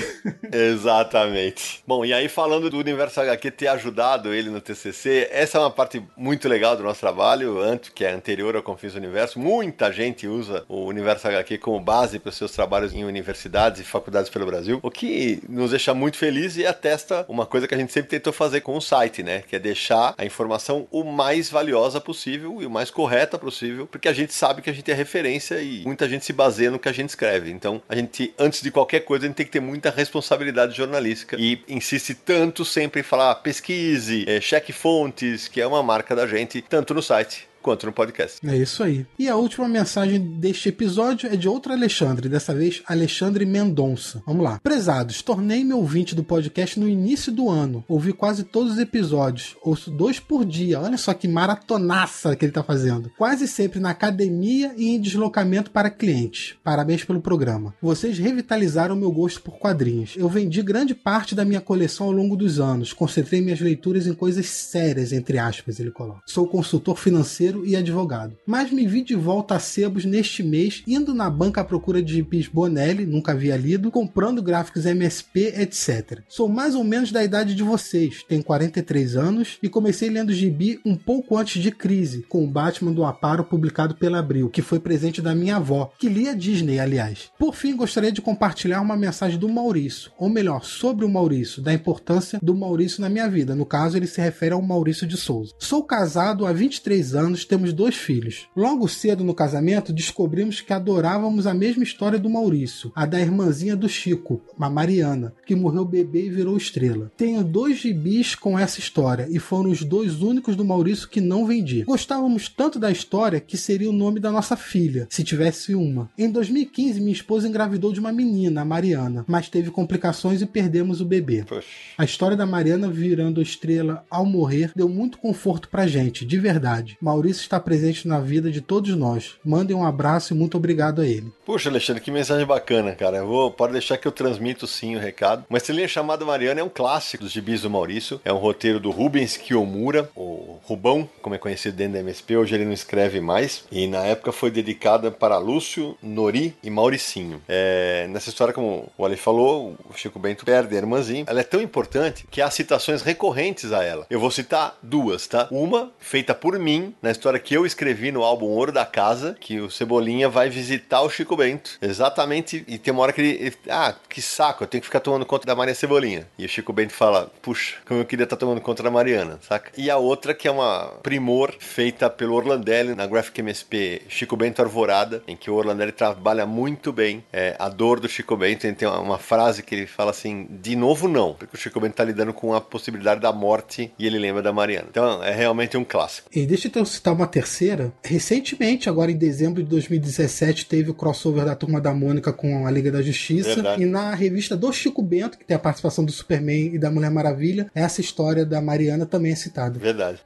Exatamente. Bom, e aí falando do Universo HQ ter ajudado ele no TCC, essa é uma parte muito legal do nosso trabalho, que é anterior ao Confins Universo. Muita gente usa o Universo HQ como base para os seus trabalhos em universidades e faculdades pelo Brasil, o que nos deixa muito felizes e atesta uma coisa que a gente sempre tentou fazer com o site, né? Que é deixar a informação o mais valiosa possível e o mais correta possível, porque a gente sabe que a gente é referência e muita gente se baseia no que a gente escreve. Então, a gente, antes de qualquer coisa, a gente tem que ter muita responsabilidade jornalística e insiste tanto sempre em falar pesquise, é, cheque fontes, que é uma marca da gente, tanto no site quanto no podcast. É isso aí. E a última mensagem deste episódio é de outro Alexandre, dessa vez Alexandre Mendonça. Vamos lá. Prezados, tornei-me ouvinte do podcast no início do ano. Ouvi quase todos os episódios. Ouço dois por dia. Olha só que maratonaça que ele tá fazendo. Quase sempre na academia e em deslocamento para clientes. Parabéns pelo programa. Vocês revitalizaram meu gosto por quadrinhos. Eu vendi grande parte da minha coleção ao longo dos anos. Concentrei minhas leituras em coisas sérias, entre aspas, ele coloca. Sou consultor financeiro e advogado. Mas me vi de volta a sebos neste mês, indo na banca à procura de gibis Bonelli, nunca havia lido, comprando gráficos MSP, etc. Sou mais ou menos da idade de vocês, tenho 43 anos e comecei lendo gibi um pouco antes de Crise, com o Batman do Aparo publicado pela Abril, que foi presente da minha avó, que lia Disney, aliás. Por fim, gostaria de compartilhar uma mensagem do Maurício, ou melhor, sobre o Maurício, da importância do Maurício na minha vida. No caso, ele se refere ao Maurício de Souza. Sou casado há 23 anos temos dois filhos. Logo cedo no casamento, descobrimos que adorávamos a mesma história do Maurício, a da irmãzinha do Chico, a Mariana, que morreu bebê e virou estrela. Tenho dois gibis com essa história e foram os dois únicos do Maurício que não vendi. Gostávamos tanto da história que seria o nome da nossa filha, se tivesse uma. Em 2015, minha esposa engravidou de uma menina, a Mariana, mas teve complicações e perdemos o bebê. Poxa. A história da Mariana virando estrela ao morrer deu muito conforto pra gente, de verdade. Maurício isso está presente na vida de todos nós. Mandem um abraço e muito obrigado a ele. Puxa, Alexandre, que mensagem bacana, cara. Eu vou, pode deixar que eu transmito sim o recado. Uma estrelinha chamada Mariana é um clássico dos gibis do Maurício. É um roteiro do Rubens Kiyomura, o Rubão, como é conhecido dentro da MSP, hoje ele não escreve mais. E na época foi dedicada para Lúcio, Nori e Mauricinho. É, nessa história, como o Ali falou, o Chico Bento perde a irmãzinha. Ela é tão importante que há citações recorrentes a ela. Eu vou citar duas, tá? Uma, feita por mim, na história que eu escrevi no álbum Ouro da Casa, que o Cebolinha vai visitar o Chico Bento. Exatamente, e tem uma hora que ele, ele ah, que saco, eu tenho que ficar tomando conta da Maria Cebolinha. E o Chico Bento fala, puxa, como eu queria estar tomando conta da Mariana, saca? E a outra que é uma primor feita pelo Orlandelli na Graphic MSP Chico Bento Arvorada, em que o Orlandelli trabalha muito bem é, a dor do Chico Bento. Ele tem uma, uma, frase que ele fala assim: de novo não, porque o Chico Bento tá lidando com a possibilidade da morte e ele lembra da Mariana. Então é realmente um clássico. E deixa eu citar uma terceira. Recentemente, agora em dezembro de 2017, teve o crossover da Turma da Mônica com a Liga da Justiça. Verdade. E na revista do Chico Bento, que tem a participação do Superman e da Mulher Maravilha, essa história da Mariana também é citada. Verdade.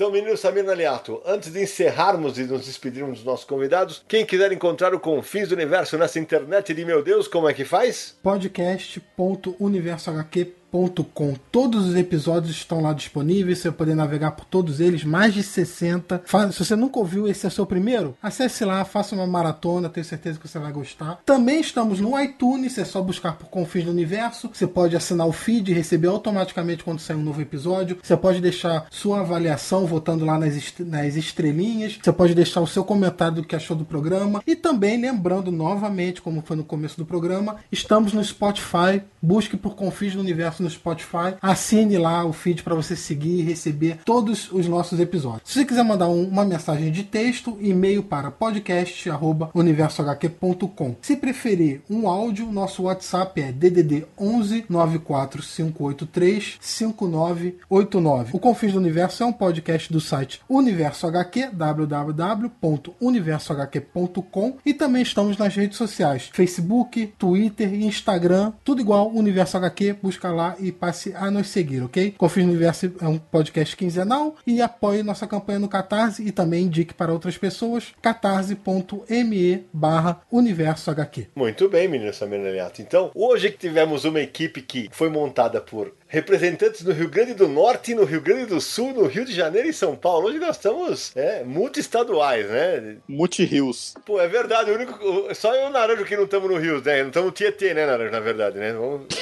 Então, menino Samir Naliato, antes de encerrarmos e nos despedirmos dos nossos convidados, quem quiser encontrar o Confins do Universo nessa internet de meu Deus, como é que faz? podcast.universohq.com com Todos os episódios estão lá disponíveis, você vai poder navegar por todos eles, mais de 60. Se você nunca ouviu, esse é o seu primeiro, acesse lá, faça uma maratona, tenho certeza que você vai gostar. Também estamos no iTunes, é só buscar por Confins do Universo. Você pode assinar o feed e receber automaticamente quando sair um novo episódio. Você pode deixar sua avaliação votando lá nas, est nas estrelinhas. Você pode deixar o seu comentário do que achou do programa. E também lembrando novamente, como foi no começo do programa, estamos no Spotify. Busque por Confins do Universo no Spotify. Assine lá o feed para você seguir e receber todos os nossos episódios. Se você quiser mandar um, uma mensagem de texto, e-mail para podcast@universohq.com. Se preferir um áudio, nosso WhatsApp é DDD 11 94583 5989. O Confins do Universo é um podcast do site Universo HQ, www.universohq.com e também estamos nas redes sociais, Facebook, Twitter e Instagram, tudo igual Universo HQ, busca lá e passe a nos seguir, ok? Confins no Universo é um podcast quinzenal e apoie nossa campanha no Catarse e também indique para outras pessoas catarse.me barra Universo HQ. Muito bem, menino Samir Neliato. Então, hoje que tivemos uma equipe que foi montada por representantes no Rio Grande do Norte, no Rio Grande do Sul, no Rio de Janeiro e São Paulo. Hoje nós estamos é, multi-estaduais, né? Multi-rios. Pô, é verdade. O único, só eu e o Naranjo que não estamos no Rio, né? Não estamos no Tietê, né, Naranjo, na verdade, né? Vamos...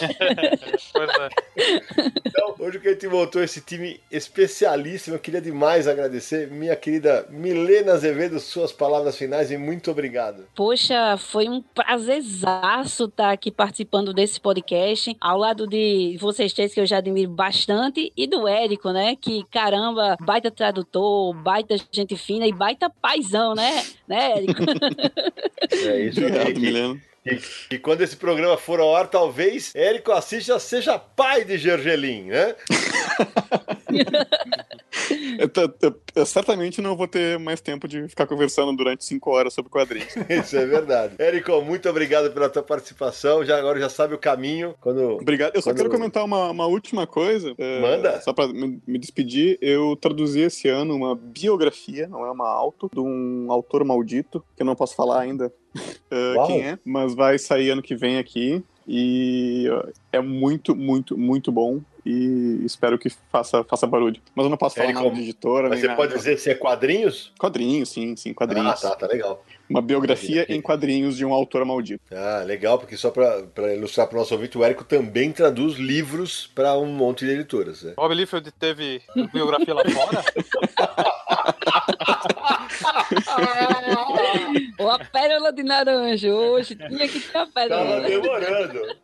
então, hoje que a gente voltou esse time especialíssimo, eu queria demais agradecer. Minha querida Milena Azevedo, suas palavras finais e muito obrigado. Poxa, foi um prazerzaço estar aqui participando desse podcast, ao lado de vocês três que eu já admiro bastante, e do Érico, né? Que caramba, baita tradutor, baita gente fina e baita paizão, né? Né, Érico? É isso Obrigado, Milena. E, e, quando esse programa for ao ar, talvez Érico Assis já seja pai de Gergelim, né? eu, eu, eu, certamente não vou ter mais tempo de ficar conversando durante cinco horas sobre quadrinhos. Isso é verdade. Érico, muito obrigado pela tua participação. Já agora já sabe o caminho. Quando, obrigado. Eu só quero comentar uma, uma última coisa. É, Manda. Só para me, me, despedir, eu traduzi esse ano uma biografia, não é uma auto, de um autor maldito, que eu não posso falar ainda uh, quem é, mas vai sair ano que vem aqui. E é muito, muito, muito bom e espero que faça, faça barulho. Mas eu não posso falar nada de editora. Mas você nada. pode dizer se é quadrinhos? Quadrinhos, sim, sim, quadrinhos. Ah, tá, tá legal. Uma biografia em quadrinhos de um autor maldito. Ah, legal, porque só para ilustrar para o nosso ouvinte, o Érico também traduz livros para um monte de editoras. Né? Bob Liefeld teve biografia lá fora? Ou a pérola de naranja hoje tinha que ter a pérola. Tava demorando.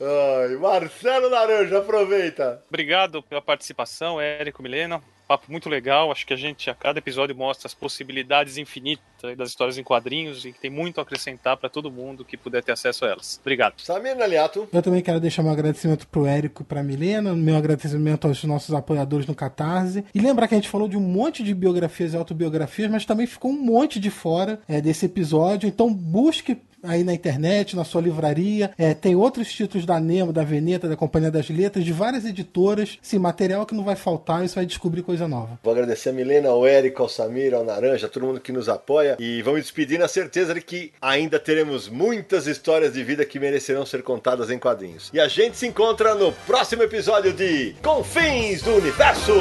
Ai, Marcelo Naranja, aproveita. Obrigado pela participação, Érico Milena papo muito legal. Acho que a gente, a cada episódio, mostra as possibilidades infinitas das histórias em quadrinhos e que tem muito a acrescentar para todo mundo que puder ter acesso a elas. Obrigado. Samir Naliato. Eu também quero deixar meu agradecimento pro Érico e pra Milena, meu agradecimento aos nossos apoiadores no Catarse. E lembrar que a gente falou de um monte de biografias e autobiografias, mas também ficou um monte de fora é, desse episódio. Então busque aí na internet, na sua livraria. É, tem outros títulos da Nemo, da Veneta, da Companhia das Letras, de várias editoras. Sim, material que não vai faltar e você vai descobrir coisa nova. Vou agradecer a Milena, ao Érico, ao Samir, ao Naranja, a todo mundo que nos apoia. E vamos despedir na certeza de que ainda teremos muitas histórias de vida que merecerão ser contadas em quadrinhos. E a gente se encontra no próximo episódio de Confins do Universo!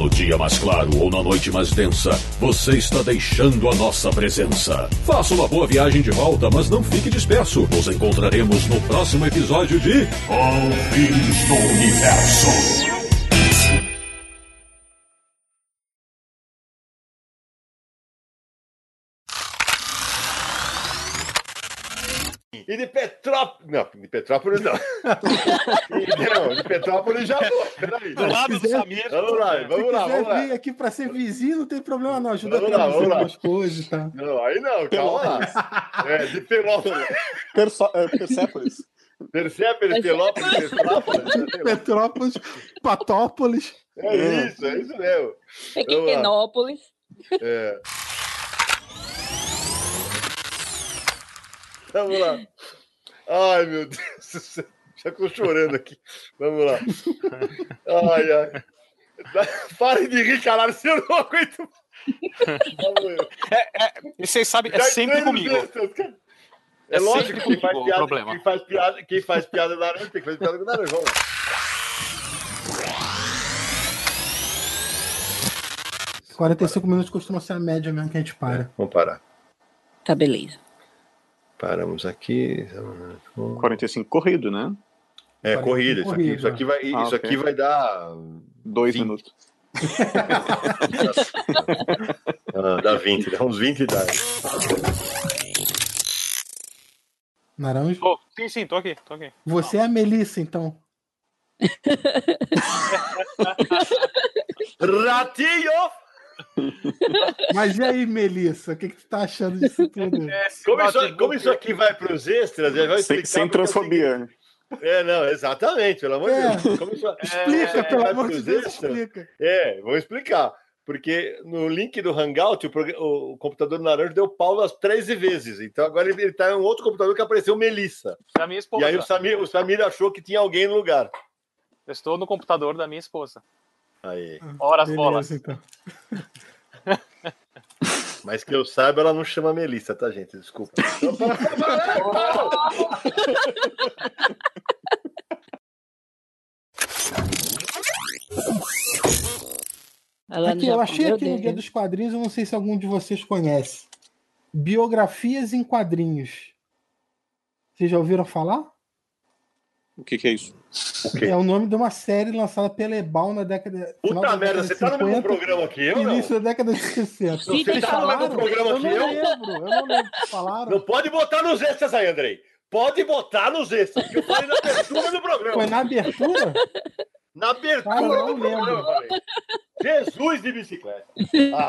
No dia mais claro ou na noite mais densa, você está deixando a nossa presença. Faça uma boa viagem de volta, mas não fique disperso. Nos encontraremos no próximo episódio de Confins do Universo. E de Petrópolis. Não, de Petrópolis não. Não, de Petrópolis já vou. Peraí. Do lado do quiser- Samir. Vamos lá, Se vamos lá, vamos lá. vir aqui pra ser vizinho, não tem problema não. Ajuda Vamos a lá, vamos lá. coisas, tá? Não, aí não, calma lá. É, de Pelópolis. Perso- é. Persepolis, Pelópolis, Petrópolis. sei lá. Petrópolis, Patópolis. É isso, é isso mesmo. Pequenópolis. É. Vamos lá. Ai, meu Deus do céu. Já tô chorando aqui. Vamos lá. Ai, ai. Parem de rir, caralho, se eu não aguento. Vamos, E vocês sabem, é Já sempre comigo. extras. É, É lógico sempre que quem faz, piada, problema. quem faz piada, quem faz piada da laranja tem que fazer piada com laranja. Vamos lá. É. 45 minutos costuma ser a média mesmo que a gente para. Vamos parar. Tá, beleza. Paramos aqui. 45 corrido, né? É, corrida. Isso aqui, isso aqui vai, Ah, isso ok. aqui vai dar. Dois Vinte. minutos. Ah, dá 20, dá uns 20 dá. Naranjo? Oh, sim, sim, tô aqui, tô aqui. Você é a Melissa, então. Ratinho! Mas e aí, Melissa? O que, que tu tá achando disso tudo? Como isso, como isso aqui vai para os extras, Sem, explicar. sem é transfobia. seguinte- É, não, exatamente, pelo amor É. de Deus. Como isso, Explica, é, pelo vai amor de Deus, extras. explica. É, vou explicar. Porque no link do Hangout, o, prog- o computador naranja deu pau umas 13 vezes. Então agora ele está em um outro computador que apareceu Melissa. Da minha esposa. E aí o Samir, o Samir achou que tinha alguém no lugar. Eu estou no computador da minha esposa. Aí. Ora as bolas. então. Mas que eu saiba, ela não chama Melissa, tá, gente? Desculpa. Ela Aqui, eu achei aqui no. Dia dos Quadrinhos, eu não sei se algum de vocês conhece. Biografias em quadrinhos. Vocês já ouviram falar? O que, que é isso? Ok. É o nome de uma série lançada pela Ebal na década. final Puta da merda, década você de tá no mesmo 50, programa aqui, eu não? Início da década de 60. Sim, Você tá no mesmo programa eu que não eu? lembro, eu não lembro. Falaram? Não pode botar nos extras aí, Andrei. Pode botar nos extras, que eu falei na abertura do programa. Foi na abertura? Na abertura Ah, eu não do programa, eu. Jesus de bicicleta. Ah,